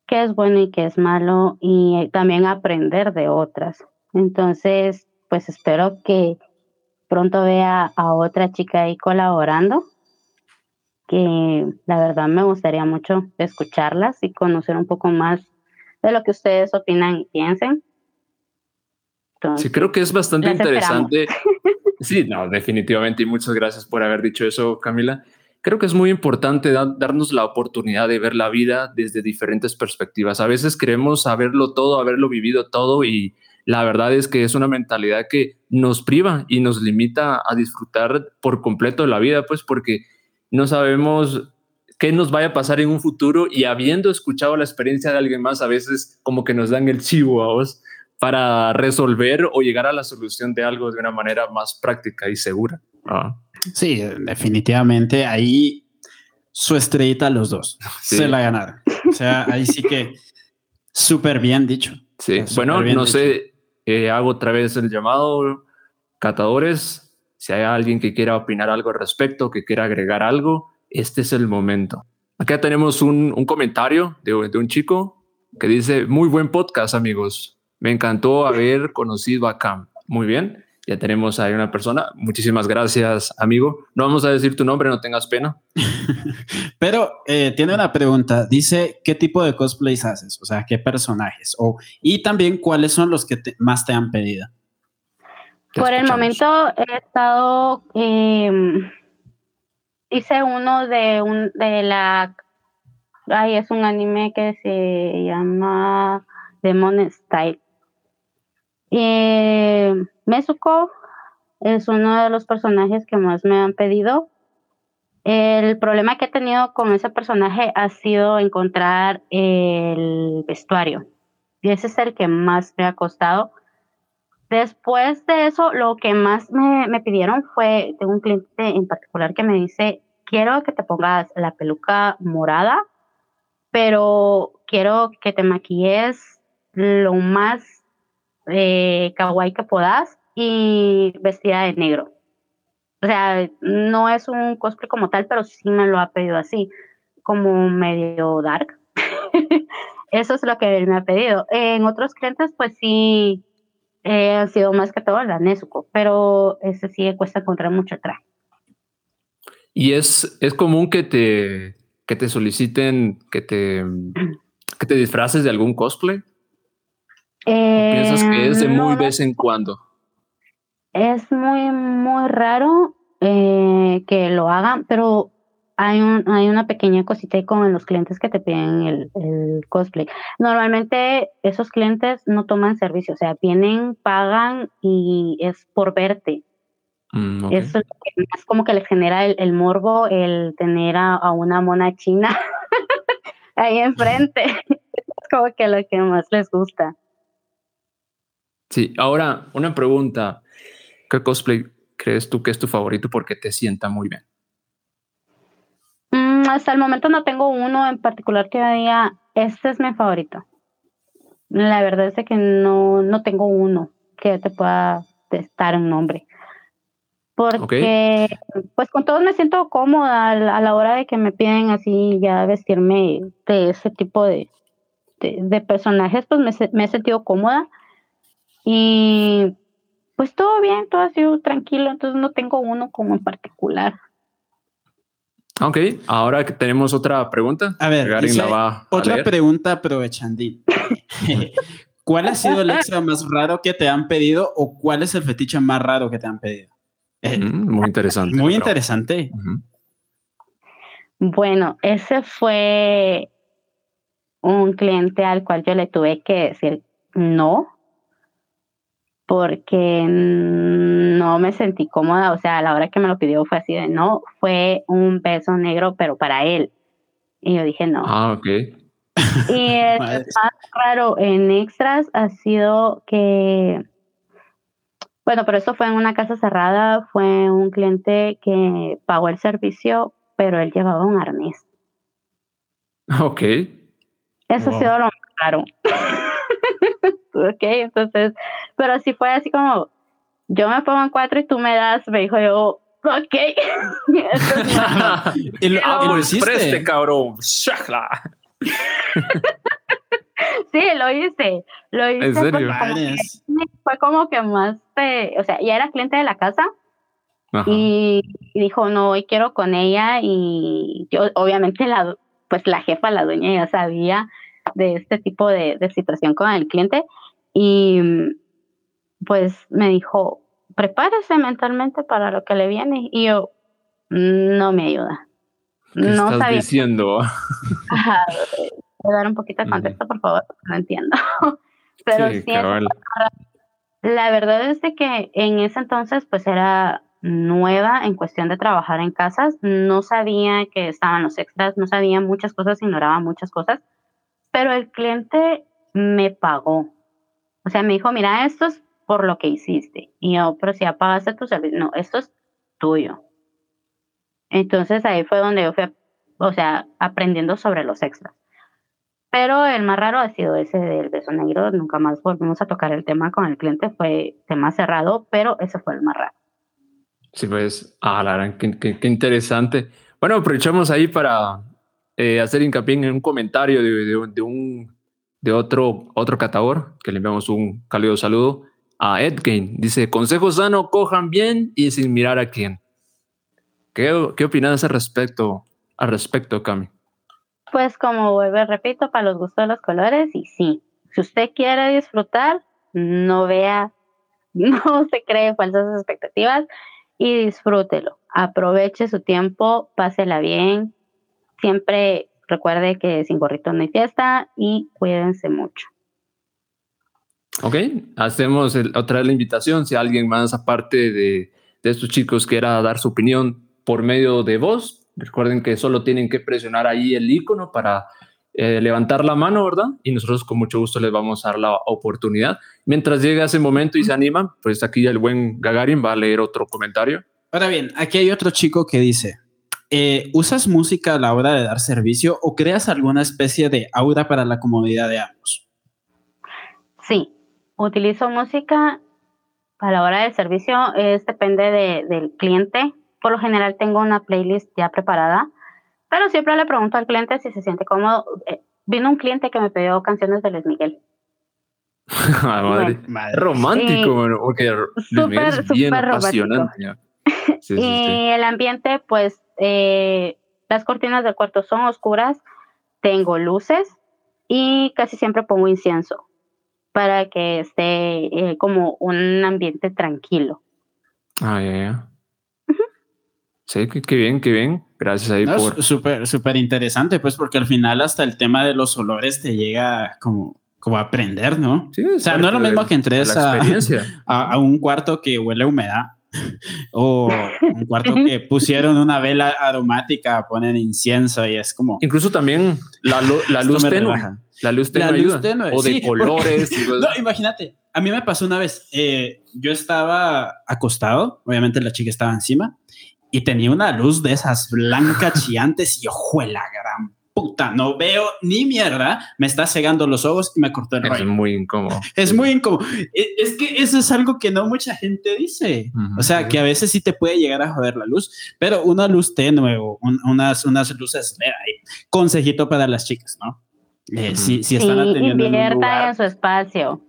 qué es bueno y qué es malo y también aprender de otras. Entonces, pues espero que pronto vea a otra chica ahí colaborando, que la verdad me gustaría mucho escucharlas y conocer un poco más de lo que ustedes opinan y piensen. Entonces, sí, creo que es bastante interesante. Sí, no, definitivamente. Y muchas gracias por haber dicho eso, Camila. Creo que es muy importante da darnos la oportunidad de ver la vida desde diferentes perspectivas. A veces queremos saberlo todo, haberlo vivido todo y la verdad es que es una mentalidad que nos priva y nos limita a disfrutar por completo de la vida, pues porque no sabemos qué nos vaya a pasar en un futuro y habiendo escuchado la experiencia de alguien más, a veces como que nos dan el chivo a vos para resolver o llegar a la solución de algo de una manera más práctica y segura. Ah. Sí, definitivamente ahí su estrellita los dos se la ganaron. O sea, ahí sí que súper bien dicho. Sí, bueno, no sé, eh, hago otra vez el llamado, catadores, si hay alguien que quiera opinar algo al respecto, que quiera agregar algo, este es el momento. Acá tenemos un, comentario de, de, un chico que dice, muy buen podcast amigos, me encantó haber conocido a Cam. Muy bien, ya tenemos ahí una persona. Muchísimas gracias amigo. No vamos a decir tu nombre, no tengas pena. Pero eh, tiene una pregunta, dice, ¿qué tipo de cosplays haces? O sea, ¿qué personajes? O, y también, ¿cuáles son los que más te han pedido? Por el momento he estado... Em, hice uno de un de la ay es un anime que se llama Demon Style eh, es uno de los personajes que más me han pedido. El problema que he tenido con ese personaje ha sido encontrar el vestuario. Y ese es el que más me ha costado. Después de eso, lo que más me, me, pidieron fue de un cliente en particular que me dice, quiero que te pongas la peluca morada, pero quiero que te maquilles lo más eh, kawaii que puedas y vestida de negro. O sea, no es un cosplay como tal, pero sí me lo ha pedido así, como medio dark. Eso es lo que él me ha pedido. En otros clientes, pues sí, eh, ha sido más que todo la Nezuko, pero ese sí cuesta encontrar mucho traje. Y es, es común que te, que te soliciten que te, que te disfraces de algún cosplay. ¿Piensas que es de muy eh, vez en cuando? Es muy, muy raro eh, que lo hagan, pero hay, un, hay una pequeña cosita con los clientes que te piden el, cosplay. Normalmente esos clientes no toman servicio, o sea, vienen, pagan y es por verte. Mm, Eso es como que les genera el, morbo el tener a, una mona china ahí enfrente. es como que lo que más les gusta. Sí, ahora una pregunta. ¿Qué cosplay crees tú que es tu favorito porque te sienta muy bien? Mm, hasta el momento no tengo uno en particular que diga, este es mi favorito. La verdad es que no, no tengo uno que te pueda estar un nombre. Porque, pues con todos me siento cómoda a la hora de que me piden así ya vestirme de ese tipo de, de, personajes, pues me, me, he sentido cómoda. Y pues todo bien, todo ha sido tranquilo, entonces no tengo uno como en particular. Ok, ahora que tenemos otra pregunta. A ver, otra pregunta aprovechando. ¿Cuál ha sido el extra más raro que te han pedido o cuál es el fetiche más raro que te han pedido? Mm, muy interesante. Muy interesante. Bueno, ese fue un cliente al cual yo le tuve que decir no, porque no me sentí cómoda, o sea, a la hora que me lo pidió fue así de no, fue un beso negro, pero para él. Y yo dije no. Ah, ok. Y el más raro en extras ha sido que, bueno, pero esto fue en una casa cerrada, fue un cliente que pagó el servicio, pero él llevaba un arnés. Ok. Eso ha sido lo más raro. Ok, entonces, pero si fue así como, yo me pongo en cuatro y tú me das, me dijo yo, ok. y lo, ah, preste, cabrón. sí, lo hice, lo hice. ¿En serio? fue como que más, o sea, ya era cliente de la casa. Y, dijo, no, hoy quiero con ella y yo, obviamente, la, pues la jefa, la dueña ya sabía de este tipo de, de situación con el cliente y pues me dijo, prepárese mentalmente para lo que le viene. Y yo, no me ayuda. no estás diciendo? Voy dar un poquito de contexto, por favor? No entiendo. Pero sí, la verdad es que en ese entonces pues era nueva en cuestión de trabajar en casas, no sabía que estaban los extras, no sabía muchas cosas, ignoraba muchas cosas, pero el cliente me pagó. O sea, me dijo, mira, esto es por lo que hiciste. Y yo, pero si apagaste tu servicio, no, esto es tuyo. Entonces ahí fue donde yo fui, o sea, aprendiendo sobre los extras. Pero el más raro ha sido ese del beso negro. Nunca más volvimos a tocar el tema con el cliente. Fue tema cerrado, pero ese fue el más raro. Sí, pues, ah, la verdad, qué, interesante. Bueno, aprovechamos ahí para eh, hacer hincapié en un comentario de, un de otro, otro catador, que le enviamos un cálido saludo a Edgain. Dice, consejo sano, cojan bien y sin mirar a quién. ¿Qué, qué opinas al respecto, al respecto, Cami? Pues como vuelvo, repito, para los gustos de los colores, y sí, si usted quiere disfrutar, no vea, no se cree falsas expectativas y disfrútelo. Aproveche su tiempo, pásela bien. Siempre recuerde que sin gorrito no hay fiesta y cuídense mucho. Ok, hacemos otra vez la invitación. Si alguien más, aparte de, de estos chicos, quiera dar su opinión por medio de voz, recuerden que solo tienen que presionar ahí el icono para eh, levantar la mano, ¿verdad? Y nosotros con mucho gusto les vamos a dar la oportunidad. Mientras llega ese momento y se animan, pues aquí el buen Gagarin va a leer otro comentario. Ahora bien, aquí hay otro chico que dice, eh, ¿usas música a la hora de dar servicio o creas alguna especie de aura para la comodidad de ambos? Sí, utilizo música a la hora del servicio, es, depende del cliente. Por lo general tengo una playlist ya preparada pero siempre le pregunto al cliente si se siente cómodo. Eh, vino un cliente que me pidió canciones de Luis Miguel. madre, Romántico, bueno, porque Luis Miguel es bien apasionante. y el ambiente, pues, eh, las cortinas del cuarto son oscuras, tengo luces y casi siempre pongo incienso para que esté eh, como un ambiente tranquilo. Ah, ya, ya. Sí, qué, bien, qué bien. Gracias ahí por. Súper, súper interesante, pues, porque al final hasta el tema de los olores te llega como, como a aprender, ¿no? Sí, o sea, no es lo mismo que entres a, a, un cuarto que huele a humedad o un cuarto que pusieron una vela aromática, ponen incienso y es como. Incluso también la, la luz tenue. La luz tenue. o de colores. no, imagínate. A mí me pasó una vez. Eh, yo estaba acostado, obviamente la chica estaba encima y tenía una luz de esas blancas chillantes y ojo, la gran puta, no veo ni mierda, me está cegando los ojos y me cortó el rollo. Es muy incómodo. Es muy incómodo. E, es que eso es algo que no mucha gente dice. o sea, que a veces sí te puede llegar a joder la luz, pero una luz tenue o unas, unas luces, consejito para las chicas, ¿no? Eh, si, si, están atendiendo en, en su espacio.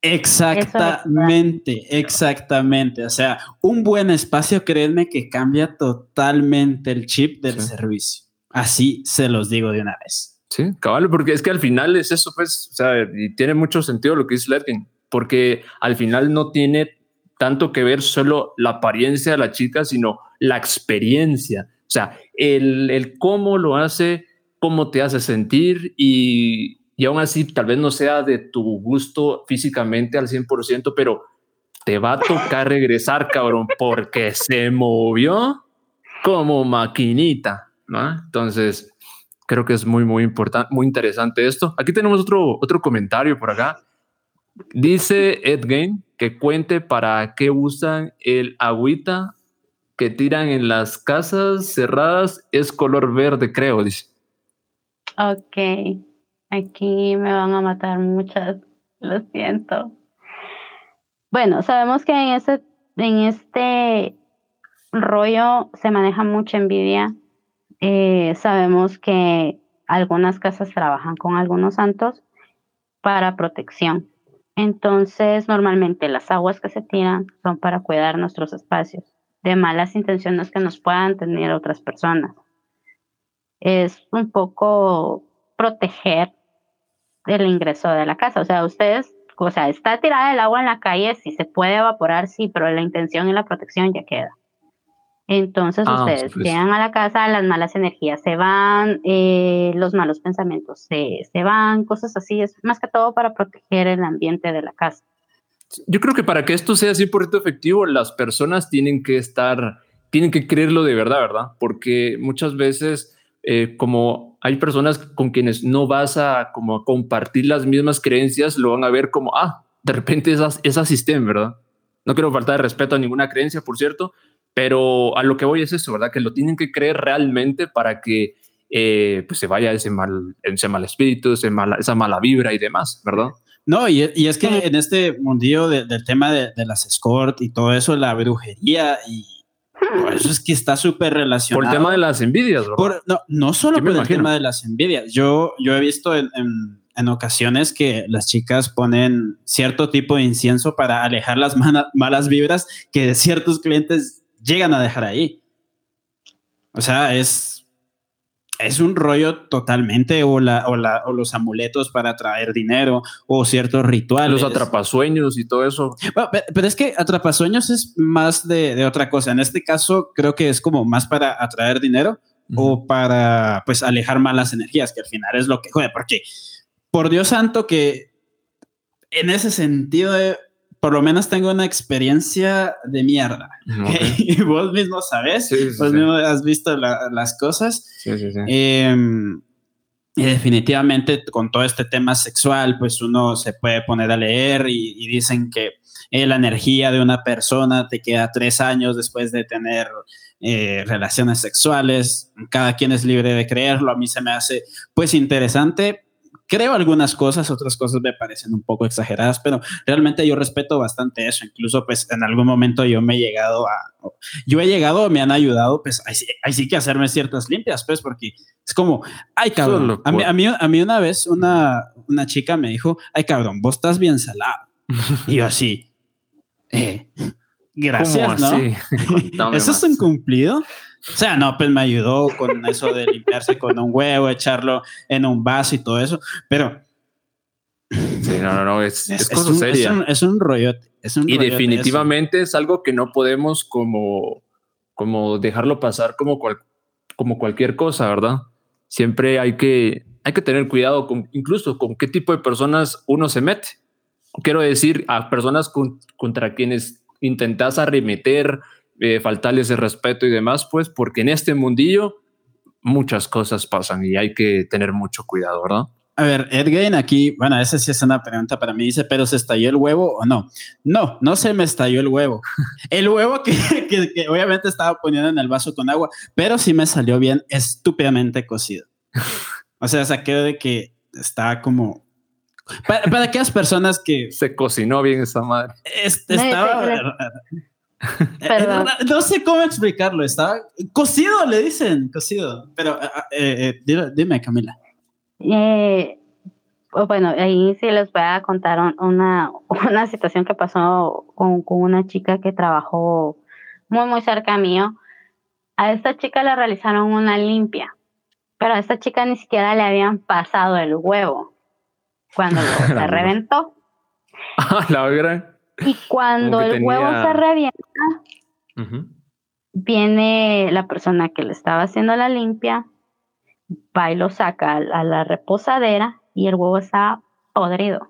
Exactamente, exactamente. O sea, un buen espacio, créanme que cambia totalmente el chip del servicio. Así se los digo de una vez. Sí, cabal, porque es que al final es eso, pues, o sea, y tiene mucho sentido lo que dice Lerkin, porque al final no tiene tanto que ver solo la apariencia de la chica, sino la experiencia. O sea, el, el cómo lo hace, cómo te hace sentir y, y aún así tal vez no sea de tu gusto físicamente al 100%, pero te va a tocar regresar, cabrón, porque se movió como maquinita, ¿no? Entonces, creo que es muy, muy importante, muy interesante esto. Aquí tenemos otro, otro comentario por acá. Dice Edgain que cuente para qué usan el agüita que tiran en las casas cerradas. Es color verde, creo, dice. Ok. Aquí me van a matar muchas, lo siento. Bueno, sabemos que en este, en este rollo se maneja mucha envidia. Eh, sabemos que algunas casas trabajan con algunos santos para protección. Entonces, normalmente las aguas que se tiran son para cuidar nuestros espacios de malas intenciones que nos puedan tener otras personas. Es un poco proteger el ingreso de la casa. O sea, ustedes, o sea, está tirada el agua en la calle, si se puede evaporar, sí, pero la intención y la protección ya queda. Entonces ah, ustedes llegan a la casa, las malas energías se van, eh, los malos pensamientos se, se van, cosas así. Es más que todo para proteger el ambiente de la casa. Yo creo que para que esto sea 100% efectivo, las personas tienen que estar, tienen que creerlo de verdad, ¿verdad? Porque muchas veces eh, como hay personas con quienes no vas a como compartir las mismas creencias, lo van a ver como, ah, de repente es, es asistente, ¿verdad? No quiero faltar de respeto a ninguna creencia, por cierto, Pero a lo que voy es eso, ¿verdad? Que lo tienen que creer realmente para que eh, pues se vaya ese mal, ese mal espíritu, ese mala, esa mala vibra y demás, ¿verdad? No, y, es que en este mundillo del tema de, las escort y todo eso, la brujería y por eso es que está súper relacionado. Por el tema de las envidias, ¿verdad? no, no solo por el tema de las envidias. Yo, yo he visto en, en, ocasiones que las chicas ponen cierto tipo de incienso para alejar las malas vibras que ciertos clientes llegan a dejar ahí. O sea, es, es un rollo totalmente, o, la, o, la, o los amuletos para traer dinero, o ciertos rituales. Los atrapasueños y todo eso. pero, es que atrapasueños es más de, de, otra cosa. En este caso, creo que es como más para atraer dinero o para, pues, alejar malas energías, que al final es lo que juega. Porque, por Dios santo, que en ese sentido, de por lo menos tengo una experiencia de mierda. y vos mismo sabes, vos mismo has visto las cosas. Em, y definitivamente con todo este tema sexual, pues uno se puede poner a leer y, dicen que eh, la energía de una persona te queda tres años después de tener eh, relaciones sexuales. Cada quien es libre de creerlo. A mí se me hace pues interesante creo algunas cosas, otras cosas me parecen un poco exageradas, pero realmente yo respeto bastante eso. Incluso, pues, en algún momento yo me he llegado a, yo he llegado, me han ayudado, pues, ahí sí, que hacerme ciertas limpias, pues, porque es como, ay, cabrón. A mí, a mí, a mí una vez una, una chica me dijo, ay, cabrón, vos estás bien salado. y yo así, eh, gracias, ¿no? ¿Eso es un cumplido? O sea, no, pues me ayudó con eso de limpiarse con un huevo, echarlo en un vaso y todo eso, pero... Sí, no, no, no, es, es, cosa seria. Es un, rollo. y definitivamente es algo que no podemos como, como dejarlo pasar como, como cualquier cosa, ¿verdad? Siempre hay que, hay que tener cuidado con, incluso con qué tipo de personas uno se mete. Quiero decir, a personas contra quienes intentas arremeter, eh, faltarles el respeto y demás, pues porque en este mundillo muchas cosas pasan y hay que tener mucho cuidado, ¿verdad? A ver, Edgain aquí, bueno, esa sí es una pregunta para mí, dice, pero ¿se estalló el huevo o no? No, no se me estalló el huevo. El huevo que, que, obviamente estaba poniendo en el vaso con agua, pero sí me salió bien estúpidamente cocido. O sea, saqué de que está como... Para, aquellas personas que... Se cocinó bien esa madre. estaba... Perdón. No sé cómo explicarlo. Estaba cocido, le dicen, cocido. Pero eh, eh, dime, Camila. Eh, bueno, ahí sí les voy a contar una, una situación que pasó con, con, una chica que trabajó muy, muy cerca mío. A esta chica le realizaron una limpia, pero a esta chica ni siquiera le habían pasado el huevo cuando se reventó. Ah, la verdad. Y cuando el huevo se revienta, viene la persona que le estaba haciendo la limpia, va y lo saca a la reposadera y el huevo estaba podrido.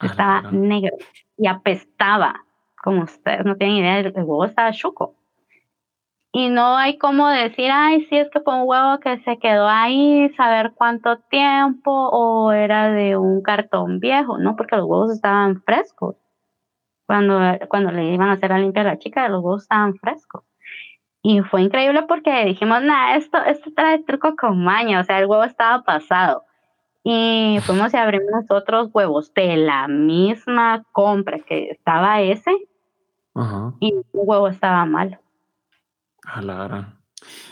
estaba negro y apestaba. Como ustedes no tienen idea, el huevo estaba chuco. Y no hay como decir, ay, sí, es que fue un huevo que se quedó ahí, saber cuánto tiempo, o era de un cartón viejo, ¿no? Porque los huevos estaban frescos cuando, cuando le iban a hacer la limpia a la chica, los huevos estaban frescos. Y fue increíble porque dijimos, nada, esto, esto trae truco con maña, o sea, el huevo estaba pasado. Y fuimos y abrimos otros huevos de la misma compra que estaba ese, y un huevo estaba mal. A la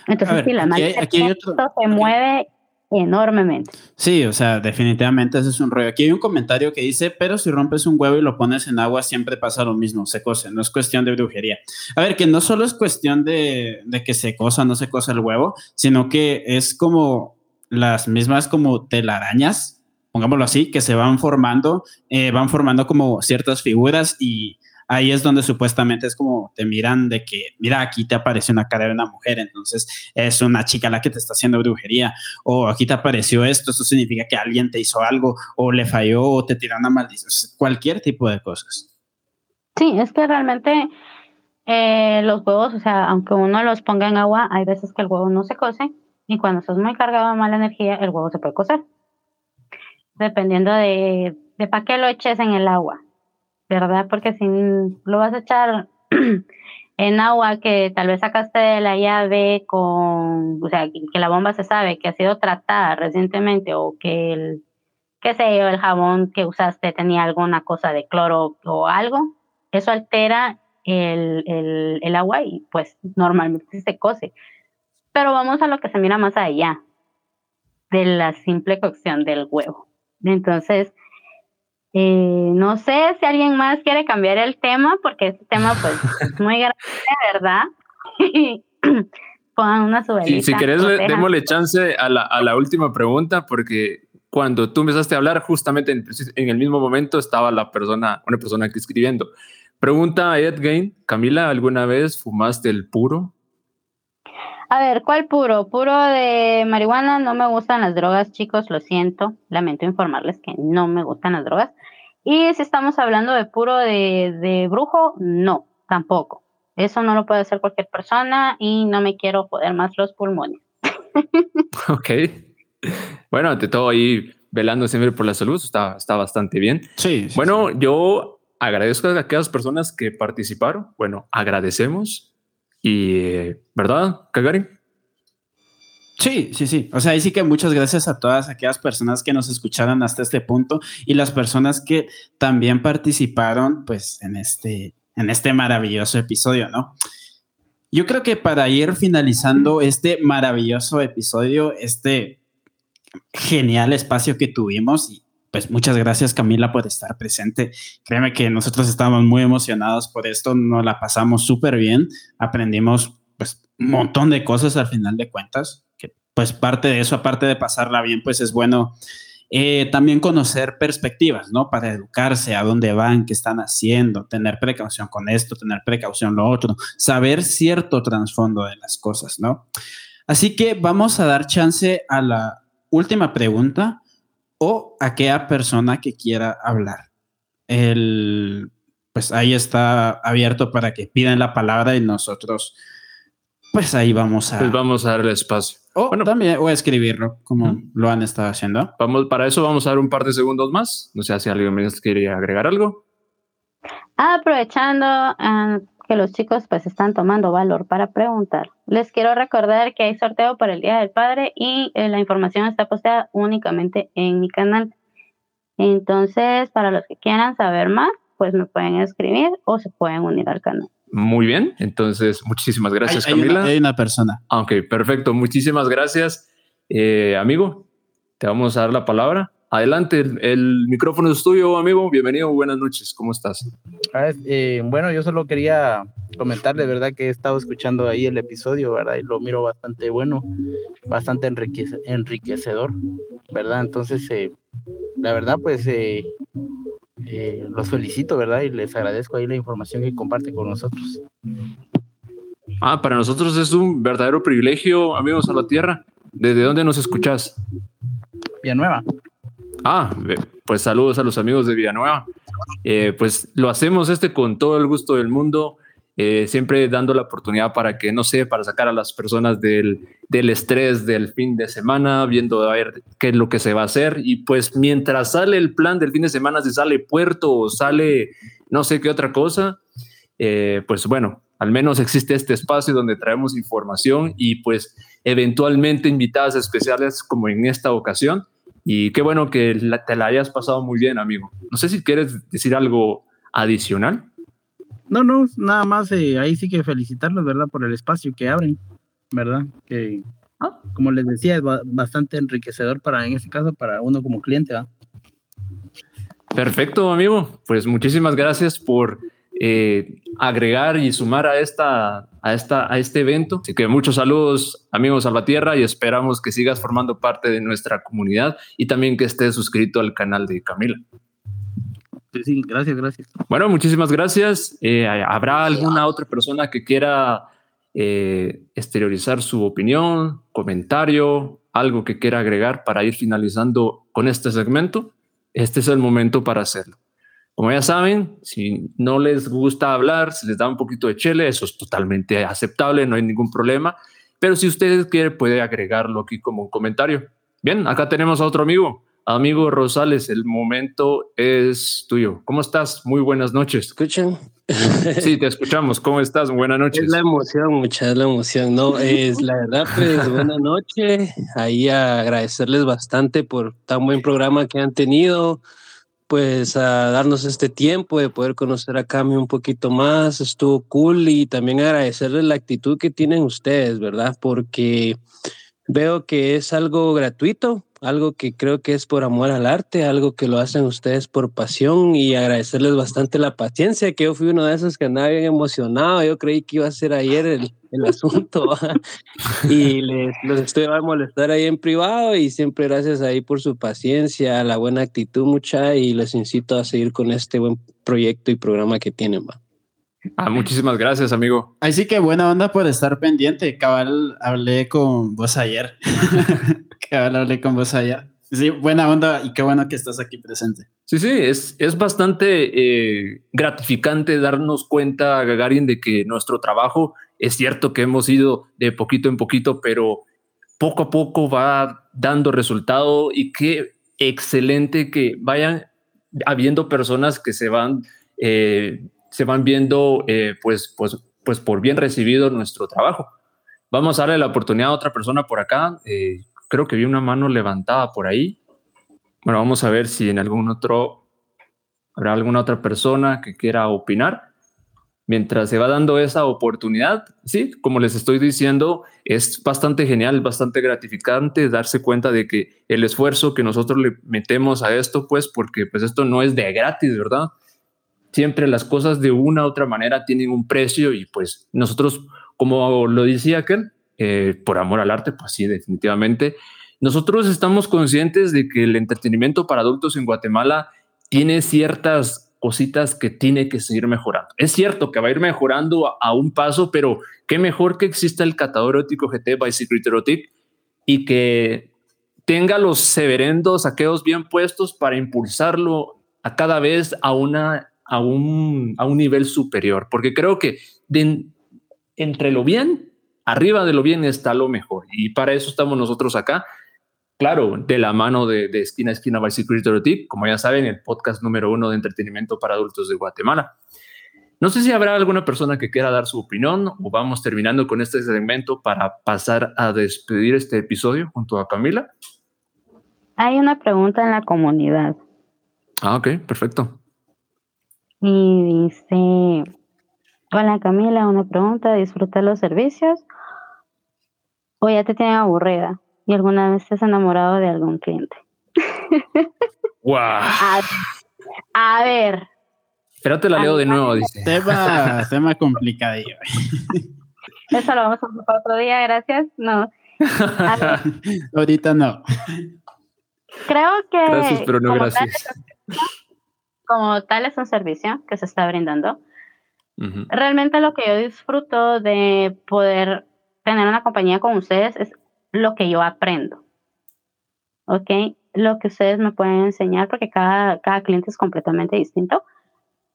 Entonces, si la aquí se mueve enormemente. Sí, o sea, definitivamente ese es un rollo. Aquí hay un comentario que dice, pero si rompes un huevo y lo pones en agua, siempre pasa lo mismo, se cose, no es cuestión de brujería. A ver, que no solo es cuestión de, que se cosa, no se cosa el huevo, sino que es como las mismas como telarañas, pongámoslo así, que se van formando, eh, van formando como ciertas figuras y ahí es donde supuestamente es como te miran de que, mira, aquí te apareció una cara de una mujer, entonces es una chica la que te está haciendo brujería, o aquí te apareció esto, eso significa que alguien te hizo algo, o le falló, o te tiró una maldición, cualquier tipo de cosas. Sí, es que realmente eh, los huevos, o sea, aunque uno los ponga en agua, hay veces que el huevo no se cose, y cuando estás muy cargado de mala energía, el huevo se puede cocer. Dependiendo de, de para qué lo eches en el agua. ¿Verdad? Porque si lo vas a echar en agua que tal vez sacaste de la llave con, o sea, que la bomba se sabe que ha sido tratada recientemente o que el, qué sé yo, el jabón que usaste tenía alguna cosa de cloro o algo, eso altera el, el, el agua y pues normalmente se cose. Pero vamos a lo que se mira más allá de la simple cocción del huevo. Entonces, eh, no sé si alguien más quiere cambiar el tema, porque este tema pues es muy grande, ¿verdad? Pongan una subelita. si querés, démosle chance a la, a la, última pregunta, porque cuando tú empezaste a hablar, justamente en, en, el mismo momento estaba la persona, una persona que escribiendo. Pregunta a Ed Gain, Camila, ¿alguna vez fumaste el puro? A ver, ¿cuál puro? Puro de marihuana, no me gustan las drogas, chicos, lo siento. Lamento informarles que no me gustan las drogas. Y si estamos hablando de puro de, brujo, no, tampoco. Eso no lo puede hacer cualquier persona y no me quiero joder más los pulmones. ok. Bueno, ante todo ahí velando siempre por la salud, está, está bastante bien. Sí. bueno, yo agradezco a aquellas personas que participaron. Bueno, agradecemos y, ¿verdad, Kagari? Sí, sí, sí. O sea, ahí sí que muchas gracias a todas aquellas personas que nos escucharon hasta este punto y las personas que también participaron, pues, en este, en este maravilloso episodio, ¿no? Yo creo que para ir finalizando este maravilloso episodio, este genial espacio que tuvimos, y pues muchas gracias Camila por estar presente. Créeme que nosotros estábamos muy emocionados por esto, nos la pasamos súper bien, aprendimos pues un montón de cosas al final de cuentas, que pues parte de eso, aparte de pasarla bien, pues es bueno eh, también conocer perspectivas, ¿no? Para educarse, a dónde van, qué están haciendo, tener precaución con esto, tener precaución lo otro, saber cierto trasfondo de las cosas, ¿no? Así que vamos a dar chance a la última pregunta o aquella persona que quiera hablar. El, pues ahí está abierto para que pidan la palabra y nosotros, pues ahí vamos a... Pues vamos a darle espacio. O bueno, también, o a escribirlo, como lo han estado haciendo. Vamos, para eso vamos a dar un par de segundos más. No sé si alguien me quiere agregar algo. Aprovechando, ah, que los chicos pues están tomando valor para preguntar. Les quiero recordar que hay sorteo para el Día del Padre y eh, la información está posteada únicamente en mi canal. Entonces, para los que quieran saber más, pues me pueden escribir o se pueden unir al canal. Muy bien, entonces muchísimas gracias Camila. hay una persona. Ok, perfecto, muchísimas gracias. Eh, amigo, te vamos a dar la palabra. Adelante, el, micrófono es tuyo, amigo. Bienvenido, buenas noches. ¿Cómo estás? Ah, eh, bueno, yo solo quería comentarle, ¿verdad? Que he estado escuchando ahí el episodio, ¿verdad? Y lo miro bastante bueno, bastante enriquecedor, ¿verdad? Entonces, eh, la verdad, pues eh, los felicito, ¿verdad? Y les agradezco ahí la información que comparten con nosotros. Ah, para nosotros es un verdadero privilegio, amigos a la tierra. ¿Desde dónde nos escuchás? Villanueva. Ah, pues saludos a los amigos de Villanueva. Eh, pues lo hacemos este con todo el gusto del mundo, eh, siempre dando la oportunidad para que, no sé, para sacar a las personas del, del estrés del fin de semana, viendo a ver qué es lo que se va a hacer. Y pues mientras sale el plan del fin de semana, si sale puerto o sale no sé qué otra cosa, eh, pues bueno, al menos existe este espacio donde traemos información y pues eventualmente invitadas especiales como en esta ocasión y qué bueno que te la hayas pasado muy bien, amigo. No sé si quieres decir algo adicional. No, no, nada más eh, ahí sí que felicitarlos, ¿verdad? Por el espacio que abren, ¿verdad? Que, ah. como les decía, es bastante enriquecedor para, en este caso, para uno como cliente, ¿verdad? Perfecto, amigo. Pues muchísimas gracias por eh, agregar y sumar a, esta, a, esta, a este evento. Así que muchos saludos, amigos Salvatierra, y esperamos que sigas formando parte de nuestra comunidad y también que estés suscrito al canal de Camila. Sí, gracias, gracias. Bueno, muchísimas gracias. Eh, ¿Habrá alguna otra persona que quiera eh, exteriorizar su opinión, comentario, algo que quiera agregar para ir finalizando con este segmento? Este es el momento para hacerlo. Como ya saben, si no les gusta hablar, si les da un poquito de chile, eso es totalmente aceptable, no hay ningún problema. Pero si ustedes quieren, puede agregarlo aquí como un comentario. Bien, acá tenemos a otro amigo. Amigo Rosales, el momento es tuyo. ¿Cómo estás? Muy buenas noches. ¿Escuchan? Sí, te escuchamos. ¿Cómo estás? Buenas noches. Es la emoción, mucha es la emoción. No, es la verdad, pues buena noche. Ahí agradecerles bastante por tan buen programa que han tenido pues a darnos este tiempo de poder conocer a Cami un poquito más, estuvo cool y también agradecerles la actitud que tienen ustedes, ¿verdad? Porque veo que es algo gratuito, algo que creo que es por amor al arte, algo que lo hacen ustedes por pasión y agradecerles bastante la paciencia, que yo fui uno de esos que andaba bien emocionado, yo creí que iba a ser ayer el, el asunto y les, los estoy a molestar ahí en privado y siempre gracias ahí por su paciencia, la buena actitud mucha y les incito a seguir con este buen proyecto y programa que tienen. ¿va? Ah, muchísimas gracias, amigo. Así que buena onda por estar pendiente. Cabal, hablé con vos ayer. Cabal, hablé con vos ayer. Sí, buena onda y qué bueno que estás aquí presente. Sí, sí, es, es bastante eh, gratificante darnos cuenta, Gagarin, de que nuestro trabajo es cierto que hemos ido de poquito en poquito, pero poco a poco va dando resultado y qué excelente que vayan habiendo personas que se van eh, se van viendo eh, pues, pues, pues por bien recibido nuestro trabajo. Vamos a darle la oportunidad a otra persona por acá. Creo que vi una mano levantada por ahí. Bueno, vamos a ver si en algún otro habrá alguna otra persona que quiera opinar. Mientras se va dando esa oportunidad, sí, como les estoy diciendo, es bastante genial, bastante gratificante darse cuenta de que el esfuerzo que nosotros le metemos a esto, pues, porque pues esto no es de gratis, ¿verdad? siempre las cosas de una u otra manera tienen un precio y pues nosotros, como lo decía aquel, eh, por amor al arte, pues sí, definitivamente, nosotros estamos conscientes de que el entretenimiento para adultos en Guatemala tiene ciertas cositas que tiene que seguir mejorando. Es cierto que va a ir mejorando a, un paso, pero qué mejor que exista el catador erótico GT by Secret Erotic y que tenga los severendos saqueos bien puestos para impulsarlo a cada vez a una a un, a un nivel superior, porque creo que entre lo bien, arriba de lo bien está lo mejor. Y para eso estamos nosotros acá. Claro, de la mano de, de Esquina a Esquina by Security como ya saben, el podcast número uno de entretenimiento para adultos de Guatemala. No sé si habrá alguna persona que quiera dar su opinión o vamos terminando con este segmento para pasar a despedir este episodio junto a Camila. Hay una pregunta en la comunidad. Ah, ok, perfecto. Y dice, hola Camila, una pregunta, ¿disfrutas los servicios o ya te tienen aburrida y alguna vez te has enamorado de algún cliente? Wow. A, ver. Pero te la leo de nuevo, dice. Tema, tema complicadillo. Eso lo vamos a hacer para otro día, gracias. No. Ahorita no. Creo que. Gracias, pero no gracias como tal es un servicio que se está brindando. Realmente lo que yo disfruto de poder tener una compañía con ustedes es lo que yo aprendo. ¿Ok? Lo que ustedes me pueden enseñar porque cada, cada cliente es completamente distinto.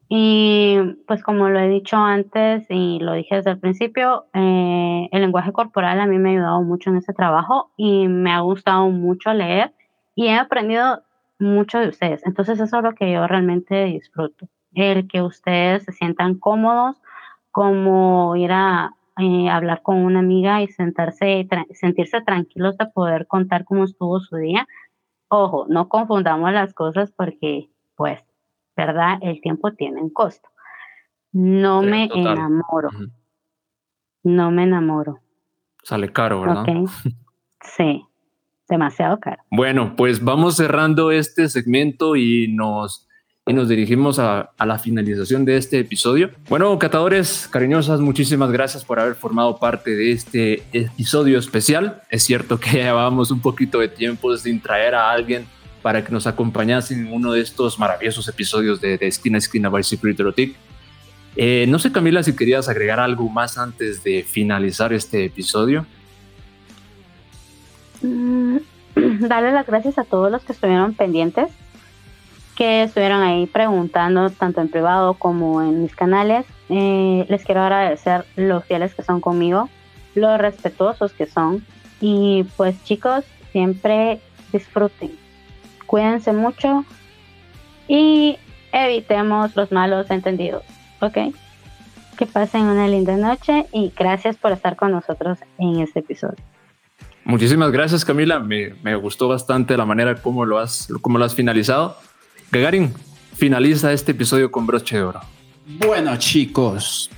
Y pues como lo he dicho antes y lo dije desde el principio, eh, el lenguaje corporal a mí me ha ayudado mucho en ese trabajo y me ha gustado mucho leer y he aprendido mucho de ustedes. Entonces eso es lo que yo realmente disfruto. El que ustedes se sientan cómodos, como ir a eh, hablar con una amiga y sentarse, sentirse tranquilos de poder contar cómo estuvo su día. Ojo, no confundamos las cosas porque, pues, ¿verdad? El tiempo tiene un costo. No me enamoro. No me enamoro. Sale caro, ¿verdad? Sí demasiado caro. Bueno, pues vamos cerrando este segmento y nos, y nos dirigimos a, la finalización de este episodio. Bueno, catadores cariñosas, muchísimas gracias por haber formado parte de este episodio especial. Es cierto que llevábamos un poquito de tiempo sin traer a alguien para que nos acompañase en uno de estos maravillosos episodios de, de Esquina a Esquina by Secret Erotic. Eh, no sé, Camila, si querías agregar algo más antes de finalizar este episodio. Mm, darle las gracias a todos los que estuvieron pendientes, que estuvieron ahí preguntando tanto en privado como en mis canales. Eh, les quiero agradecer los fieles que son conmigo, los respetuosos que son. Y pues chicos, siempre disfruten. Cuídense mucho y evitemos los malos entendidos, ¿ok? Que pasen una linda noche y gracias por estar con nosotros en este episodio. Muchísimas gracias, Camila. Me, me gustó bastante la manera como lo has, como lo has finalizado. Gagarin, finaliza este episodio con broche de oro. Bueno, chicos,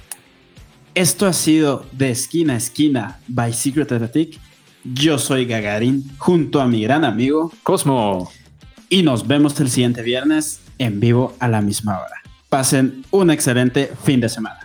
esto ha sido de esquina a esquina by Secret Attic. Yo soy Gagarin junto a mi gran amigo Cosmo. Y nos vemos el siguiente viernes en vivo a la misma hora. Pasen un excelente fin de semana.